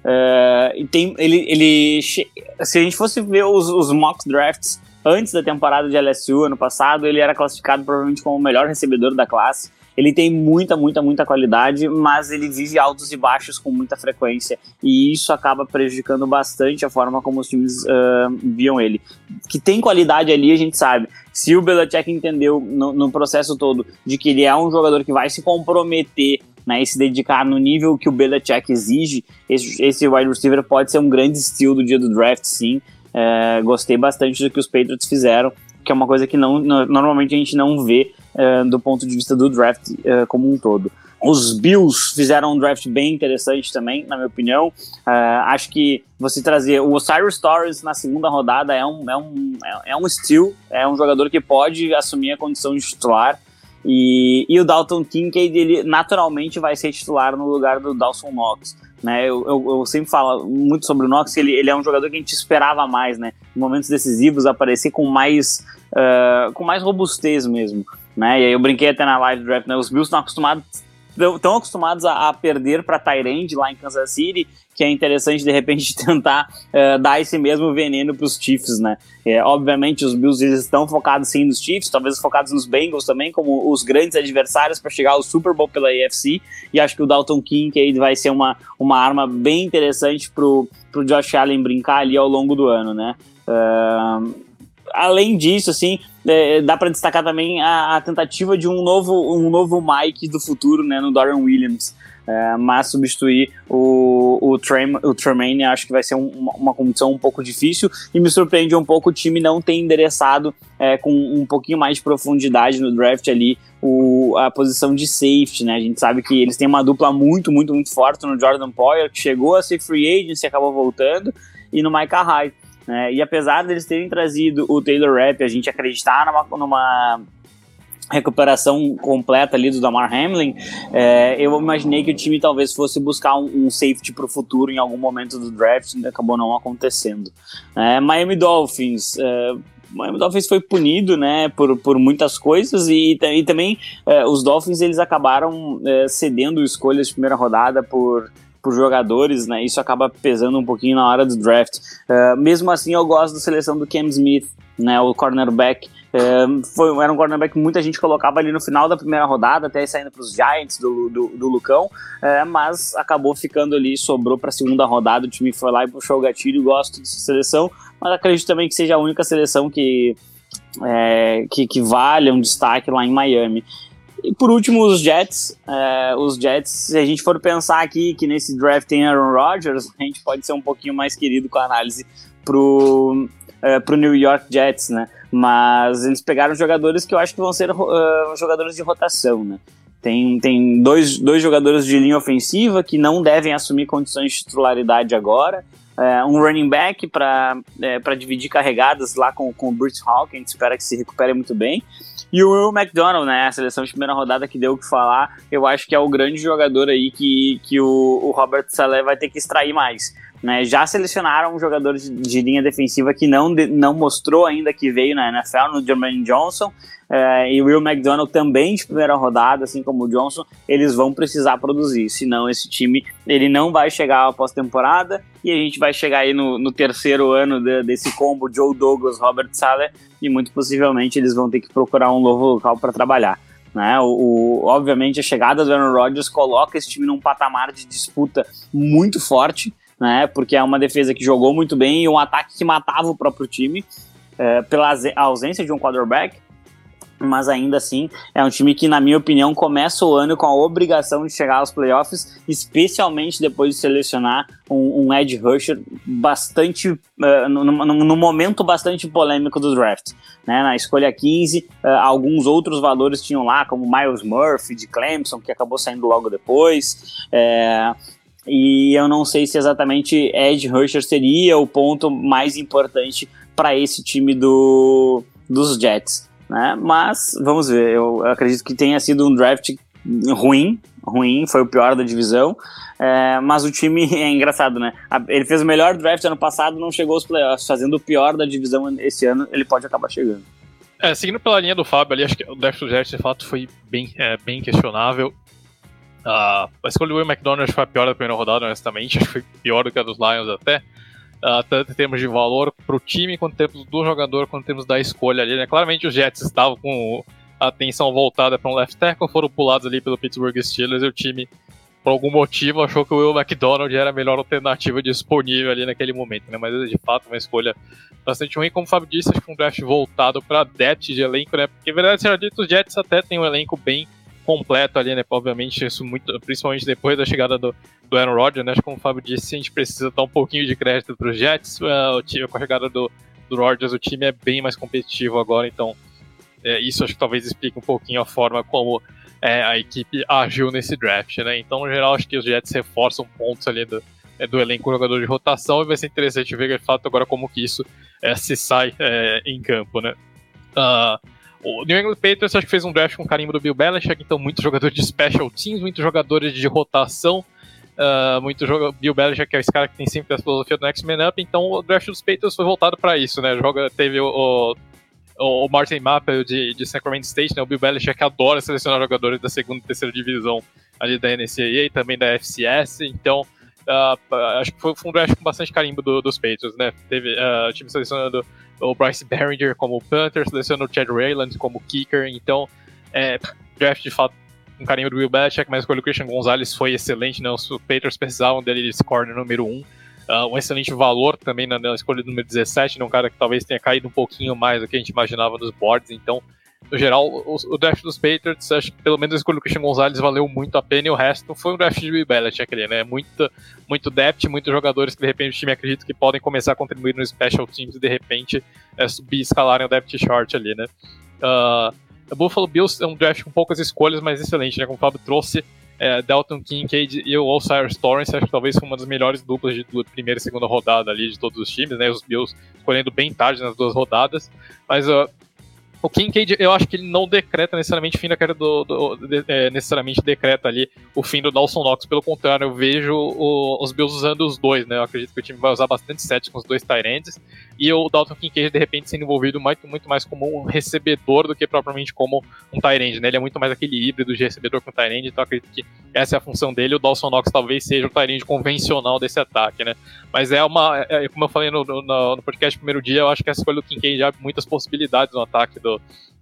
Uh, e tem, ele, ele, se a gente fosse ver os, os mock drafts antes da temporada de LSU, ano passado, ele era classificado provavelmente como o melhor recebedor da classe. Ele tem muita, muita, muita qualidade, mas ele vive altos e baixos com muita frequência. E isso acaba prejudicando bastante a forma como os times uh, viam ele. Que tem qualidade ali, a gente sabe. Se o Belichick entendeu no, no processo todo de que ele é um jogador que vai se comprometer né, e se dedicar no nível que o Belichick exige, esse, esse wide receiver pode ser um grande estilo do dia do draft, sim. É, gostei bastante do que os Patriots fizeram, que é uma coisa que não, normalmente a gente não vê é, do ponto de vista do draft é, como um todo. Os Bills fizeram um draft bem interessante também, na minha opinião. É, acho que você trazer o Osiris Torres na segunda rodada é um, é, um, é um steal, é um jogador que pode assumir a condição de titular. E, e o Dalton Kincaid, ele naturalmente vai ser titular no lugar do Dawson Knox. Né, eu, eu, eu, sempre falo muito sobre o Knox, ele, ele é um jogador que a gente esperava mais, né? Em momentos decisivos, aparecer com mais, uh, com mais robustez mesmo. Né? E aí eu brinquei até na live draft, né? Os Bills estão acostumados tão acostumados a, a perder para Tyrande lá em Kansas City que é interessante de repente tentar uh, dar esse mesmo veneno para os Chiefs, né? É, obviamente os Bills eles estão focados sim nos Chiefs, talvez focados nos Bengals também, como os grandes adversários para chegar ao Super Bowl pela AFC. E acho que o Dalton Kincaid vai ser uma, uma arma bem interessante pro, pro Josh Allen brincar ali ao longo do ano, né? Uh, além disso, assim, é, dá para destacar também a, a, tentativa de um novo, um novo Mike do futuro, né, no Dorian Williams. É, mas substituir o, o, Trem, o Tremaine acho que vai ser um, uma, uma condição um pouco difícil e me surpreende um pouco o time não ter endereçado é, com um pouquinho mais de profundidade no draft ali o, a posição de safety, né? A gente sabe que eles têm uma dupla muito, muito, muito forte no Jordan Poyer, que chegou a ser free agent e acabou voltando, e no Micah Hyde. Né? E apesar deles terem trazido o Taylor Rapp, a gente acreditar numa, numa recuperação completa ali do Damar Hamlin, é, eu imaginei que o time talvez fosse buscar um, um safety para o futuro em algum momento do draft, acabou não acontecendo. É, Miami Dolphins, é, Miami Dolphins foi punido, né, por, por muitas coisas e, e também é, os Dolphins eles acabaram é, cedendo escolhas de primeira rodada por por jogadores, né? Isso acaba pesando um pouquinho na hora do draft. Uh, mesmo assim, eu gosto da seleção do Cam Smith, né? O cornerback. Uh, foi, era um cornerback que muita gente colocava ali no final da primeira rodada, até saindo para os Giants do, do, do Lucão, uh, mas acabou ficando ali, sobrou para a segunda rodada. O time foi lá e puxou o gatilho. Gosto dessa seleção, mas acredito também que seja a única seleção que, é, que, que vale um destaque lá em Miami. E por último, os Jets. É, os Jets, se a gente for pensar aqui que nesse draft tem Aaron Rodgers, a gente pode ser um pouquinho mais querido com a análise pro, é, pro New York Jets, né? Mas eles pegaram jogadores que eu acho que vão ser uh, jogadores de rotação, né? Tem, tem dois, dois jogadores de linha ofensiva que não devem assumir condições de titularidade agora. É, um running back para é, dividir carregadas lá com, com o Bruce que a gente espera que se recupere muito bem. E o Will McDonald, né? A seleção de primeira rodada que deu o que falar, eu acho que é o grande jogador aí que, que o, o Robert Saleh vai ter que extrair mais. Né, já selecionaram um jogador de, de, linha defensiva que não, de, não mostrou ainda que veio na NFL, no Jermaine Johnson, é, e Will McDonald também de primeira rodada, assim como o Johnson, eles vão precisar produzir, senão esse time ele não vai chegar à pós-temporada e a gente vai chegar aí no, no terceiro ano de, desse combo Joe Douglas, Robert Saleh e muito possivelmente eles vão ter que procurar um novo local para trabalhar. Né? O, o, obviamente a chegada do Aaron Rodgers coloca esse time num patamar de disputa muito forte, né? Porque é uma defesa que jogou muito bem e um ataque que matava o próprio time é, pela ausência de um quarterback. Mas ainda assim, é um time que, na minha opinião, começa o ano com a obrigação de chegar aos playoffs, especialmente depois de selecionar um, um edge rusher bastante. Uh, no, no, no, momento bastante polêmico do draft. Né? Na escolha 15, uh, alguns outros valores tinham lá, como Miles Murphy de Clemson, que acabou saindo logo depois. É, e eu não sei se exatamente Ed Rusher seria o ponto mais importante para esse time do, dos Jets. Né? Mas vamos ver, eu acredito que tenha sido um draft ruim, ruim, foi o pior da divisão. É, mas o time é engraçado, né? Ele fez o melhor draft ano passado, não chegou aos playoffs, fazendo o pior da divisão esse ano, ele pode acabar chegando. É, seguindo pela linha do Fábio ali, acho que o draft do Jets de fato foi bem, é, bem questionável. Uh, a escolha do Will McDonald foi a pior da primeira rodada, honestamente. Acho que foi pior do que a dos Lions até. Uh, tanto em termos de valor para o time, quanto em termos do jogador, quanto em termos da escolha ali. Né? Claramente os Jets estavam com a atenção voltada para um left tackle, foram pulados ali pelo Pittsburgh Steelers e o time, por algum motivo, achou que o Will McDonald era a melhor alternativa disponível ali naquele momento. Né? Mas de fato uma escolha bastante ruim. Como o Fábio disse, acho que um draft voltado para depth de elenco, né? Porque, na verdade, seja dito, os Jets até têm um elenco bem completo ali, né? Obviamente, isso muito, principalmente depois da chegada do, do Aaron Rodgers, né? Acho que como o Fábio disse, a gente precisa dar um pouquinho de crédito para os Jets. Uh, o time, com a chegada do, do Rodgers, o time é bem mais competitivo agora, então é, isso acho que talvez explique um pouquinho a forma como é, a equipe agiu nesse draft, né? Então, no geral, acho que os Jets reforçam pontos ali do, é, do elenco jogador de rotação e vai ser interessante ver de fato agora como que isso é, se sai é, em campo, né? Uh, o New England Patriots acho que fez um draft com carimbo do Bill Belichick, então muitos jogadores de special teams, muitos jogadores de rotação, uh, muito jogo, Bill Belichick é esse cara que tem sempre a filosofia do Next Man Up, então o draft dos Patriots foi voltado para isso, né? Joga, teve o, o, o Martin Mappel de, de Sacramento State, né? O Bill Belichick adora selecionar jogadores da segunda e terceira divisão ali da NCAA, também da FCS, então uh, acho que foi, um draft com bastante carimbo do, dos Patriots, né? Teve uh, o time selecionando o Bryce Behringer como punter, selecionou o Chad Rayland como kicker, então é, draft de fato um carinho do Will Belichick, mas escolha o Christian Gonzalez foi excelente, né? Os Patriots precisavam dele de corner número 1. Um. Uh, um excelente valor também na, na escolha do número 17, né? um cara que talvez tenha caído um pouquinho mais do que a gente imaginava nos boards, então no geral, o, o, draft dos Patriots, acho que pelo menos a escolha do Christian Gonzalez valeu muito a pena e o resto foi um draft de Bill Belichick ali, né? Muito, muito depth, muitos jogadores que de repente o time acredita que podem começar a contribuir nos special teams e de repente é, subir escalarem o depth short ali, né? Uh, o Buffalo Bills é um draft com poucas escolhas, mas excelente, né? Como o Fábio trouxe, é, Dalton Kincaid e o Osiris Torrance, acho que talvez foi uma das melhores duplas de primeira e segunda rodada ali de todos os times, né? Os Bills escolhendo bem tarde nas duas rodadas, mas uh, o Kincaid, eu acho que ele não decreta necessariamente o fim da carreira do. do de, é, necessariamente decreta ali o fim do Dawson Knox. Pelo contrário, eu vejo o, os Bills usando os dois, né? Eu acredito que o time vai usar bastante set com os dois Tyrands. E o Dalton Kincaid, de repente, sendo envolvido muito, muito mais como um recebedor do que propriamente como um Tyrand, né? Ele é muito mais aquele híbrido de recebedor com Tyrand, então acredito que essa é a função dele. O Dawson Knox talvez seja o Tyrand convencional desse ataque, né? Mas é uma. É, como eu falei no, no, no podcast primeiro dia, eu acho que a escolha do Kincaid abre muitas possibilidades no ataque do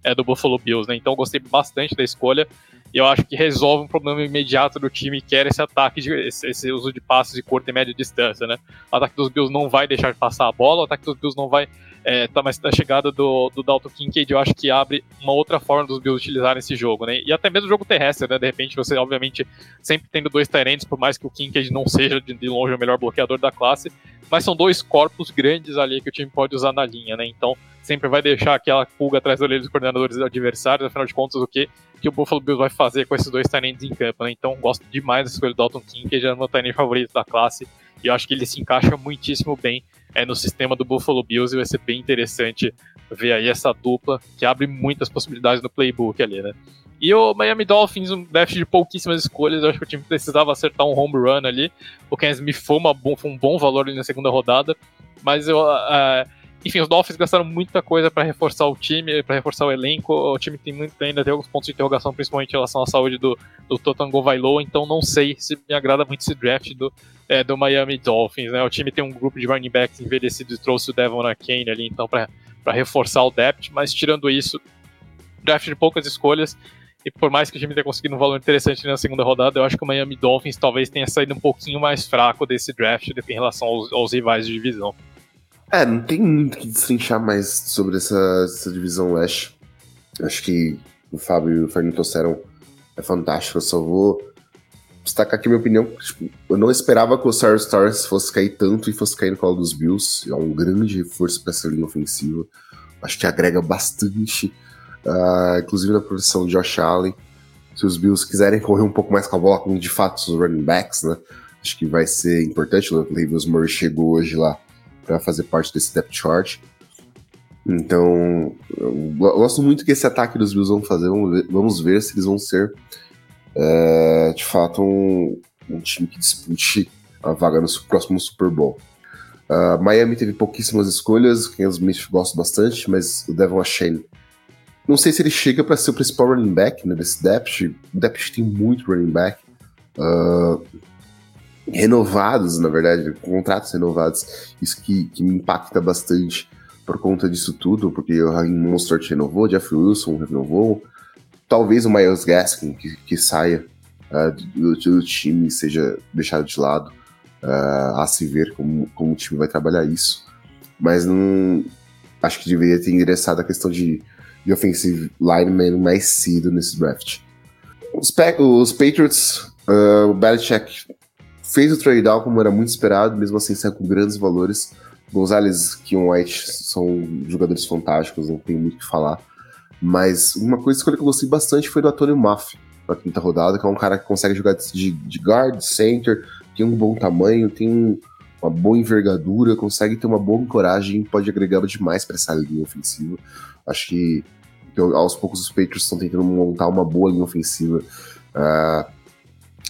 é, do Buffalo Bills, né? Então eu gostei bastante da escolha. E eu acho que resolve um problema imediato do time, que era esse ataque, de, esse, esse, uso de passes de curta e média distância, né? O ataque dos Bills não vai deixar de passar a bola, o ataque dos Bills não vai. É, tá, mas a chegada do, do Dalton Kincaid eu acho que abre uma outra forma dos Bills utilizarem esse jogo, né? E até mesmo o jogo terrestre, né? De repente você, obviamente, sempre tendo dois Tyrants, por mais que o Kincaid não seja de, de longe o melhor bloqueador da classe, mas são dois corpos grandes ali que o time pode usar na linha, né? Então sempre vai deixar aquela pulga atrás da orelha dos coordenadores adversários, afinal de contas, o que, que o Buffalo Bills vai fazer com esses dois Tyrants em campo, né? Então, gosto demais da escolha do Dalton King, que já é o meu Tyrant favorito da classe, e eu acho que ele se encaixa muitíssimo bem é, no sistema do Buffalo Bills, e vai ser bem interessante ver aí essa dupla, que abre muitas possibilidades no playbook ali, né? E o Miami Dolphins, um déficit de pouquíssimas escolhas, eu acho que o time precisava acertar um home run ali, o Ken Smith foi, uma, foi um bom valor ali na segunda rodada, mas eu... Uh, enfim, os Dolphins gastaram muita coisa para reforçar o time, para reforçar o elenco. O time tem muito, ainda tem alguns pontos de interrogação, principalmente em relação à saúde do, do Totango Vailoa, então não sei se me agrada muito esse draft do, é, do Miami Dolphins. Né? O time tem um grupo de running backs envelhecidos trouxe o Devon Kane ali, então, para reforçar o depth, mas tirando isso, draft de poucas escolhas. E por mais que o time tenha conseguido um valor interessante na segunda rodada, eu acho que o Miami Dolphins talvez tenha saído um pouquinho mais fraco desse draft em relação aos, aos rivais de divisão. É, não tem muito que destrinchar mais sobre essa, essa divisão leste. Acho que o Fábio e o Fernando trouxeram é fantástico. Eu só vou destacar aqui minha opinião. Tipo, eu não esperava que o Star Stars fosse cair tanto e fosse cair no colo dos Bills. É um grande reforço para essa linha ofensiva. Acho que agrega bastante, uh, inclusive na produção de Josh Allen. Se os Bills quiserem correr um pouco mais com a bola, como de fato os running backs, né? Acho que vai ser importante. O Latavius Murray chegou hoje lá para fazer parte desse depth chart. Então, eu gosto muito que esse ataque dos Bills vão fazer. Vamos ver, vamos ver se eles vão ser é, de fato um, um, time que dispute a vaga no próximo Super Bowl. Uh, Miami teve pouquíssimas escolhas, quem os Smith gosto bastante, mas o Devon Shane. Não sei se ele chega para ser o principal running back né, desse depth. O depth tem muito running back. Uh, renovados, na verdade, contratos renovados. Isso que, que me impacta bastante por conta disso tudo, porque o Raheem Monstert renovou, Jeff Wilson renovou, talvez o Miles Gaskin que, que saia uh, do, do, time seja deixado de lado uh, a se ver como, como o time vai trabalhar isso. Mas não acho que deveria ter endereçado a questão de, de offensive lineman mais cedo nesse draft. Os, os Patriots, uh, o Belichick fez o trade down como era muito esperado, mesmo assim saiu com grandes valores. Gonzalez e White são jogadores fantásticos, não tem muito o que falar. Mas uma coisa que eu gostei bastante foi do Antônio Maff na quinta rodada, que é um cara que consegue jogar de, de guard, center, tem um bom tamanho, tem uma boa envergadura, consegue ter uma boa coragem, pode agregar demais para essa linha ofensiva. Acho que então, aos poucos os Patriots estão tentando montar uma boa linha ofensiva. Uh,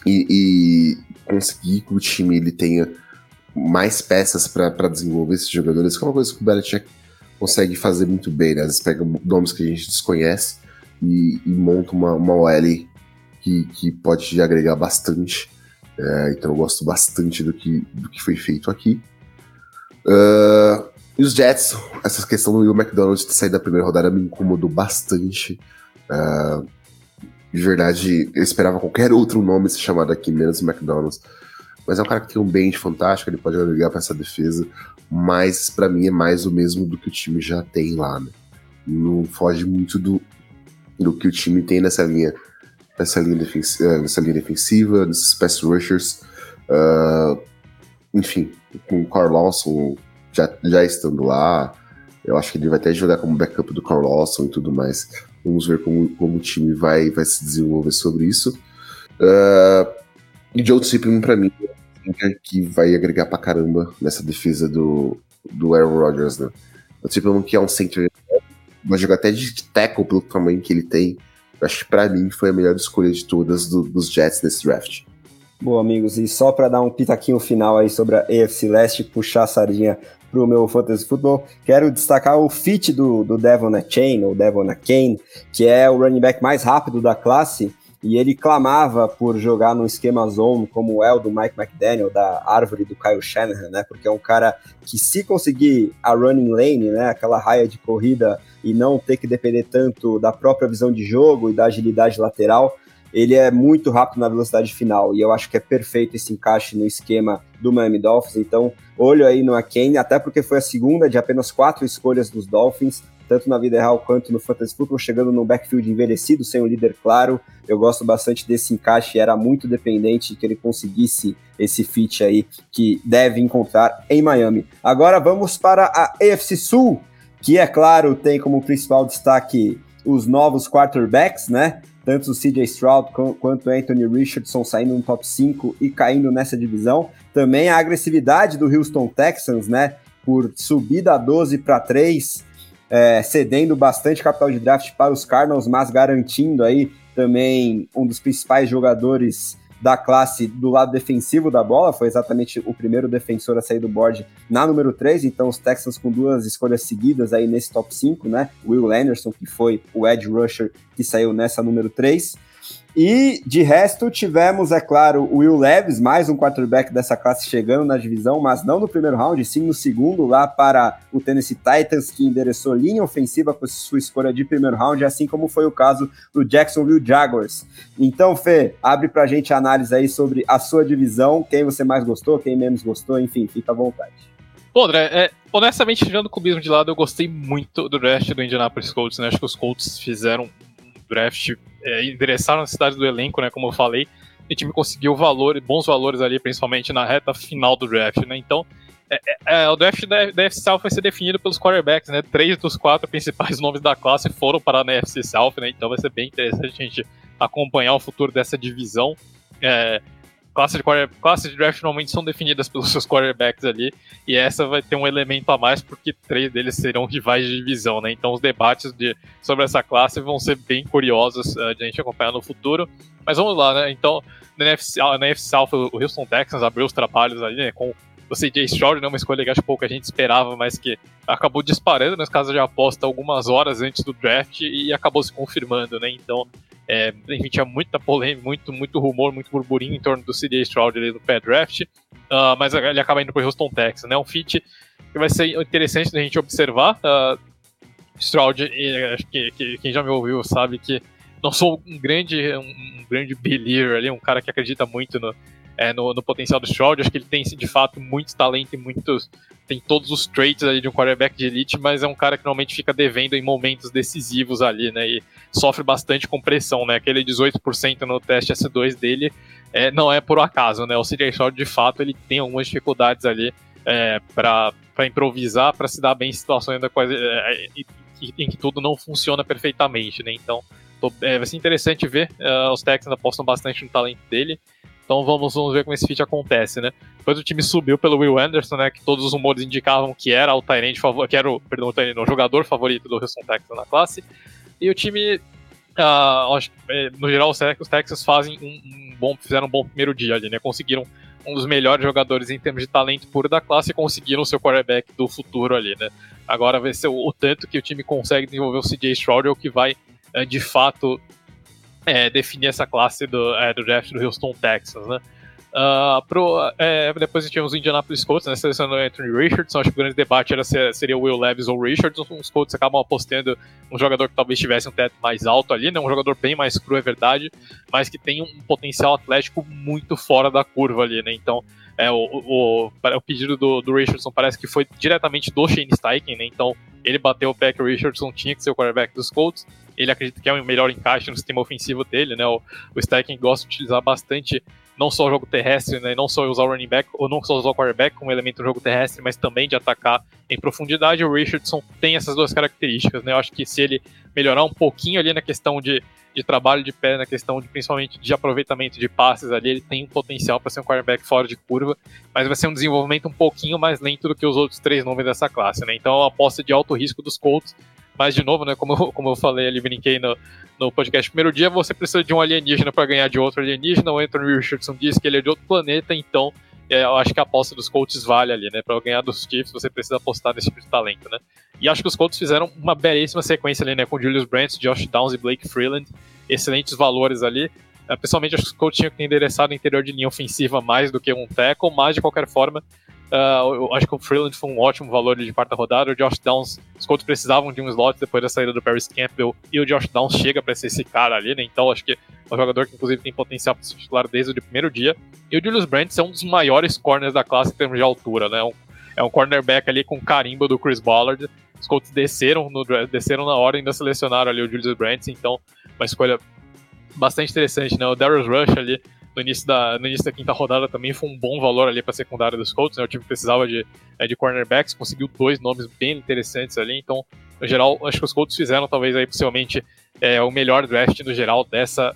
e, e, conseguir que o time ele tenha mais peças para desenvolver esses jogadores, que é uma coisa que o Belichick consegue fazer muito bem, né? Às vezes pega nomes que a gente desconhece e, e monta uma, uma OL que, que pode agregar bastante. É, então eu gosto bastante do que, do que foi feito aqui. Uh, e os Jets, essa questão do Will McDonald ter saído da primeira rodada me incomodou bastante. Uh, de verdade, eu esperava qualquer outro nome ser chamado aqui, menos McDonald's. Mas é um cara que tem um bench fantástico, ele pode agregar para essa defesa. Mas para mim é mais o mesmo do que o time já tem lá, né? Não foge muito do, do que o time tem nessa linha, nessa linha, defensiva, nessa linha defensiva, nesses pass rushers. Uh, enfim, com o Carl Lawson já, já estando lá, eu acho que ele vai até jogar como backup do Carl Lawson e tudo mais. Vamos ver como, como o time vai, vai se desenvolver sobre isso. Uh, e Joe Tsipman, pra mim, é que vai agregar pra caramba nessa defesa do, do Aaron Rodgers, né? O Tsipman que é um center vai jogar até de tackle pelo tamanho que ele tem. Acho que pra mim foi a melhor escolha de todas do, dos Jets nesse draft. Boa, amigos, e só para dar um pitaquinho final aí sobre a AFC Leste, puxar a sardinha pro meu Fantasy Football, quero destacar o fit do, do Devon Chain, ou Devon Kane, que é o running back mais rápido da classe, e ele clamava por jogar no esquema zone, como é o do Mike McDaniel, da árvore do Kyle Shanahan, né? Porque é um cara que, se conseguir a running lane, né? Aquela raia de corrida e não ter que depender tanto da própria visão de jogo e da agilidade lateral, ele é muito rápido na velocidade final. E eu acho que é perfeito esse encaixe no esquema do Miami Dolphins. Então, olho aí no Akane, até porque foi a segunda de apenas quatro escolhas dos Dolphins tanto na vida real quanto no fantasy football, chegando no backfield envelhecido, sem um líder claro. Eu gosto bastante desse encaixe, era muito dependente que ele conseguisse esse fit aí que deve encontrar em Miami. Agora vamos para a AFC Sul, que é claro, tem como principal destaque os novos quarterbacks, né? Tanto o CJ Stroud quanto o Anthony Richardson saindo no top 5 e caindo nessa divisão. Também a agressividade do Houston Texans, né? Por subir da 12 para 3 é, cedendo bastante capital de draft para os Cardinals, mas garantindo aí também um dos principais jogadores da classe do lado defensivo da bola, foi exatamente o primeiro defensor a sair do board na número 3, então os Texans com duas escolhas seguidas aí nesse top 5, né? Will Anderson, que foi o edge rusher que saiu nessa número 3. E de resto, tivemos, é claro, o Will Levis, mais um quarterback dessa classe chegando na divisão, mas não no primeiro round, sim no segundo, lá para o Tennessee Titans, que endereçou linha ofensiva com sua escolha de primeiro round, assim como foi o caso do Jacksonville Jaguars. Então, Fê, abre pra gente a análise aí sobre a sua divisão, quem você mais gostou, quem menos gostou, enfim, fica à vontade. Bom, André, é, honestamente, tirando o cubismo de lado, eu gostei muito do draft do Indianapolis Colts, né? Acho que os Colts fizeram draft, é, endereçaram a cidade do elenco, né, como eu falei, o time conseguiu valor, bons valores ali, principalmente na reta final do draft, né, então é, é, é o draft da, da FC South vai ser definido pelos quarterbacks, né, três dos quatro principais nomes da classe foram para a NFC South, né, então vai ser bem interessante a gente acompanhar o futuro dessa divisão, é, classes de, classe de draft normalmente são definidas pelos seus quarterbacks ali, e essa vai ter um elemento a mais, porque três deles serão rivais de divisão, né? Então os debates de, sobre essa classe vão ser bem curiosos uh, de a gente acompanhar no futuro. Mas vamos lá, né? Então, na NFC, na NFC South, o Houston Texans abriu os trabalhos ali, né? Com o CJ Stroud, né, uma escolha que acho que pouco a gente esperava, mas que acabou disparando nas casas de aposta algumas horas antes do draft e acabou se confirmando, né? Então, é, enfim, tinha muita polêmica, muito, muito rumor, muito burburinho em torno do CJ Stroud ali no pré-draft, uh, mas ele acaba indo para o Houston Texans, né? Um fit que vai ser interessante da gente observar. Uh, Stroud, acho que, que, quem já me ouviu sabe que não sou um grande, um, um grande believer ali, um cara que acredita muito no, é, no, no, potencial do Stroud. Acho que ele tem, de fato, muito talento e muitos. Tem todos os traits ali de um quarterback de elite, mas é um cara que normalmente fica devendo em momentos decisivos ali, né? E sofre bastante com pressão, né? Aquele 18% no teste S2 dele é, não é por acaso, né? O CJ Stroud, de fato, ele tem algumas dificuldades ali é, para improvisar, para se dar bem em situações da quais, é, em que tudo não funciona perfeitamente, né? Então, tô, é, vai ser interessante ver. Uh, os Texans apostam bastante no talento dele. Então vamos, vamos ver como esse feat acontece, né? Depois o time subiu pelo Will Anderson, né? Que todos os rumores indicavam que era o Tyrant que era o, perdão, o, Tyrant, o jogador favorito do Houston Texans na classe. E o time, uh, no geral, os Texans fazem um, um, bom, fizeram um bom primeiro dia ali, né? Conseguiram um dos melhores jogadores em termos de talento puro da classe e conseguiram o seu quarterback do futuro ali, né? Agora vai ser o, o tanto que o time consegue desenvolver o CJ Stroud é o que vai, uh, de fato, é, definir essa classe do, é, do draft do Houston Texans, né? Uh, pro, é, depois tivemos o Indianapolis Colts, né, selecionando Anthony Richardson. Acho que o grande debate era se seria Will Levis ou Richardson. Os Colts acabam apostando um jogador que talvez tivesse um teto mais alto ali, né, um jogador bem mais cru, é verdade, mas que tem um potencial atlético muito fora da curva ali, né? Então, é, o, o, o pedido do, do, Richardson parece que foi diretamente do Shane Steichen, né? Então, ele bateu o pé que o Richardson tinha que ser o quarterback dos Colts ele acredita que é o melhor encaixe no sistema ofensivo dele, né? O, o Steichen gosta de utilizar bastante não só o jogo terrestre, né, não só usar o running back, ou não só usar o quarterback como elemento do jogo terrestre, mas também de atacar em profundidade. O Richardson tem essas duas características, né? Eu acho que se ele melhorar um pouquinho ali na questão de, de trabalho de pé, na questão de principalmente de aproveitamento de passes ali, ele tem um potencial para ser um quarterback fora de curva, mas vai ser um desenvolvimento um pouquinho mais lento do que os outros três nomes dessa classe, né? Então, é uma aposta de alto risco dos Colts Mas, de novo, né, como, como eu falei ali, brinquei no, no podcast primeiro dia, você precisa de um alienígena para ganhar de outro alienígena. O Anthony Richardson disse que ele é de outro planeta, então é, eu acho que a aposta dos Colts vale ali, né? Para ganhar dos Chiefs, você precisa apostar nesse tipo de talento, né? E acho que os Colts fizeram uma belíssima sequência ali, né? Com Julius Brandt, Josh Downs e Blake Freeland. Excelentes valores ali. É, pessoalmente, acho que os Colts tinham que ter endereçado o interior de linha ofensiva mais do que um tackle, mas de qualquer forma, Uh, eu acho que o Freeland foi um ótimo valor de quarta rodada. O Josh Downs, os Colts precisavam de um slot depois da saída do Paris Campbell e o Josh Downs chega para ser esse cara ali, né? Então acho que é um jogador que inclusive tem potencial para ser titular desde o primeiro dia. E o Julius Brandt é um dos maiores corners da classe em termos de altura, né? Um, é um cornerback ali com carimbo do Chris Ballard. Os Colts desceram, no, desceram na hora e ainda selecionaram ali o Julius Brandt, então uma escolha bastante interessante, né? O Darius Rush ali no início da, no início da quinta rodada também foi um bom valor ali para a secundária dos Colts. Né? O time precisava de, é, de cornerbacks, conseguiu dois nomes bem interessantes ali. Então, no geral, acho que os Colts fizeram talvez aí possivelmente é, o melhor draft no geral dessa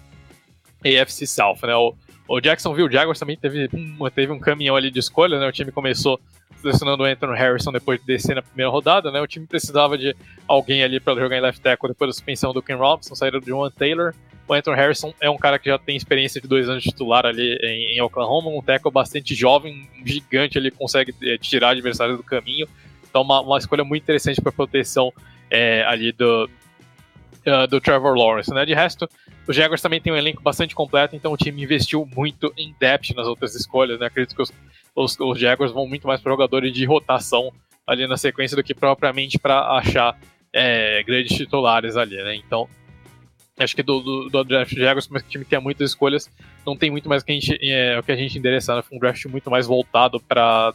AFC South. Né? O, o Jacksonville Jaguars também teve, teve um caminhão ali de escolha. Né? O time começou selecionando o Anthony Harrison depois de descer na primeira rodada. Né? O time precisava de alguém ali para jogar em left tackle depois da suspensão do Ken Robinson, saída do John Taylor. O Anthony Harrison é um cara que já tem experiência de dois anos de titular ali em, em Oklahoma, um tackle bastante jovem, gigante, ele consegue é, tirar adversários do caminho. Então, uma, uma escolha muito interessante para proteção é, ali do, uh, do Trevor Lawrence. Né? De resto, os Jaguars também tem um elenco bastante completo, então o time investiu muito em depth nas outras escolhas. Né? Acredito que os, os, os Jaguars vão muito mais para jogadores de rotação ali na sequência do que propriamente para achar é, grandes titulares ali. Né? Então, Acho que do, do, do draft de Jaguars, mas que o time tem muitas escolhas, não tem muito mais que a gente, é, o que a gente endereçar. Né? Foi um draft muito mais voltado para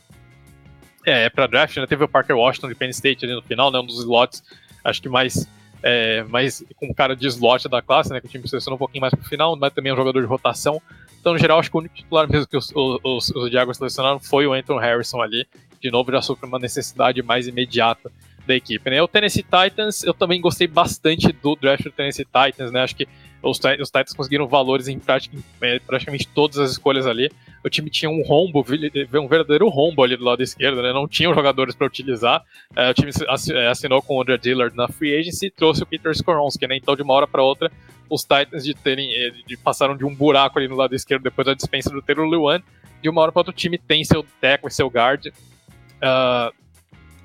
é, para draft, né? Teve o Parker Washington de Penn State ali no final, né? Um dos slots, acho que mais, é, mais com cara de slot da classe, né? Que o time selecionou um pouquinho mais pro final, mas também é um jogador de rotação. Então, no geral, acho que o único titular mesmo que os, os, os Jaguars selecionaram foi o Anthony Harrison ali. De novo, já sofreu uma necessidade mais imediata da equipe. Né? O Tennessee Titans, eu também gostei bastante do draft do Tennessee Titans, né? Acho que os, os Titans conseguiram valores em praticamente, praticamente todas as escolhas ali. O time tinha um rombo, um verdadeiro rombo ali do lado esquerdo, né? Não tinham jogadores para utilizar. É, o time é, assinou com o Andrew Dillard na free agency e trouxe o Peter Skoronski, né? Então, de uma hora para outra, os Titans de terem eh, de passaram de um buraco ali no lado esquerdo depois da dispensa do Taylor Lewan. De uma hora para outra, o time tem seu tackle e seu guard. Uh,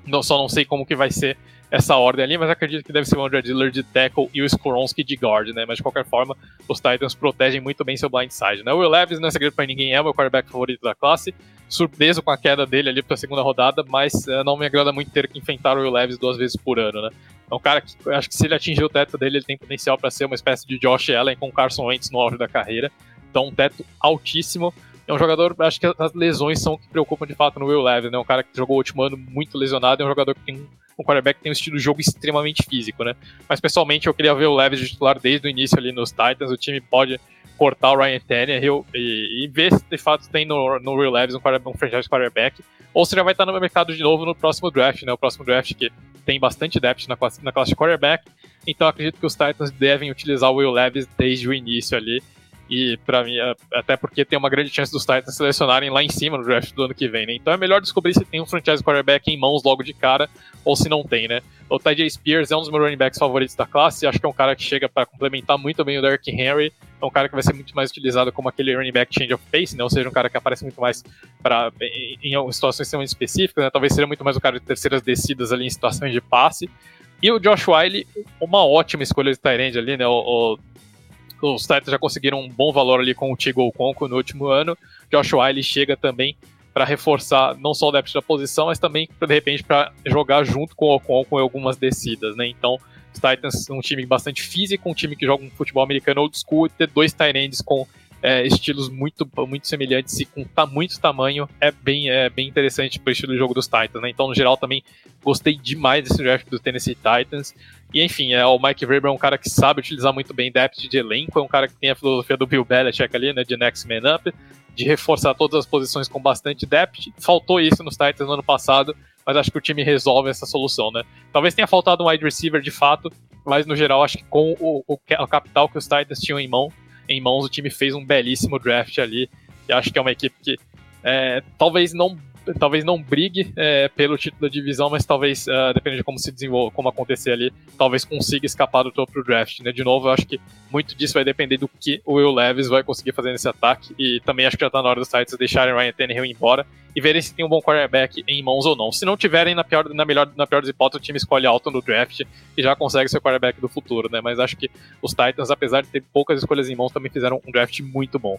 não, só não sei como que vai ser essa ordem ali, mas acredito que deve ser o André Diller de tackle e o Skoronski de guard, né? Mas de qualquer forma, os Titans protegem muito bem seu blindside, né? O Will Levis, não é segredo pra ninguém, é o meu quarterback favorito da classe. Surpreso com a queda dele ali pra segunda rodada, mas uh, não me agrada muito ter que enfrentar o Will Levis duas vezes por ano, né? É um cara que acho que se ele atingir o teto dele, ele tem potencial para ser uma espécie de Josh Allen com Carson Wentz no auge da carreira. Então, um teto altíssimo é um jogador, acho que as lesões são o que preocupam de fato no Will Levis, né? Um cara que jogou o último ano muito lesionado, é um jogador que tem um, quarterback que tem um estilo de jogo extremamente físico, né? Mas pessoalmente eu queria ver o Levis de titular desde o início ali nos Titans, o time pode cortar o Ryan Tannehill e, e ver se de fato tem no, no Will Levis um, um franchise quarterback, ou se já vai estar no mercado de novo no próximo draft, né? O próximo draft que tem bastante depth na classe, na classe de quarterback, então acredito que os Titans devem utilizar o Will Levis desde o início ali, e para mim, é, até porque tem uma grande chance dos Titans selecionarem lá em cima no draft do ano que vem, né? Então é melhor descobrir se tem um franchise quarterback em mãos logo de cara ou se não tem, né? O Ty Spears é um dos meus running backs favoritos da classe, acho que é um cara que chega para complementar muito bem o Derrick Henry, é um cara que vai ser muito mais utilizado como aquele running back change of pace, né? Ou seja, um cara que aparece muito mais para em, em situações extremamente específicas, né? Talvez seja muito mais o cara de terceiras descidas ali em situações de passe. E o Josh Wiley, uma ótima escolha de Tyrande ali, né? O, o os Titans já conseguiram um bom valor ali com o Tigo Conco no último ano. Josh Wiley chega também para reforçar não só o depth da posição, mas também de repente para jogar junto com o Conco em algumas descidas, né? Então, os Titans um time bastante físico, um time que joga um futebol americano old school ter dois tight ends com é, estilos muito, muito semelhantes e com tá, muito tamanho é bem, é bem interessante para o estilo de jogo dos Titans, né? Então, no geral, também gostei demais desse draft do Tennessee Titans. E enfim, é, o Mike Vrabel é um cara que sabe utilizar muito bem depth de elenco, é um cara que tem a filosofia do Bill Belichick ali, né, de next man up, de reforçar todas as posições com bastante depth. Faltou isso nos Titans no ano passado, mas acho que o time resolve essa solução, né? Talvez tenha faltado um wide receiver de fato, mas no geral acho que com o, o, o capital que os Titans tinham em mão, em mãos, o time fez um belíssimo draft ali. E acho que é uma equipe que é, talvez não talvez não brigue é, pelo título da divisão, mas talvez, uh, dependendo de como se desenvolva, como acontecer ali, talvez consiga escapar do topo draft, né? De novo, eu acho que muito disso vai depender do que o Will Levis vai conseguir fazer nesse ataque, e também acho que já tá na hora dos sites deixarem Ryan Tannehill embora e verem se tem um bom quarterback em mãos ou não. Se não tiverem, na pior, na melhor, na pior das hipóteses, o time escolhe alto no draft e já consegue ser o quarterback do futuro, né? Mas acho que os Titans, apesar de ter poucas escolhas em mãos, também fizeram um draft muito bom.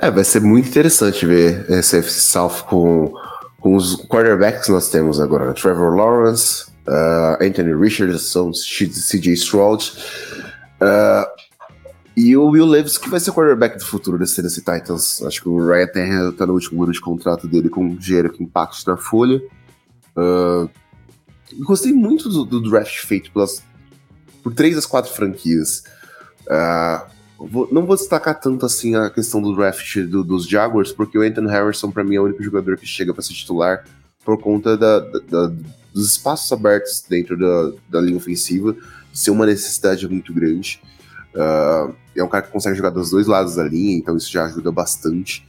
É, vai ser muito interessante ver esse FC South com, com os quarterbacks que nós temos agora. Trevor Lawrence, uh, Anthony Richardson, CJ Stroud. Uh, e o Will Levis, que vai ser o quarterback do futuro desse Tennessee Titans. Acho que o Ryan Tannehill tá no último ano de contrato dele com dinheiro com impacto na folha. Uh, gostei muito do, do, draft feito pelas, por três das quatro franquias. Uh, Vou, não vou destacar tanto assim a questão do draft do, dos Jaguars, porque o Anthony Harrison, para mim, é o único jogador que chega para ser titular por conta da, da, da, dos espaços abertos dentro da, da linha ofensiva, ser uma necessidade muito grande. Uh, é um cara que consegue jogar dos dois lados da linha, então isso já ajuda bastante.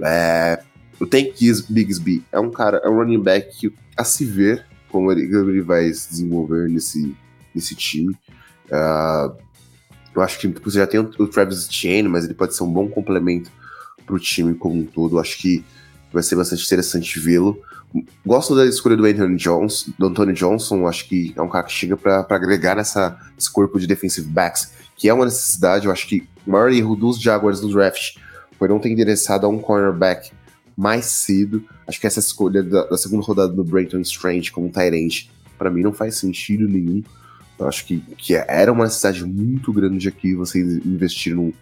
É, o Tank Bigsby é um cara, é um running back a se ver como ele, ele vai se desenvolver nesse, nesse time. Uh, eu acho que você já tem o Travis Etienne, mas ele pode ser um bom complemento para o time como um todo. Eu acho que vai ser bastante interessante vê-lo. Gosto da escolha do Anthony Johnson, do Anthony Johnson, acho que é um cara que chega para agregar nessa, esse corpo de defensive backs, que é uma necessidade. Eu acho que o maior erro dos Jaguars no draft foi não ter endereçado a um cornerback mais cedo. Acho que essa escolha da, da segunda rodada do Brayton Strange como Tyrant, para mim, não faz sentido nenhum. Eu acho que, que era uma necessidade muito grande aqui vocês investirem num,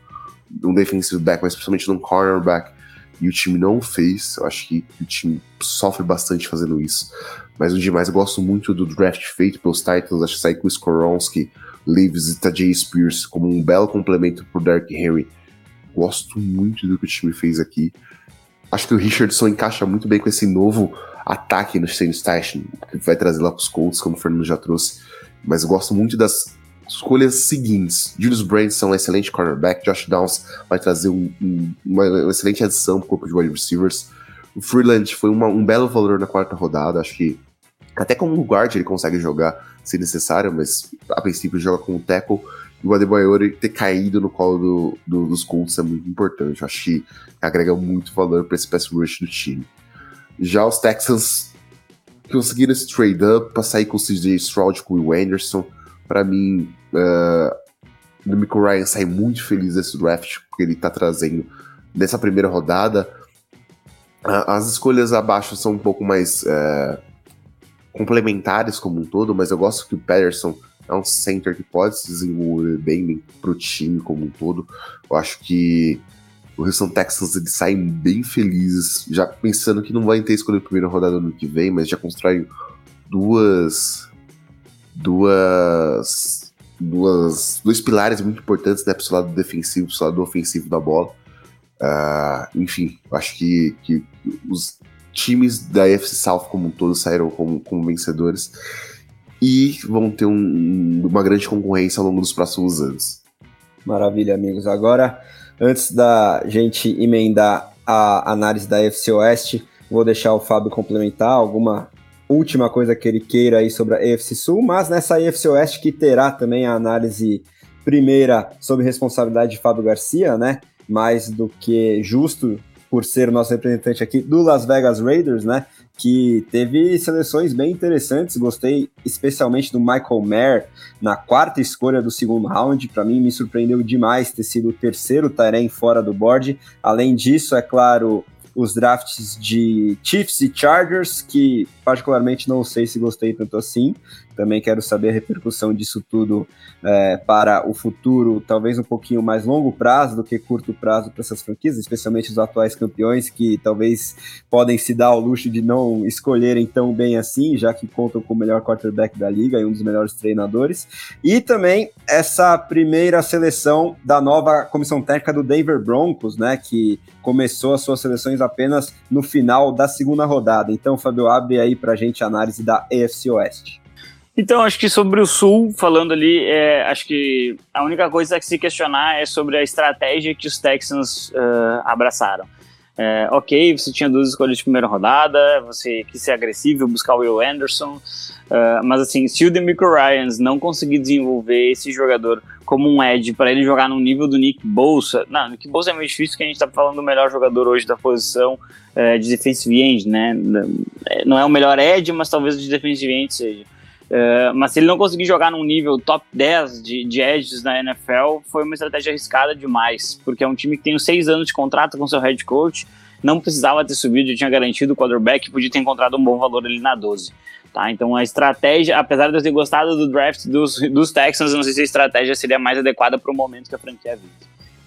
num defensive back, mas principalmente num cornerback, e o time não fez. Eu acho que, o time sofre bastante fazendo isso. Mas no demais, eu gosto muito do draft feito pelos Titans. Acho que sair com o Skoronski, Leaves e Tajay Spears como um belo complemento pro Dark Henry. Gosto muito do que o time fez aqui. Acho que o Richardson encaixa muito bem com esse novo ataque no Shane Station, que vai trazer lá pros Colts, como o Fernando já trouxe mas gosto muito das escolhas seguintes. Julius Branson é um excelente cornerback, Josh Downs vai trazer um, um, uma, uma, excelente adição para o corpo de wide receivers. O Freeland foi uma, um belo valor na quarta rodada, acho que até como guard ele consegue jogar se necessário, mas a princípio joga com o tackle. E o Adebayor ter caído no colo do, do, dos Colts é muito importante. Acho que agrega muito valor para esse pass rush do time. Já os Texans conseguiram esse trade-up para sair com o CJ Stroud com o Anderson. Para mim, uh, o Michael Ryan sai muito feliz desse draft, porque ele tá trazendo nessa primeira rodada. Uh, as escolhas abaixo são um pouco mais uh, complementares como um todo, mas eu gosto que o Patterson é um center que pode se desenvolver bem, bem pro time como um todo. Eu acho que o Houston Texans eles saem bem felizes, já pensando que não vai ter escolha a primeira rodada no que vem, mas já constrói duas. duas. duas dois pilares muito importantes, né, pro seu lado defensivo, pro seu lado ofensivo da bola. Uh, enfim, acho que, que os times da AFC South como um todo saíram como, como vencedores e vão ter um, uma grande concorrência ao longo dos próximos anos. Maravilha, amigos. Agora Antes da gente emendar a análise da FC Oeste, vou deixar o Fábio complementar alguma última coisa que ele queira aí sobre a EFC Sul, mas nessa EFC Oeste que terá também a análise primeira sobre responsabilidade de Fábio Garcia, né? Mais do que justo por ser o nosso representante aqui do Las Vegas Raiders, né? Que teve seleções bem interessantes. Gostei especialmente do Michael Mayer na quarta escolha do segundo round. Para mim, me surpreendeu demais ter sido o terceiro Tyrene fora do board. Além disso, é claro, os drafts de Chiefs e Chargers, que particularmente não sei se gostei tanto assim. Também quero saber a repercussão disso tudo é, para o futuro, talvez um pouquinho mais longo prazo do que curto prazo para essas franquias, especialmente os atuais campeões, que talvez podem se dar ao luxo de não escolherem tão bem assim, já que contam com o melhor quarterback da liga e um dos melhores treinadores. E também essa primeira seleção da nova comissão técnica do Denver Broncos, né, que começou as suas seleções apenas no final da segunda rodada. Então, Fabio, abre aí para a gente a análise da AFC Oeste. Então, acho que sobre o Sul, falando ali, é, acho que a única coisa que se questionar é sobre a estratégia que os Texans uh, abraçaram. É, ok, você tinha duas escolhas de primeira rodada, você quis ser agressivo, buscar o Will Anderson, uh, mas assim, se o Demico Ryans não conseguir desenvolver esse jogador como um edge para ele jogar no nível do Nick Bolsa, não, Nick Bolsa é meio difícil porque a gente está falando do melhor jogador hoje da posição uh, de defensive end, né? Não é o melhor edge, mas talvez de defensive end seja. Uh, mas se ele não conseguir jogar num nível top 10 de, de edges na NFL, foi uma estratégia arriscada demais, porque é um time que tem seis anos de contrato com seu head coach, não precisava ter subido, tinha garantido o quarterback, podia ter encontrado um bom valor ali na 12. Tá? Então a estratégia, apesar de eu ter gostado do draft dos, dos Texans, não sei se a estratégia seria mais adequada para o momento que a franquia vive.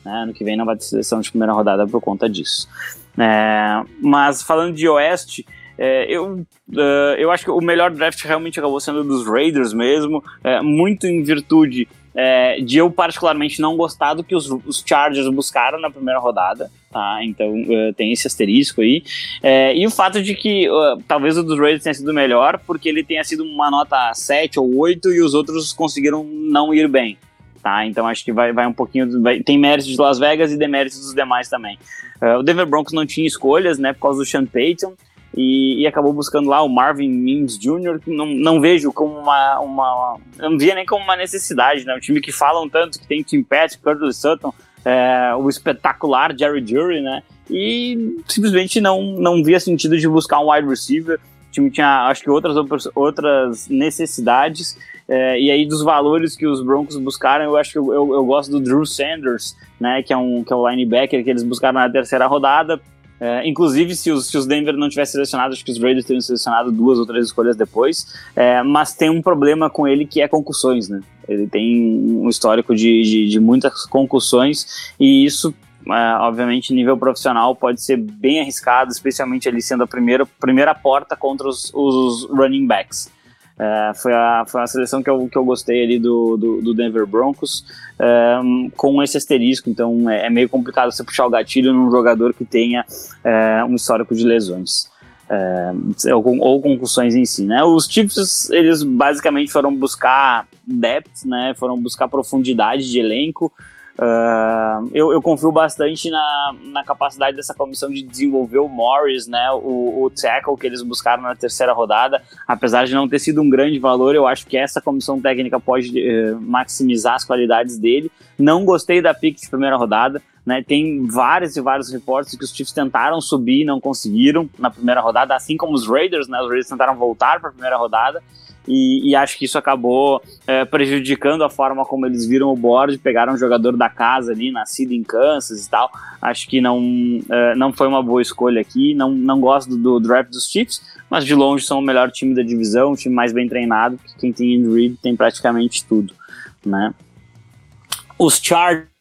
Né? Ano que vem não vai ter seleção de primeira rodada por conta disso. É, mas falando de Oeste, é, eu, uh, eu acho que o melhor draft realmente acabou sendo dos Raiders mesmo, é, muito em virtude é, de eu particularmente não gostar do que os, os Chargers buscaram na primeira rodada, tá? Então uh, tem esse asterisco aí. É, e o fato de que uh, talvez o dos Raiders tenha sido melhor, porque ele tenha sido uma nota 7 ou 8 e os outros conseguiram não ir bem. Tá, então acho que vai, vai um pouquinho. Vai, tem méritos de Las Vegas e deméritos dos demais também. Uh, o Denver Broncos não tinha escolhas, né? Por causa do Sean Payton e, e, acabou buscando lá o Marvin Mims Jr., que não, não vejo como uma, uma. Não via nem como uma necessidade, né? Um time que falam tanto que tem Tim Patrick, Curtis Sutton, é, o espetacular Jerry Jury, né? E simplesmente não, não via sentido de buscar um wide receiver. O time tinha, acho que, outras, outras necessidades. É, e aí, dos valores que os Broncos buscaram, eu acho que eu, eu, eu, gosto do Drew Sanders, né? Que é, um, que é o linebacker que eles buscaram na terceira rodada é, inclusive, se os, se os Denver não tivesse selecionado, acho que os Raiders teriam selecionado duas ou três escolhas depois. É, mas tem um problema com ele que é concussões, né? Ele tem um histórico de, de, de muitas concussões e isso, é, obviamente, nível profissional pode ser bem arriscado, especialmente ele sendo a primeira, primeira porta contra os, os running backs. É, foi, a, foi a seleção que eu, que eu gostei ali do, do, do Denver Broncos, é, com esse asterisco, então é, é, meio complicado você puxar o gatilho num jogador que tenha é, um histórico de lesões. É, ou, ou, concussões em si, né? Os Chiefs, eles basicamente foram buscar depth, né? Foram buscar profundidade de elenco, Uh, eu, eu, confio bastante na, na, capacidade dessa comissão de desenvolver o Morris, né, o, o tackle que eles buscaram na terceira rodada. Apesar de não ter sido um grande valor, eu acho que essa comissão técnica pode uh, maximizar as qualidades dele. Não gostei da pick de primeira rodada. Né, tem vários e vários reportes que os Chiefs tentaram subir e não conseguiram na primeira rodada, assim como os Raiders, né, os Raiders tentaram voltar para a primeira rodada e, e, acho que isso acabou é, prejudicando a forma como eles viram o board, pegaram um jogador da casa ali, nascido em Kansas e tal. Acho que não, é, não foi uma boa escolha aqui. Não, não gosto do, do draft dos Chiefs, mas de longe são o melhor time da divisão, o time mais bem treinado, porque quem tem Andy Reid tem praticamente tudo, né? Os Chargers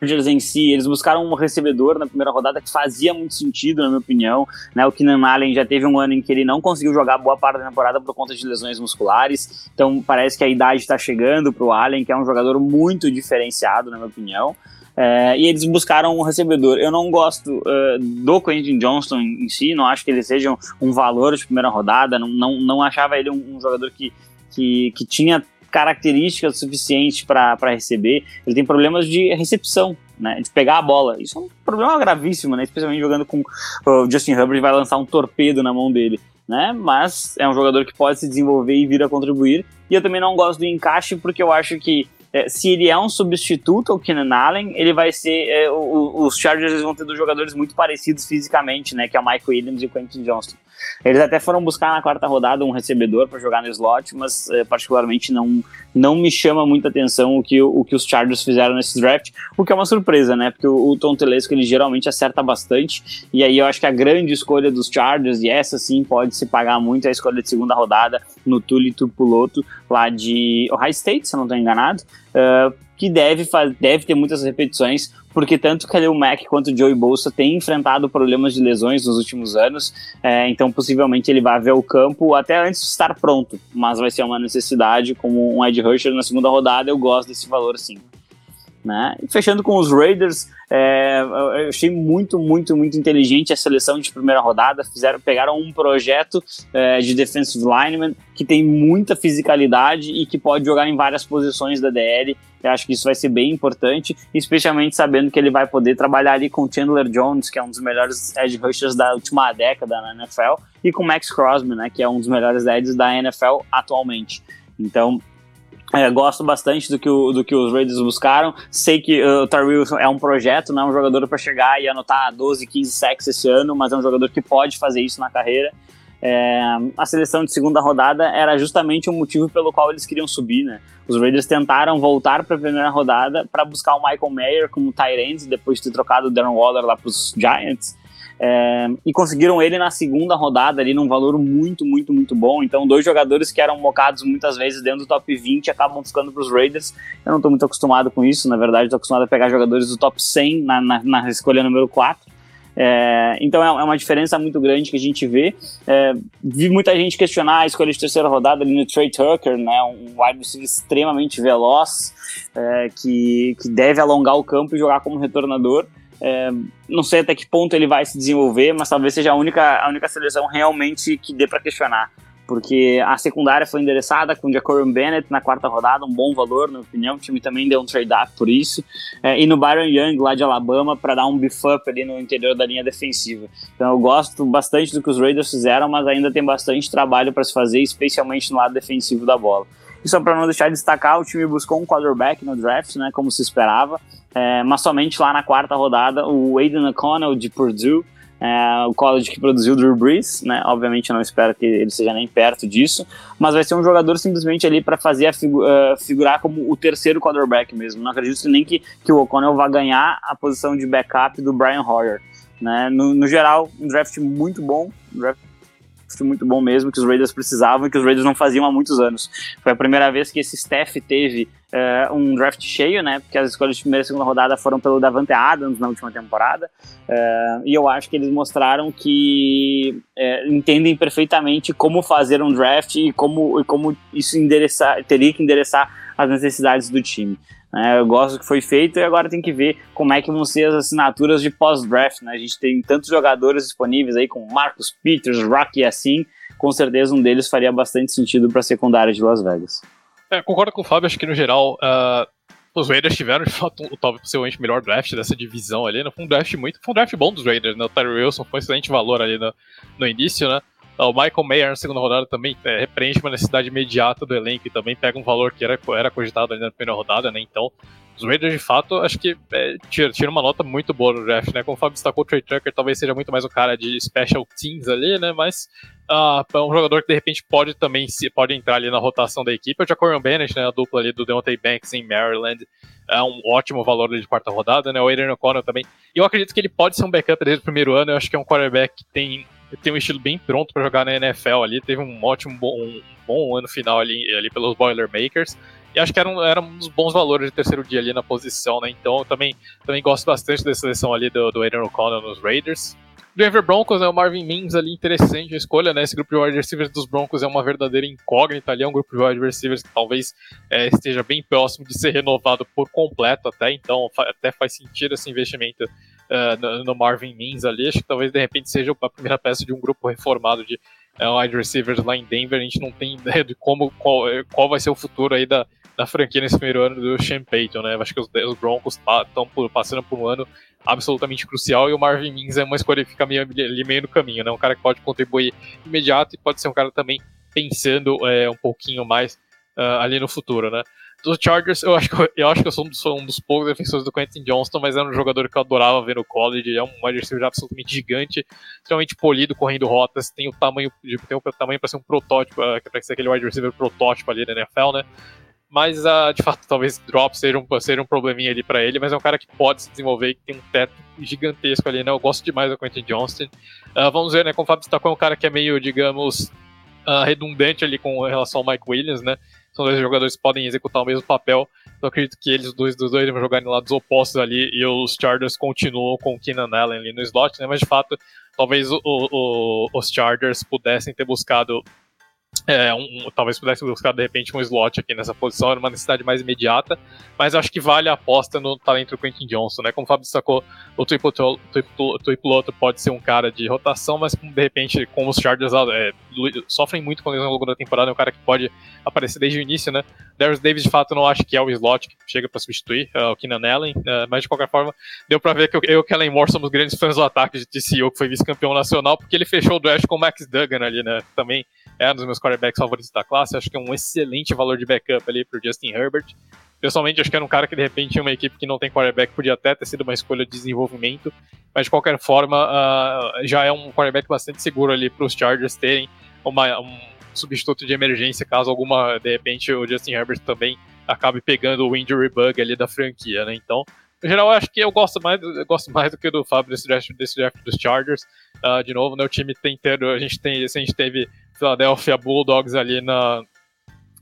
Chargers em si, eles buscaram um recebedor na primeira rodada que fazia muito sentido, na minha opinião. Né? O Keenan Allen já teve um ano em que ele não conseguiu jogar boa parte da temporada por conta de lesões musculares, então parece que a idade está chegando para o Allen, que é um jogador muito diferenciado, na minha opinião. É, e eles buscaram um recebedor. Eu não gosto uh, do Quentin Johnston em si, não acho que ele seja um, valor de primeira rodada, não, não, não achava ele um, um jogador que, que, que tinha características suficientes para receber. Ele tem problemas de recepção, né, de pegar a bola. Isso é um problema gravíssimo, né, especialmente jogando com o Justin Herbert vai lançar um torpedo na mão dele. Né, mas é um jogador que pode se desenvolver e vir a contribuir. E eu também não gosto do encaixe porque eu acho que é, se ele é um substituto ao Keenan Allen, ele vai ser. É, o, os Chargers vão ter dois jogadores muito parecidos fisicamente, né? Que é o Mike Williams e o Quentin Johnston. Eles até foram buscar na quarta rodada um recebedor para jogar no slot, mas é, particularmente não, não me chama muita atenção o que, o que os Chargers fizeram nesse draft, o que é uma surpresa, né? Porque o, o Tom Telesco ele geralmente acerta bastante, e aí eu acho que a grande escolha dos Chargers, e essa sim pode se pagar muito, é a escolha de segunda rodada no Tuli Tupuloto, lá de Ohio State, se eu não estou enganado. Uh, que deve, deve ter muitas repetições, porque tanto Khalil Mack quanto Joey Bolsa têm enfrentado problemas de lesões nos últimos anos, é, então possivelmente ele vai ver o campo até antes de estar pronto, mas vai ser uma necessidade como um Ed Rusher na segunda rodada, eu gosto desse valor sim. Né? E fechando com os Raiders, é, eu achei muito, muito, muito inteligente a seleção de primeira rodada. Fizeram, pegaram um projeto é, de defensive lineman que tem muita fisicalidade e que pode jogar em várias posições da DL. Eu acho que isso vai ser bem importante, especialmente sabendo que ele vai poder trabalhar ali com Chandler Jones, que é um dos melhores edge rushers da última década na NFL, e com Max Crosby, né, que é um dos melhores edges da NFL atualmente. Então, é, gosto bastante do que, o, do que os Raiders buscaram. Sei que uh, o Tyrell é um projeto, não é um jogador para chegar e anotar 12, 15 sacks esse ano, mas é um jogador que pode fazer isso na carreira. É, a seleção de segunda rodada era justamente o motivo pelo qual eles queriam subir, né? Os Raiders tentaram voltar para a primeira rodada para buscar o Michael Mayer como end, depois de ter trocado o Darren Waller lá para os Giants. É, e conseguiram ele na segunda rodada ali num valor muito, muito, muito bom. Então, dois jogadores que eram mocados muitas vezes dentro do top 20 acabam ficando para os Raiders. Eu não estou muito acostumado com isso, na verdade, estou acostumado a pegar jogadores do top 100 na, na, na escolha número 4. É, então é, é uma diferença muito grande que a gente vê. É, vi muita gente questionar a escolha de terceira rodada ali no Trey Tucker, né, um wide receiver extremamente veloz, é, que, que deve alongar o campo e jogar como retornador. É, não sei até que ponto ele vai se desenvolver, mas talvez seja a única, a única seleção realmente que dê para questionar. Porque a secundária foi endereçada com o Jacob Bennett na quarta rodada, um bom valor, na minha opinião. O time também deu um trade-up por isso. É, e no Byron Young, lá de Alabama, para dar um beef-up ali no interior da linha defensiva. Então eu gosto bastante do que os Raiders fizeram, mas ainda tem bastante trabalho para se fazer, especialmente no lado defensivo da bola. E só para não deixar de destacar, o time buscou um quarterback no draft, né, como se esperava, é, mas somente lá na quarta rodada, o Aiden O'Connell de Purdue, é, o college que produziu o Drew Brees, né? Obviamente não espero que ele seja nem perto disso, mas vai ser um jogador simplesmente ali para fazer a figu uh, figurar como o terceiro quarterback mesmo. Não acredito nem que, que o O'Connell vá ganhar a posição de backup do Brian Hoyer. Né? No, no geral, um draft muito bom, um draft muito bom mesmo, que os Raiders precisavam e que os Raiders não faziam há muitos anos. Foi a primeira vez que esse staff teve uh, um draft cheio, né? Porque as escolhas de primeira e segunda rodada foram pelo Davante Adams na última temporada. Uh, e eu acho que eles mostraram que uh, entendem perfeitamente como fazer um draft e como, e como isso endereçar, teria que endereçar as necessidades do time. É, eu gosto do que foi feito e agora tem que ver como é que vão ser as assinaturas de pós-draft. Né? A gente tem tantos jogadores disponíveis aí, com Marcus Peters, Rocky e assim. Com certeza um deles faria bastante sentido para a secundária de Las Vegas. É, concordo com o Fábio, acho que no geral uh, os Raiders tiveram de fato o talvez possivelmente melhor draft dessa divisão ali. Né? Foi um draft muito. Foi um draft bom dos Raiders, né? O Tyler Wilson foi um excelente valor ali no, no início, né? O Michael Mayer na segunda rodada também é, repreende uma necessidade imediata do elenco e também pega um valor que era, era cogitado ali na primeira rodada, né? Então, os Raiders, de fato, acho que é, tira, tira uma nota muito boa no draft, né? Como o Fábio destacou, o Trey Tucker talvez seja muito mais um cara de special teams ali, né? Mas uh, é um jogador que de repente pode também se, pode entrar ali na rotação da equipe. O Jacorian Bennett, né? A dupla ali do Deontay Banks em Maryland, é um ótimo valor ali de quarta rodada, né? O Aiden O'Connell também. E eu acredito que ele pode ser um backup desde o primeiro ano. Eu acho que é um quarterback que tem tem um estilo bem pronto para jogar na NFL ali, teve um ótimo bom, um bom ano final ali, ali pelos Boilermakers. E acho que era um, era um dos bons valores de terceiro dia ali na posição, né? Então também, também gosto bastante da seleção ali do, do Aiden O'Connell nos Raiders. Denver Broncos, né, o Marvin Mims ali, interessante a escolha, né? Esse grupo de wide receivers dos Broncos é uma verdadeira incógnita ali, é um grupo de wide receivers que talvez é, esteja bem próximo de ser renovado por completo até, então até faz sentido esse investimento uh, no, no, Marvin Mims ali. Acho que talvez de repente seja a primeira peça de um grupo reformado de uh, wide receivers lá em Denver. A gente não tem ideia de como qual, qual vai ser o futuro aí da, da franquia nesse primeiro ano do Sean Payton, né? Acho que os, os Broncos estão passando por um ano absolutamente crucial e o Marvin Mims é uma escolha que fica meio, ali meio no caminho, né? Um cara que pode contribuir imediato e pode ser um cara também pensando um pouquinho mais uh, ali no futuro, né? Dos Chargers, eu acho, que, eu acho que eu sou um dos, um dos poucos defensores do Quentin Johnston, mas era um jogador que eu adorava ver no college. É um wide receiver absolutamente gigante, extremamente polido, correndo rotas, tem o tamanho, tem o tamanho para ser um protótipo, uh, para ser aquele wide receiver protótipo ali na NFL, né? Mas, uh, de fato, talvez drop seja um, seja um probleminha ali para ele, mas é um cara que pode se desenvolver que tem um teto gigantesco ali, né? Eu gosto demais do Quentin Johnston. Uh, vamos ver, né? Como o Fábio destacou, é um cara que é meio, digamos, uh, redundante ali com relação ao Mike Williams, né? São dois jogadores que podem executar o mesmo papel. Então acredito que eles dois, dos dois vão jogar em lados opostos ali e os Chargers continuam com o Keenan Allen ali no slot, né? Mas de fato, talvez o, o, os Chargers pudessem ter buscado é, um, talvez pudesse buscar de repente um slot aqui nessa posição, era uma necessidade mais imediata, mas acho que vale a aposta no talento do Quentin Johnson, né? Como o Fábio destacou, o Tuipuloto pode ser um cara de rotação, mas de repente, com os Chargers é, sofrem muito com lesão ao longo da temporada, é um cara que pode aparecer desde o início, né? Darius Davis, de fato, não acho que é o slot que chega para substituir uh, o Keenan Allen, uh, mas de qualquer forma, deu para ver que eu, e o Kellen Moore somos grandes fãs do ataque de TCU, que foi vice-campeão nacional, porque ele fechou o draft com o Max Duggan ali, né? Também é um dos meus quarterbacks favoritos da classe. Acho que é um excelente valor de backup ali pro Justin Herbert. Pessoalmente, acho que era um cara que de repente uma equipe que não tem quarterback, podia até ter sido uma escolha de desenvolvimento, mas de qualquer forma, uh, já é um quarterback bastante seguro ali para os Chargers terem uma, um substituto de emergência caso alguma, de repente, o Justin Herbert também acabe pegando o injury bug ali da franquia, né? Então, no geral, eu acho que eu gosto mais, eu gosto mais do que do Fábio desse draft, desse draft dos Chargers. Uh, de novo, né, o time tem inteiro, a gente tem, a gente teve Philadelphia Bulldogs ali na,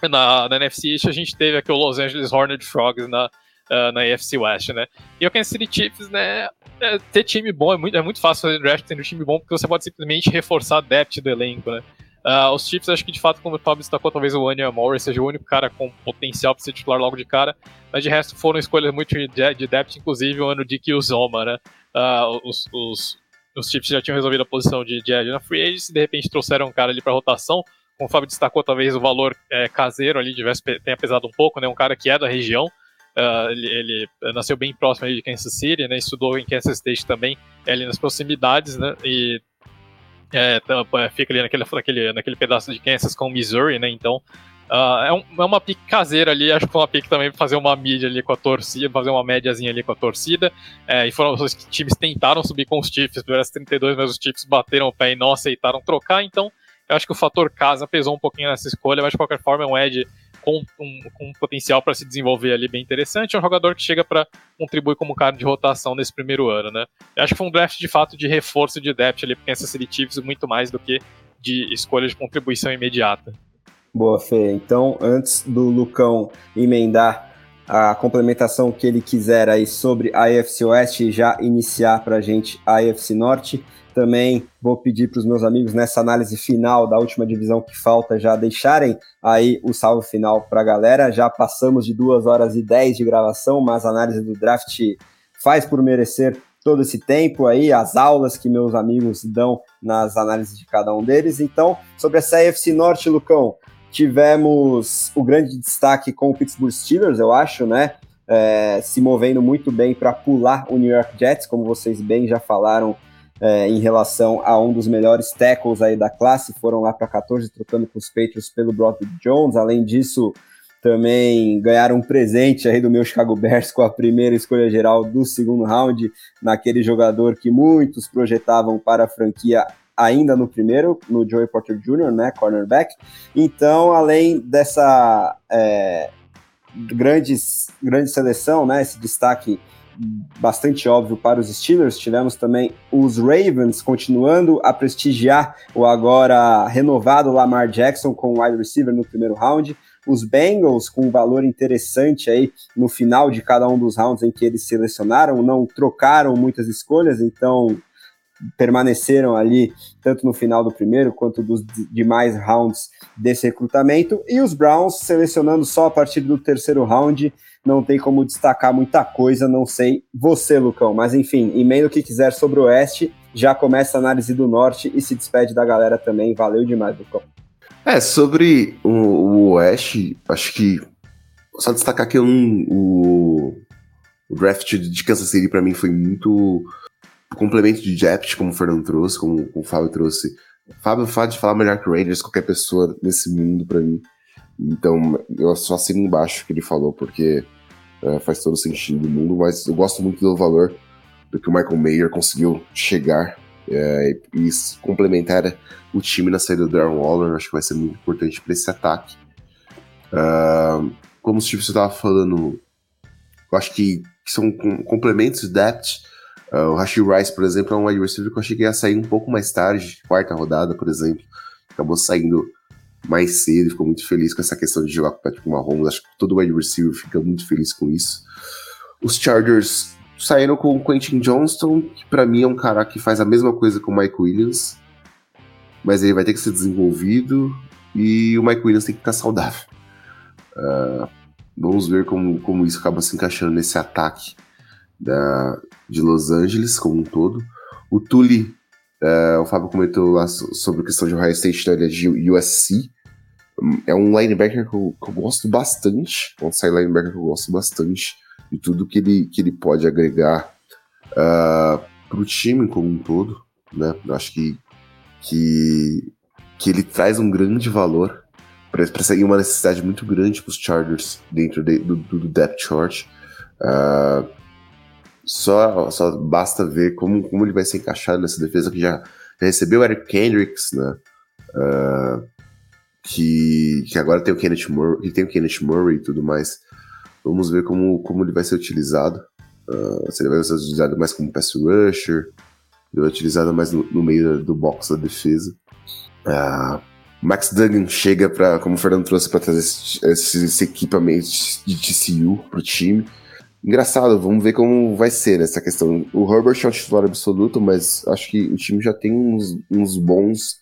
na, na NFC East, a gente teve aqui o Los Angeles Horned Frogs na, uh, na AFC West, né? E o Kansas City Chiefs, né? É, ter time bom é muito, é muito fácil fazer draft tendo time bom, porque você pode simplesmente reforçar a depth do elenco, né? Uh, os Chiefs, acho que de fato, como o Fábio destacou, talvez o Anya Morris seja o único cara com potencial para ser titular logo de cara, mas de resto foram escolhas muito de, de depth, inclusive o ano de Kiyuzoma, né? Uh, os, os, os Chiefs já tinham resolvido a posição de, edge na free agents, e de repente trouxeram um cara ali para rotação. Como o Fábio destacou, talvez o valor é, caseiro ali tivesse, tenha pesado um pouco, né? Um cara que é da região, Uh, ele, ele, nasceu bem próximo de Kansas City, né? Estudou em Kansas State também, é ali nas proximidades, né? E é, fica ali naquele, naquele, naquele pedaço de Kansas com Missouri, né? Então Uh, é, um, é, uma pique caseira ali, acho que foi uma pique também pra fazer uma mídia ali com a torcida, fazer uma médiazinha ali com a torcida. É, e foram os times tentaram subir com os Chiefs, do 32, mas os Chiefs bateram o pé e não aceitaram trocar, então eu acho que o fator casa pesou um pouquinho nessa escolha, mas de qualquer forma é um Ed com um, com um potencial para se desenvolver ali bem interessante. É um jogador que chega para contribuir como cara de rotação nesse primeiro ano, né? Eu acho que foi um draft de fato de reforço de depth ali City Chiefs muito mais do que de escolha de contribuição imediata. Boa, Fê. Então, antes do Lucão emendar a complementação que ele quiser aí sobre a AFC Oeste e já iniciar para a gente a AFC Norte, também vou pedir para os meus amigos nessa análise final da última divisão que falta já deixarem aí o salve final para a galera. Já passamos de 2 horas e 10 de gravação, mas a análise do draft faz por merecer todo esse tempo aí, as aulas que meus amigos dão nas análises de cada um deles. Então, sobre essa AFC Norte, Lucão, Tivemos o grande destaque com o Pittsburgh Steelers, eu acho, né? É, se movendo muito bem para pular o New York Jets, como vocês bem já falaram é, em relação a um dos melhores tackles aí da classe, foram lá para 14 trocando com os Patriots pelo Broderick Jones. Além disso, também ganharam um presente aí do meu Chicago Bears com a primeira escolha geral do segundo round, naquele jogador que muitos projetavam para a franquia ainda no primeiro, no Joey Porter Jr., né, cornerback. Então, além dessa é, grandes, grande seleção, né, esse destaque bastante óbvio para os Steelers, tivemos também os Ravens continuando a prestigiar o agora renovado Lamar Jackson com wide receiver no primeiro round, os Bengals com um valor interessante aí no final de cada um dos rounds em que eles selecionaram, não trocaram muitas escolhas, então permaneceram ali tanto no final do primeiro quanto dos demais rounds desse recrutamento. E os Browns selecionando só a partir do terceiro round. Não tem como destacar muita coisa, não sei você, Lucão. Mas enfim, e-mail o que quiser sobre o Oeste, já começa a análise do Norte e se despede da galera também. Valeu demais, Lucão. É, sobre o, o Oeste, acho que só destacar que um, o, o draft de Kansas City para mim foi muito complemento de Jept, como o Fernando trouxe, como o Fábio trouxe. Fábio fala de falar melhor que o Rangers, qualquer pessoa nesse mundo para mim. Então, eu só assino embaixo o que ele falou, porque é, faz todo sentido do mundo, mas eu gosto muito do valor do que o Michael Mayer conseguiu chegar é, e complementar o time na saída do Darren Waller. Acho que vai ser muito importante para esse ataque. Uh, como o Steve estava falando, eu acho que, que são complementos de depth Uh, o Rashid Rice, por exemplo, é um wide receiver que eu cheguei a sair um pouco mais tarde, quarta rodada, por exemplo. Acabou saindo mais cedo, ficou muito feliz com essa questão de jogar com o Patrick Mahomes. Acho que todo wide receiver fica muito feliz com isso. Os Chargers saíram com o Quentin Johnston, que para mim é um cara que faz a mesma coisa com o Mike Williams, mas ele vai ter que ser desenvolvido e o Mike Williams tem que ficar saudável. Uh, vamos ver como, como isso acaba se encaixando nesse ataque da, de Los Angeles como um todo. O Tully, uh, o Fábio comentou lá sobre a questão de Ohio State, né, ele é de USC. É um linebacker que eu, que eu gosto bastante, um side linebacker que eu gosto bastante de tudo que ele, que ele pode agregar uh, para o time como um todo. Né? Eu acho que, que, que ele traz um grande valor para seguir uma necessidade muito grande para os Chargers dentro de, do, do, depth chart. Uh, só, só basta ver como, como ele vai se encaixar nessa defesa que já, recebeu Eric Kendricks, né? Uh, que, que agora tem o Kenneth Murray, que tem o Kenneth Murray e tudo mais. Vamos ver como, como ele vai ser utilizado. Uh, se ele vai ser utilizado mais como pass rusher, ele vai utilizado mais no, no meio do box da defesa. Uh, Max Duggan chega para, como o Fernando trouxe, para trazer esse, esse, equipamento de TCU para o time. Engraçado, vamos ver como vai ser essa questão. O Herbert é um titular absoluto, mas acho que o time já tem uns, uns bons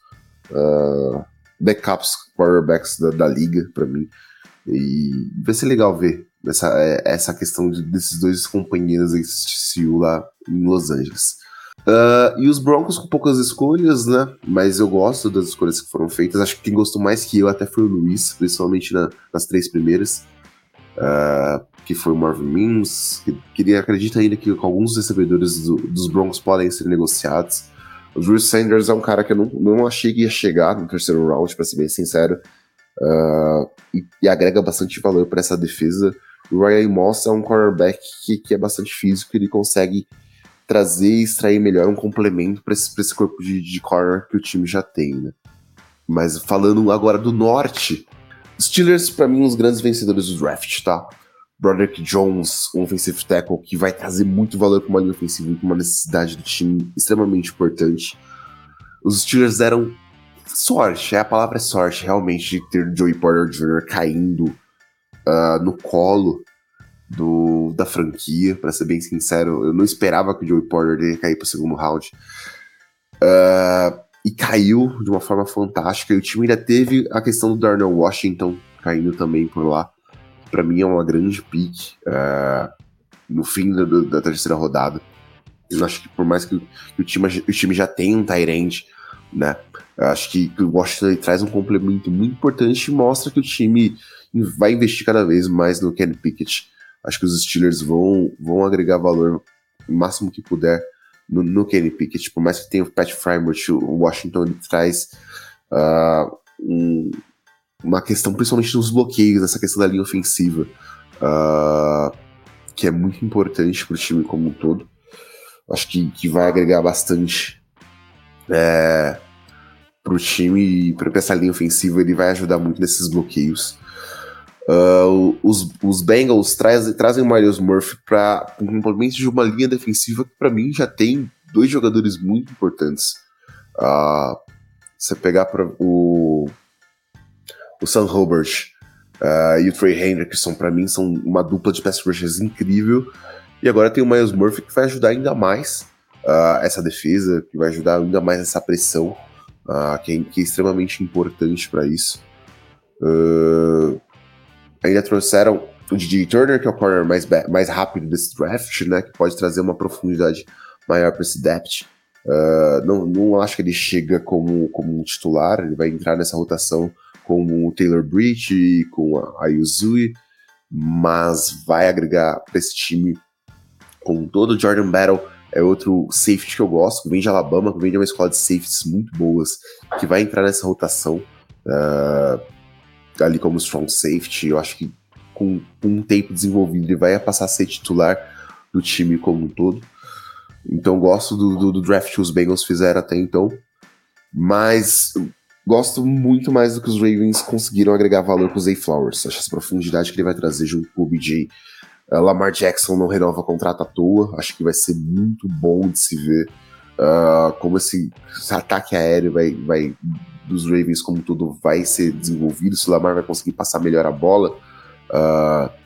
uh, backups quarterbacks da, da liga para mim. E vai ser legal ver essa, é, essa questão de, desses dois companheiros desse TCU lá em Los Angeles. Uh, e os Broncos com poucas escolhas, né? Mas eu gosto das escolhas que foram feitas. Acho que quem gostou mais que eu até foi o Luiz, principalmente na, nas três primeiras. Uh, que foi o Marvin Mims. Que, que acredita ainda que alguns recebedores do, dos Broncos podem ser negociados. O Drew Sanders é um cara que eu não, não achei que ia chegar no terceiro round, para ser bem sincero. Uh, e, e, agrega bastante valor para essa defesa. O Ryan Moss é um cornerback que, que é bastante físico, ele consegue trazer e extrair melhor um complemento para esse, esse corpo de, de corner que o time já tem, né? Mas falando agora do norte, Steelers, para mim, os grandes vencedores do draft, tá? Broderick Jones, um offensive tackle que vai trazer muito valor para uma linha ofensiva e uma necessidade do time extremamente importante. Os Steelers deram sorte, é a palavra é sorte, realmente, de ter Joey Porter Jr. caindo uh, no colo do, da franquia, para ser bem sincero. Eu não esperava que o Joey Porter ia cair pro segundo round. Uh, e caiu de uma forma fantástica. E o time ainda teve a questão do Darnell Washington caindo também por lá. Para mim é uma grande pick uh, no fim do, da terceira rodada. Eu acho que por mais que, o, time, o time já tenha um Tyrant, né? Acho que, o Washington traz um complemento muito importante e mostra que o time vai investir cada vez mais no Kenny Pickett. Acho que os Steelers vão, vão agregar valor o máximo que puder no, no Kenny Pickett. Por mais que tenha o Pat Frymouth, o Washington traz uh, um, uma questão, principalmente nos bloqueios, essa questão da linha ofensiva, uh, que é muito importante para o time como um todo. Acho que, que vai agregar bastante é, para o time e para essa linha ofensiva. Ele vai ajudar muito nesses bloqueios. Uh, os, os Bengals traz, trazem o Marius Murphy para um complemento de uma linha defensiva que, para mim, já tem dois jogadores muito importantes. Uh, você pegar para o, o Sam Robert uh, e o Trey Hendrickson, para mim, são uma dupla de pass rushers incrível. E agora tem o Miles Murphy que vai ajudar ainda mais uh, essa defesa, que vai ajudar ainda mais essa pressão, uh, que, é, que, é, extremamente importante para isso. Ainda trouxeram o DJ Turner, que é o corner mais, mais rápido desse draft, né? Que pode trazer uma profundidade maior para esse depth. Uh, não, não acho que ele chega como, como um titular, ele vai entrar nessa rotação com o Taylor Breach com a Ayuzui, mas vai agregar para esse time com todo o Jordan Battle. É outro safety que eu gosto, que vem de Alabama, que vem de uma escola de safeties muito boas, que vai entrar nessa rotação. Uh, ali como strong safety. Eu acho que com, com um tempo desenvolvido ele vai passar a ser titular do time como um todo. Então gosto do, do, do draft que os Bengals fizeram até então. Mas gosto muito mais do que os Ravens conseguiram agregar valor com o Zay Flowers. Acho essa profundidade que ele vai trazer junto com o BJ. Uh, Lamar Jackson não renova contrato à toa. Acho que vai ser muito bom de se ver uh, como esse, esse, ataque aéreo vai, vai dos Ravens como tudo vai ser desenvolvido, se o Lamar vai conseguir passar melhor a bola. Uh,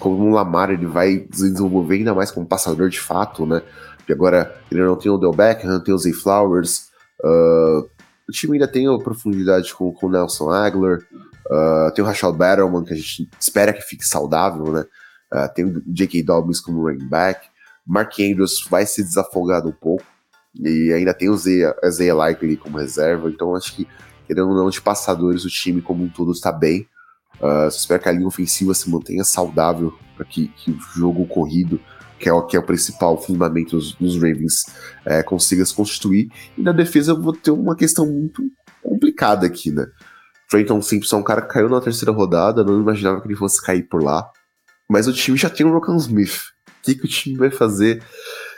como o Lamar ele vai desenvolver ainda mais como passador de fato, né? Porque agora ele não tem o Del Beckham, não tem o Zay Flowers. Uh, o time ainda tem profundidade com o Nelson Aguilar, uh, tem o Rachel Battleman, que a gente espera que fique saudável, né? Uh, tem o J.K. Dobbins como running back. Mark Andrews vai ser desafogado um pouco. E ainda tem o Zay Likely como reserva. Então acho que, querendo ou não, de passadores, o time como um todo está bem. Uh, espero que a linha ofensiva se mantenha saudável para que, que, o jogo corrido, que é o, que é o principal fundamento dos, dos Ravens, é, consiga se constituir. E na defesa eu vou ter uma questão muito complicada aqui, né? Trenton Simpson é um cara que caiu na terceira rodada, não imaginava que ele fosse cair por lá. Mas o time já tem o Rokan Smith. O que, que o time vai fazer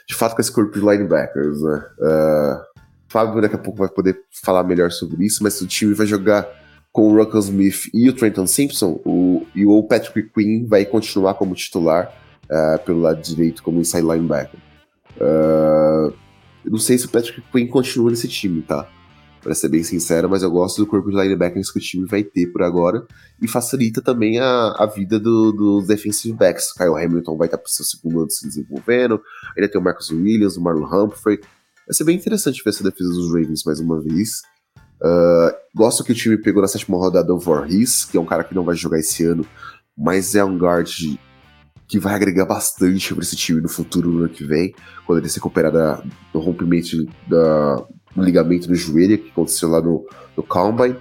de fato com esse corpo de linebackers, né? Uh, Fábio daqui a pouco vai poder falar melhor sobre isso, mas o time vai jogar com o Rokan Smith e o Trenton Simpson, o, e o Patrick Quinn vai continuar como titular uh, pelo lado direito como inside linebacker. Uh, eu não sei se o Patrick Quinn continua nesse time, tá? para ser bem sincero, mas eu gosto do corpo de linebackers que o time vai ter por agora e facilita também a, a vida dos do defensive backs. Kyle Hamilton vai estar para o seu segundo ano se desenvolvendo, ainda tem o Marcus Williams, o Marlon Humphrey. Vai ser bem interessante ver essa defesa dos Ravens mais uma vez. Uh, gosto que o time pegou na sétima rodada o Voorhees, que é um cara que não vai jogar esse ano, mas é um guard que vai agregar bastante para esse time no futuro, no ano que vem, quando ele se recuperar da, do rompimento da, no ligamento do joelho que aconteceu lá no, no Combine.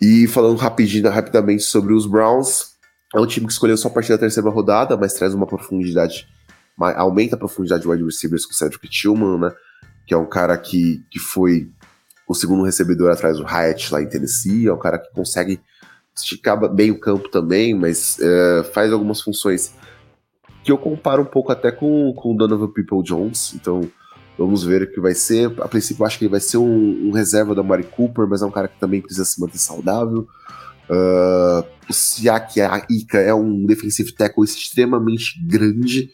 E falando rapidinho, rapidamente sobre os Browns, é um time que escolheu só a partir da terceira rodada, mas traz uma profundidade, aumenta a profundidade de wide receivers com o Cedric Tillman, né? Que é um cara que, que foi o segundo recebedor atrás do Hyatt lá em Tennessee, é um cara que consegue esticar bem o campo também, mas é, faz algumas funções que eu comparo um pouco até com, o Donovan People Jones, então Vamos ver o que vai ser. A princípio, acho que ele vai ser um, um, reserva da Mari Cooper, mas é um cara que também precisa se manter saudável. Uh, o Siak Ika é um defensive tackle extremamente grande,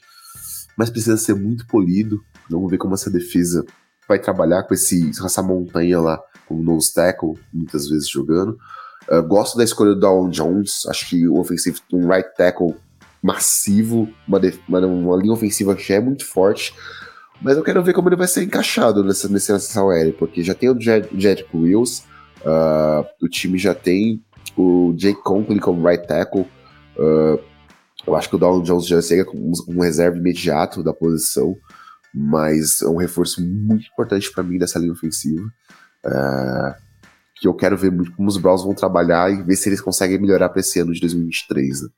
mas precisa ser muito polido. Vamos ver como essa defesa vai trabalhar com, esse, essa montanha lá, como nose tackle, muitas vezes jogando. Uh, gosto da escolha do Down Jones, acho que o ofensivo, um right tackle massivo, uma, uma, uma linha ofensiva que é muito forte. Mas eu quero ver como ele vai ser encaixado nessa, nessa sessão aérea, porque já tem o Jedrick Wills, uh, o time já tem o Jake Conklin como right tackle. Uh, eu acho que o Donald Jones já chega com um reserva imediato da posição, mas é um reforço muito importante para mim dessa linha ofensiva. Uh, que eu quero ver muito como os Browns vão trabalhar e ver se eles conseguem melhorar para esse ano de 2023. Né?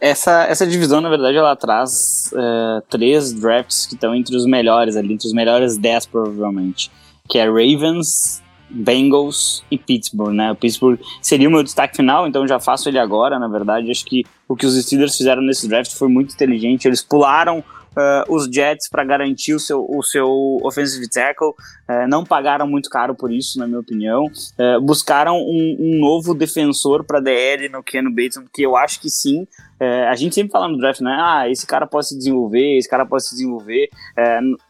Essa, essa divisão, na verdade, ela traz uh, três drafts que estão entre os melhores ali, entre os melhores dez, provavelmente. Que é Ravens, Bengals e Pittsburgh, né? O Pittsburgh seria o meu destaque final, então já faço ele agora, na verdade. Acho que o que os Steelers fizeram nesse draft foi muito inteligente. Eles pularam uh, os Jets para garantir o seu, o seu offensive tackle. Uh, não pagaram muito caro por isso, na minha opinião. Uh, buscaram um, um, novo defensor para DL no Ken Bateman, que eu acho que sim. a gente sempre fala no draft, né? Ah, esse cara pode se desenvolver, esse cara pode se desenvolver.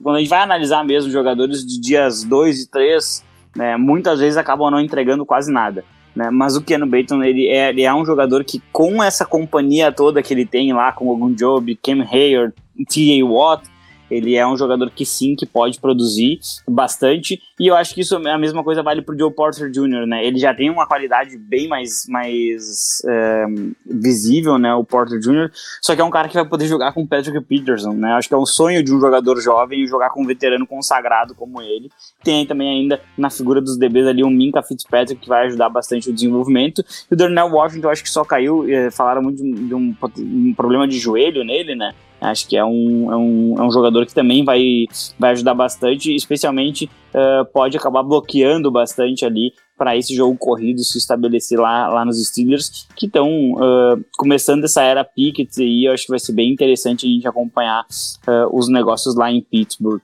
quando a gente vai analisar mesmo jogadores de dias 2 e 3, né, muitas vezes acabam não entregando quase nada. Né? Mas o Keanu Baton ele é, ele é um jogador que, com essa companhia toda que ele tem lá, com o Job, Cam Hayward, T.A. Watt, ele é um jogador que sim, que pode produzir bastante, e eu acho que isso a mesma coisa vale pro Joe Porter Jr., né? Ele já tem uma qualidade bem mais, mais é, visível, né? O Porter Jr., só que é um cara que vai poder jogar com o Patrick Peterson, né? Acho que é um sonho de um jogador jovem jogar com um veterano consagrado como ele. Tem também ainda na figura dos DBs ali o Minka Fitzpatrick, que vai ajudar bastante o desenvolvimento, e o Darnell Washington, acho que só caiu, é, falaram muito de um, um problema de joelho nele, né? Acho que é um, é um, é um jogador que também vai, vai ajudar bastante, especialmente uh, pode acabar bloqueando bastante ali para esse jogo corrido se estabelecer lá, lá nos Steelers, que estão uh, começando essa era Pickett e eu acho que vai ser bem interessante a gente acompanhar uh, os negócios lá em Pittsburgh.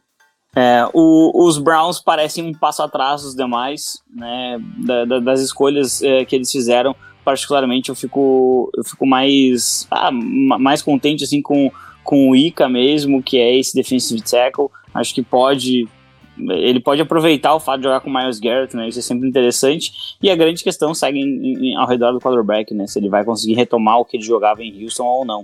É, o, os Browns parecem um passo atrás dos demais, né, da, da, das escolhas é, que eles fizeram. Particularmente, eu fico, eu fico mais, ah, mais contente assim com com o Ica mesmo, que é esse defensive tackle. Acho que pode ele pode aproveitar o fato de jogar com o Miles Garrett, né? Isso é sempre interessante. E a grande questão segue em, em, ao redor do quarterback, né? Se ele vai conseguir retomar o que ele jogava em Houston ou não.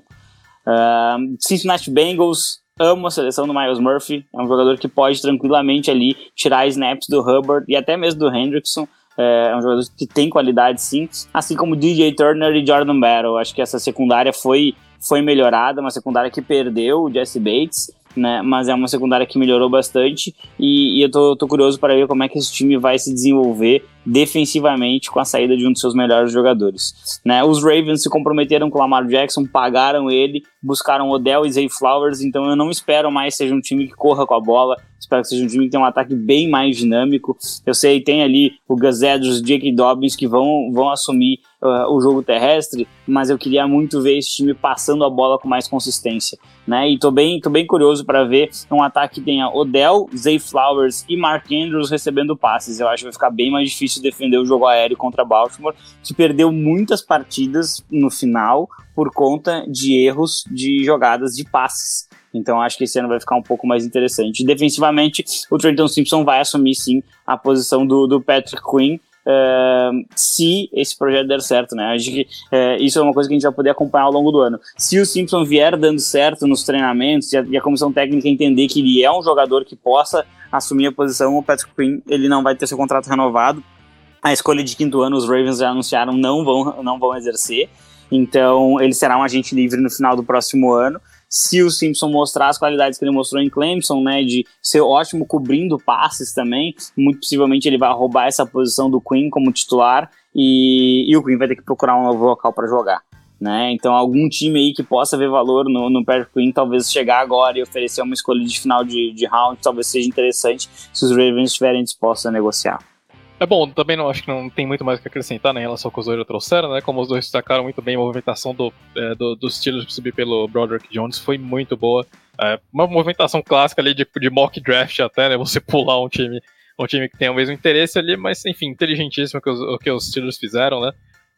Uh, Cincinnati Bengals, amo a seleção do Miles Murphy, é um jogador que pode tranquilamente ali tirar snaps do Hubbard e até mesmo do Hendrickson. É, é um jogador que tem qualidade sim, assim como DJ Turner e Jordan Battle. Acho que essa secundária foi, foi melhorada, uma secundária que perdeu o Jesse Bates né? Mas é uma secundária que melhorou bastante e, e eu tô, tô, curioso para ver como é que esse time vai se desenvolver defensivamente com a saída de um dos seus melhores jogadores. Né? Os Ravens se comprometeram com o Lamar Jackson, pagaram ele, buscaram Odell e Zay Flowers, então eu não espero mais seja um time que corra com a bola, espero que seja um time que tenha um ataque bem mais dinâmico. Eu sei, tem ali o Gus Edwards, Jake Dobbins que vão, vão assumir uh, o jogo terrestre, mas eu queria muito ver esse time passando a bola com mais consistência, né? E tô bem, tô bem curioso para ver um ataque que tenha Odell, Zay Flowers e Mark Andrews recebendo passes. Eu acho que vai ficar bem mais difícil defender o jogo aéreo contra Baltimore, que perdeu muitas partidas no final por conta de erros de jogadas de passes. Então acho que esse ano vai ficar um pouco mais interessante. Defensivamente, o Trenton Simpson vai assumir sim a posição do, do Patrick Quinn. Uh, se esse projeto der certo, né? Acho que uh, isso é uma coisa que a gente vai poder acompanhar ao longo do ano. Se o Simpson vier dando certo nos treinamentos e a, e a comissão técnica entender que ele é um jogador que possa assumir a posição, o Patrick Quinn ele não vai ter seu contrato renovado. A escolha de quinto ano, os Ravens já anunciaram, não vão, não vão exercer. Então, ele será um agente livre no final do próximo ano se o Simpson mostrar as qualidades que ele mostrou em Clemson, né, de ser ótimo cobrindo passes também, muito possivelmente ele vai roubar essa posição do Queen como titular e, e o Queen vai ter que procurar um novo local para jogar. Né? Então, algum time aí que possa ver valor no, no Patrick Queen, talvez chegar agora e oferecer uma escolha de final de, de round, talvez seja interessante se os Ravens estiverem dispostos a negociar. É bom, também não acho que não tem muito mais o que acrescentar né, em relação ao que os dois trouxeram, né? Como os dois destacaram muito bem, a movimentação do, é, do, dos Steelers subir pelo Broderick Jones foi muito boa. É, uma movimentação clássica ali de, de mock draft até, né? Você pular um time, um time que tem o mesmo interesse ali, mas enfim, inteligentíssimo que os, o que os Steelers fizeram, né?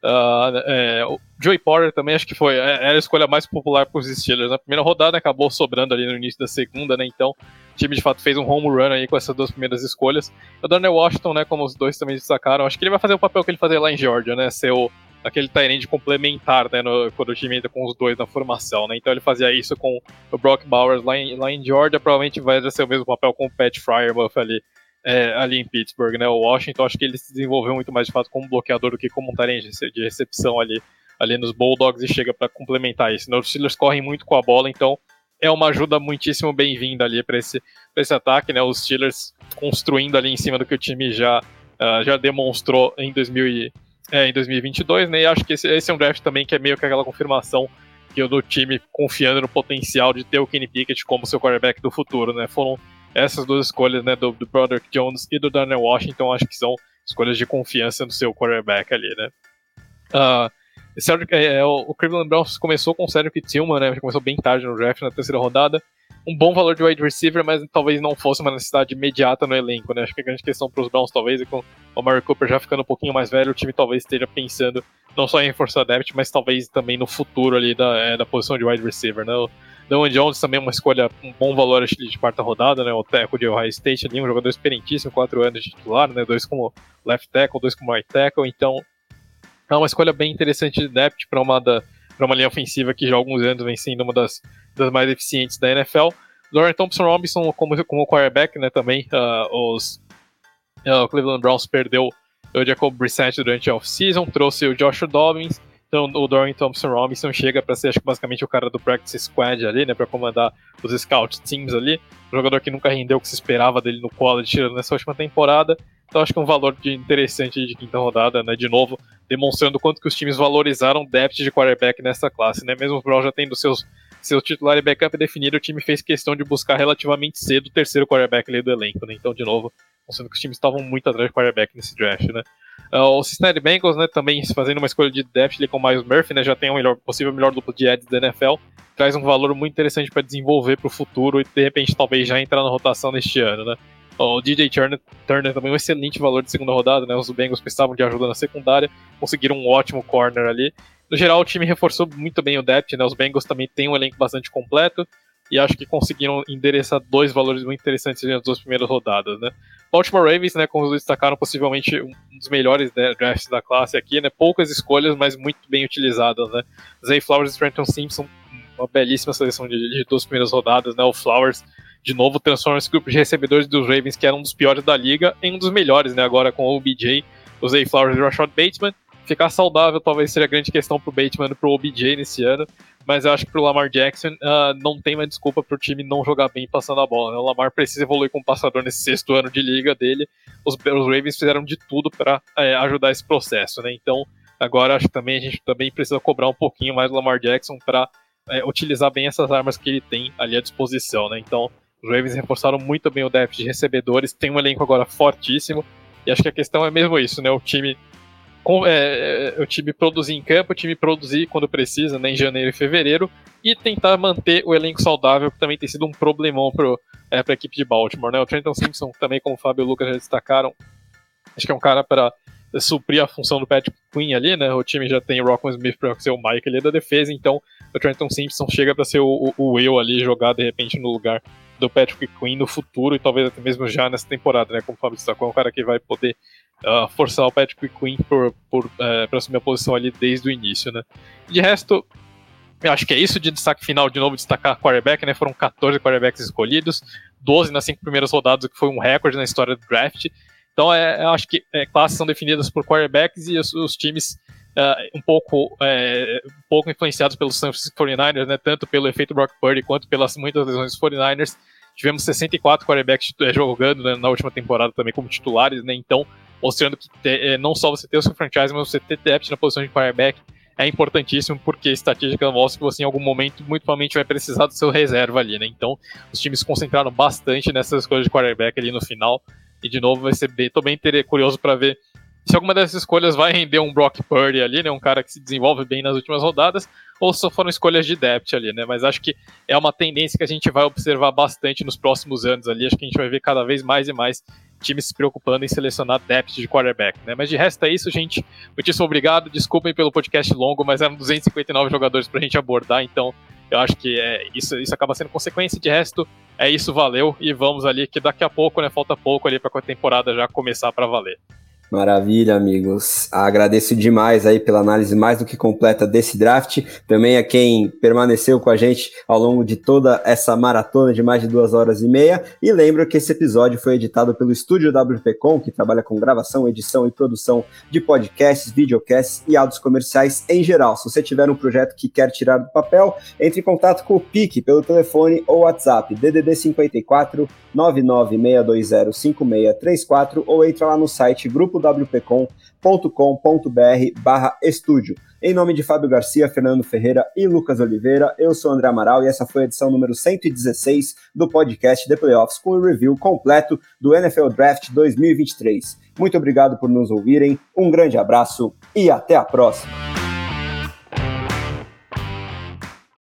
Uh, é, o Joey Porter também acho que foi é, era a escolha mais popular para os Steelers. Na primeira rodada acabou sobrando ali no início da segunda, né? Então o time de fato fez um home run aí com essas duas primeiras escolhas. O Darnell Washington, né, como os dois também destacaram, acho que ele vai fazer o papel que ele fazia lá em Georgia, né, ser o, aquele Tyrande complementar, né, no, quando o time entra com os dois na formação, né, então ele fazia isso com o Brock Bowers lá em, lá em Georgia, provavelmente vai exercer o mesmo papel com o Pat Fryermuth ali, é, ali em Pittsburgh, né, o Washington, acho que ele se desenvolveu muito mais de fato como bloqueador do que como um Tyrande de recepção ali, ali nos Bulldogs e chega para complementar isso, né, os Steelers correm muito com a bola, então é uma ajuda muitíssimo bem-vinda ali para esse, esse ataque, né? Os Steelers construindo ali em cima do que o time já, uh, já demonstrou em, 2000 e, é, em 2022, né? E acho que esse, esse, é um draft também que é meio que aquela confirmação que o do time confiando no potencial de ter o Kenny Pickett como seu quarterback do futuro, né? Foram essas duas escolhas, né? Do, do Broderick Jones e do Daniel Washington, acho que são escolhas de confiança no seu quarterback ali, né? Uh, Cedric, é, é, o Cleveland Browns começou com o Cedric Tillman, né? Começou bem tarde no draft, na terceira rodada. Um bom valor de wide receiver, mas talvez não fosse uma necessidade imediata no elenco, né? Acho que a grande questão para os Browns, talvez, é com o Mary Cooper já ficando um pouquinho mais velho, o time talvez esteja pensando não só em reforçar depth, mas talvez também no futuro ali da, é, da posição de wide receiver, né? O Dawson Jones também é uma escolha, um bom valor acho, de quarta rodada, né? O tackle de Ohio State ali, um jogador experientíssimo, quatro anos de titular, né? Dois como left tackle, dois como right tackle, então é uma escolha bem interessante de depth para uma, da, uma linha ofensiva que já há alguns anos vem sendo uma das, das mais eficientes da NFL. Dorian Thompson Robinson como, como quarterback, né, também, uh, os, uh, Cleveland Browns perdeu o Jacob Brissett durante a off-season, trouxe o Joshua Dobbins, então o Dorian Thompson Robinson chega para ser, acho que basicamente o cara do practice squad ali, né, para comandar os scout teams ali, um jogador que nunca rendeu o que se esperava dele no college, tirando nessa última temporada, então acho que é um valor interessante de quinta rodada, né? De novo, demonstrando quanto que os times valorizaram depth de quarterback nessa classe, né? Mesmo o Brown já tendo seus, seu titular e backup definido, o time fez questão de buscar relativamente cedo o terceiro quarterback ali do elenco, né? Então, de novo, mostrando que os times estavam muito atrás de quarterback nesse draft, né? Uh, o Cincinnati Bengals, né, também fazendo uma escolha de depth ali com o Miles Murphy, né, já tem o melhor, possível melhor duplo de ads da NFL, traz um valor muito interessante para desenvolver para o futuro e de repente talvez já entrar na rotação neste ano, né? O DJ Turner, Turner também um excelente valor de segunda rodada, né? Os Bengals precisavam de ajuda na secundária, conseguiram um ótimo corner ali. No geral, o time reforçou muito bem o depth, né? Os Bengals também têm um elenco bastante completo e acho que conseguiram endereçar dois valores muito interessantes nas duas primeiras rodadas, né? Baltimore Ravens, né, como destacaram, possivelmente um dos melhores né, drafts da classe aqui, né? Poucas escolhas, mas muito bem utilizadas, né? Zay Flowers e Trenton Simpson uma belíssima seleção de, de duas primeiras rodadas, né? O Flowers de novo transforma esse grupo de recebedores dos Ravens, que era um dos piores da liga, em um dos melhores, né? Agora com o OBJ, o Zay Flowers e o Rashad Bateman. Ficar saudável talvez seja a grande questão pro Bateman e pro OBJ nesse ano, mas eu acho que pro Lamar Jackson uh, não tem mais desculpa pro time não jogar bem passando a bola. Né? O Lamar precisa evoluir como passador nesse sexto ano de liga dele. Os, os Ravens fizeram de tudo para é, ajudar esse processo, né? Então agora acho que também a gente também precisa cobrar um pouquinho mais do Lamar Jackson para é, utilizar bem essas armas que ele tem ali à disposição, né? Então os Ravens reforçaram muito bem o déficit de recebedores, tem um elenco agora fortíssimo. E acho que a questão é mesmo isso, né? O time, é, é, o time produzir em campo, o time produzir quando precisa, né? Em janeiro e fevereiro, e tentar manter o elenco saudável, que também tem sido um problemão para é, a equipe de Baltimore, né? O Trenton Simpson também, como o Fábio e o Lucas já destacaram, acho que é um cara para suprir a função do Patrick Queen ali, né? O time já tem o Rockwell Smith para ser o Mike ali da defesa, então o Trenton Simpson chega para ser o, o, eu ali, jogar de repente no lugar do Patrick Queen no futuro e talvez até mesmo já nessa temporada, né? Como o Fábio destacou, é um cara que vai poder uh, forçar o Patrick Queen por, por, uh, para assumir a posição ali desde o início, né? De resto, eu acho que é isso de destaque final, de novo, destacar quarterback, né? Foram 14 quarterbacks escolhidos, 12 nas cinco primeiras rodadas, o que foi um recorde na história do draft. Então, é, eu acho que é, classes são definidas por quarterbacks e os, os times uh, um, pouco, é, um pouco influenciados pelos San Francisco 49ers, né, tanto pelo efeito Brock Purdy quanto pelas muitas lesões dos 49ers. Tivemos 64 quarterbacks eh, jogando né, na última temporada também como titulares, né, então mostrando que te, não só você ter o seu franchise, mas você ter depth na posição de quarterback é importantíssimo porque estatística mostra que você em algum momento muito provavelmente vai precisar do seu reserva ali, né? Então os times concentraram bastante nessas escolhas de quarterback ali no final. E de novo vai ser bem, tô bem curioso para ver se alguma dessas escolhas vai render um Brock Purdy ali, né, um cara que se desenvolve bem nas últimas rodadas, ou só foram escolhas de depth ali, né, mas acho que é uma tendência que a gente vai observar bastante nos próximos anos ali, acho que a gente vai ver cada vez mais e mais times se preocupando em selecionar depth de quarterback, né, mas de resto é isso, gente, muitíssimo obrigado, desculpem pelo podcast longo, mas eram 259 jogadores pra gente abordar, então eu acho que é, isso, isso acaba sendo consequência. De resto, é isso, valeu. E vamos ali, que daqui a pouco, né? Falta pouco ali para a temporada já começar para valer. Maravilha, amigos. Agradeço demais aí pela análise mais do que completa desse draft. Também a quem permaneceu com a gente ao longo de toda essa maratona de mais de duas horas e meia. E lembro que esse episódio foi editado pelo Estúdio WPcom, que trabalha com gravação, edição e produção de podcasts, videocasts e áudios comerciais em geral. Se você tiver um projeto que quer tirar do papel, entre em contato com o PIC pelo telefone ou WhatsApp DDD 54 996205634 ou entra lá no site grupowpcom.com.br barra estúdio. Em nome de Fábio Garcia, Fernando Ferreira e Lucas Oliveira, eu sou André Amaral e essa foi a edição número 116 do podcast The Playoffs com o review completo do NFL Draft 2023. Muito obrigado por nos ouvirem, um grande abraço e até a próxima!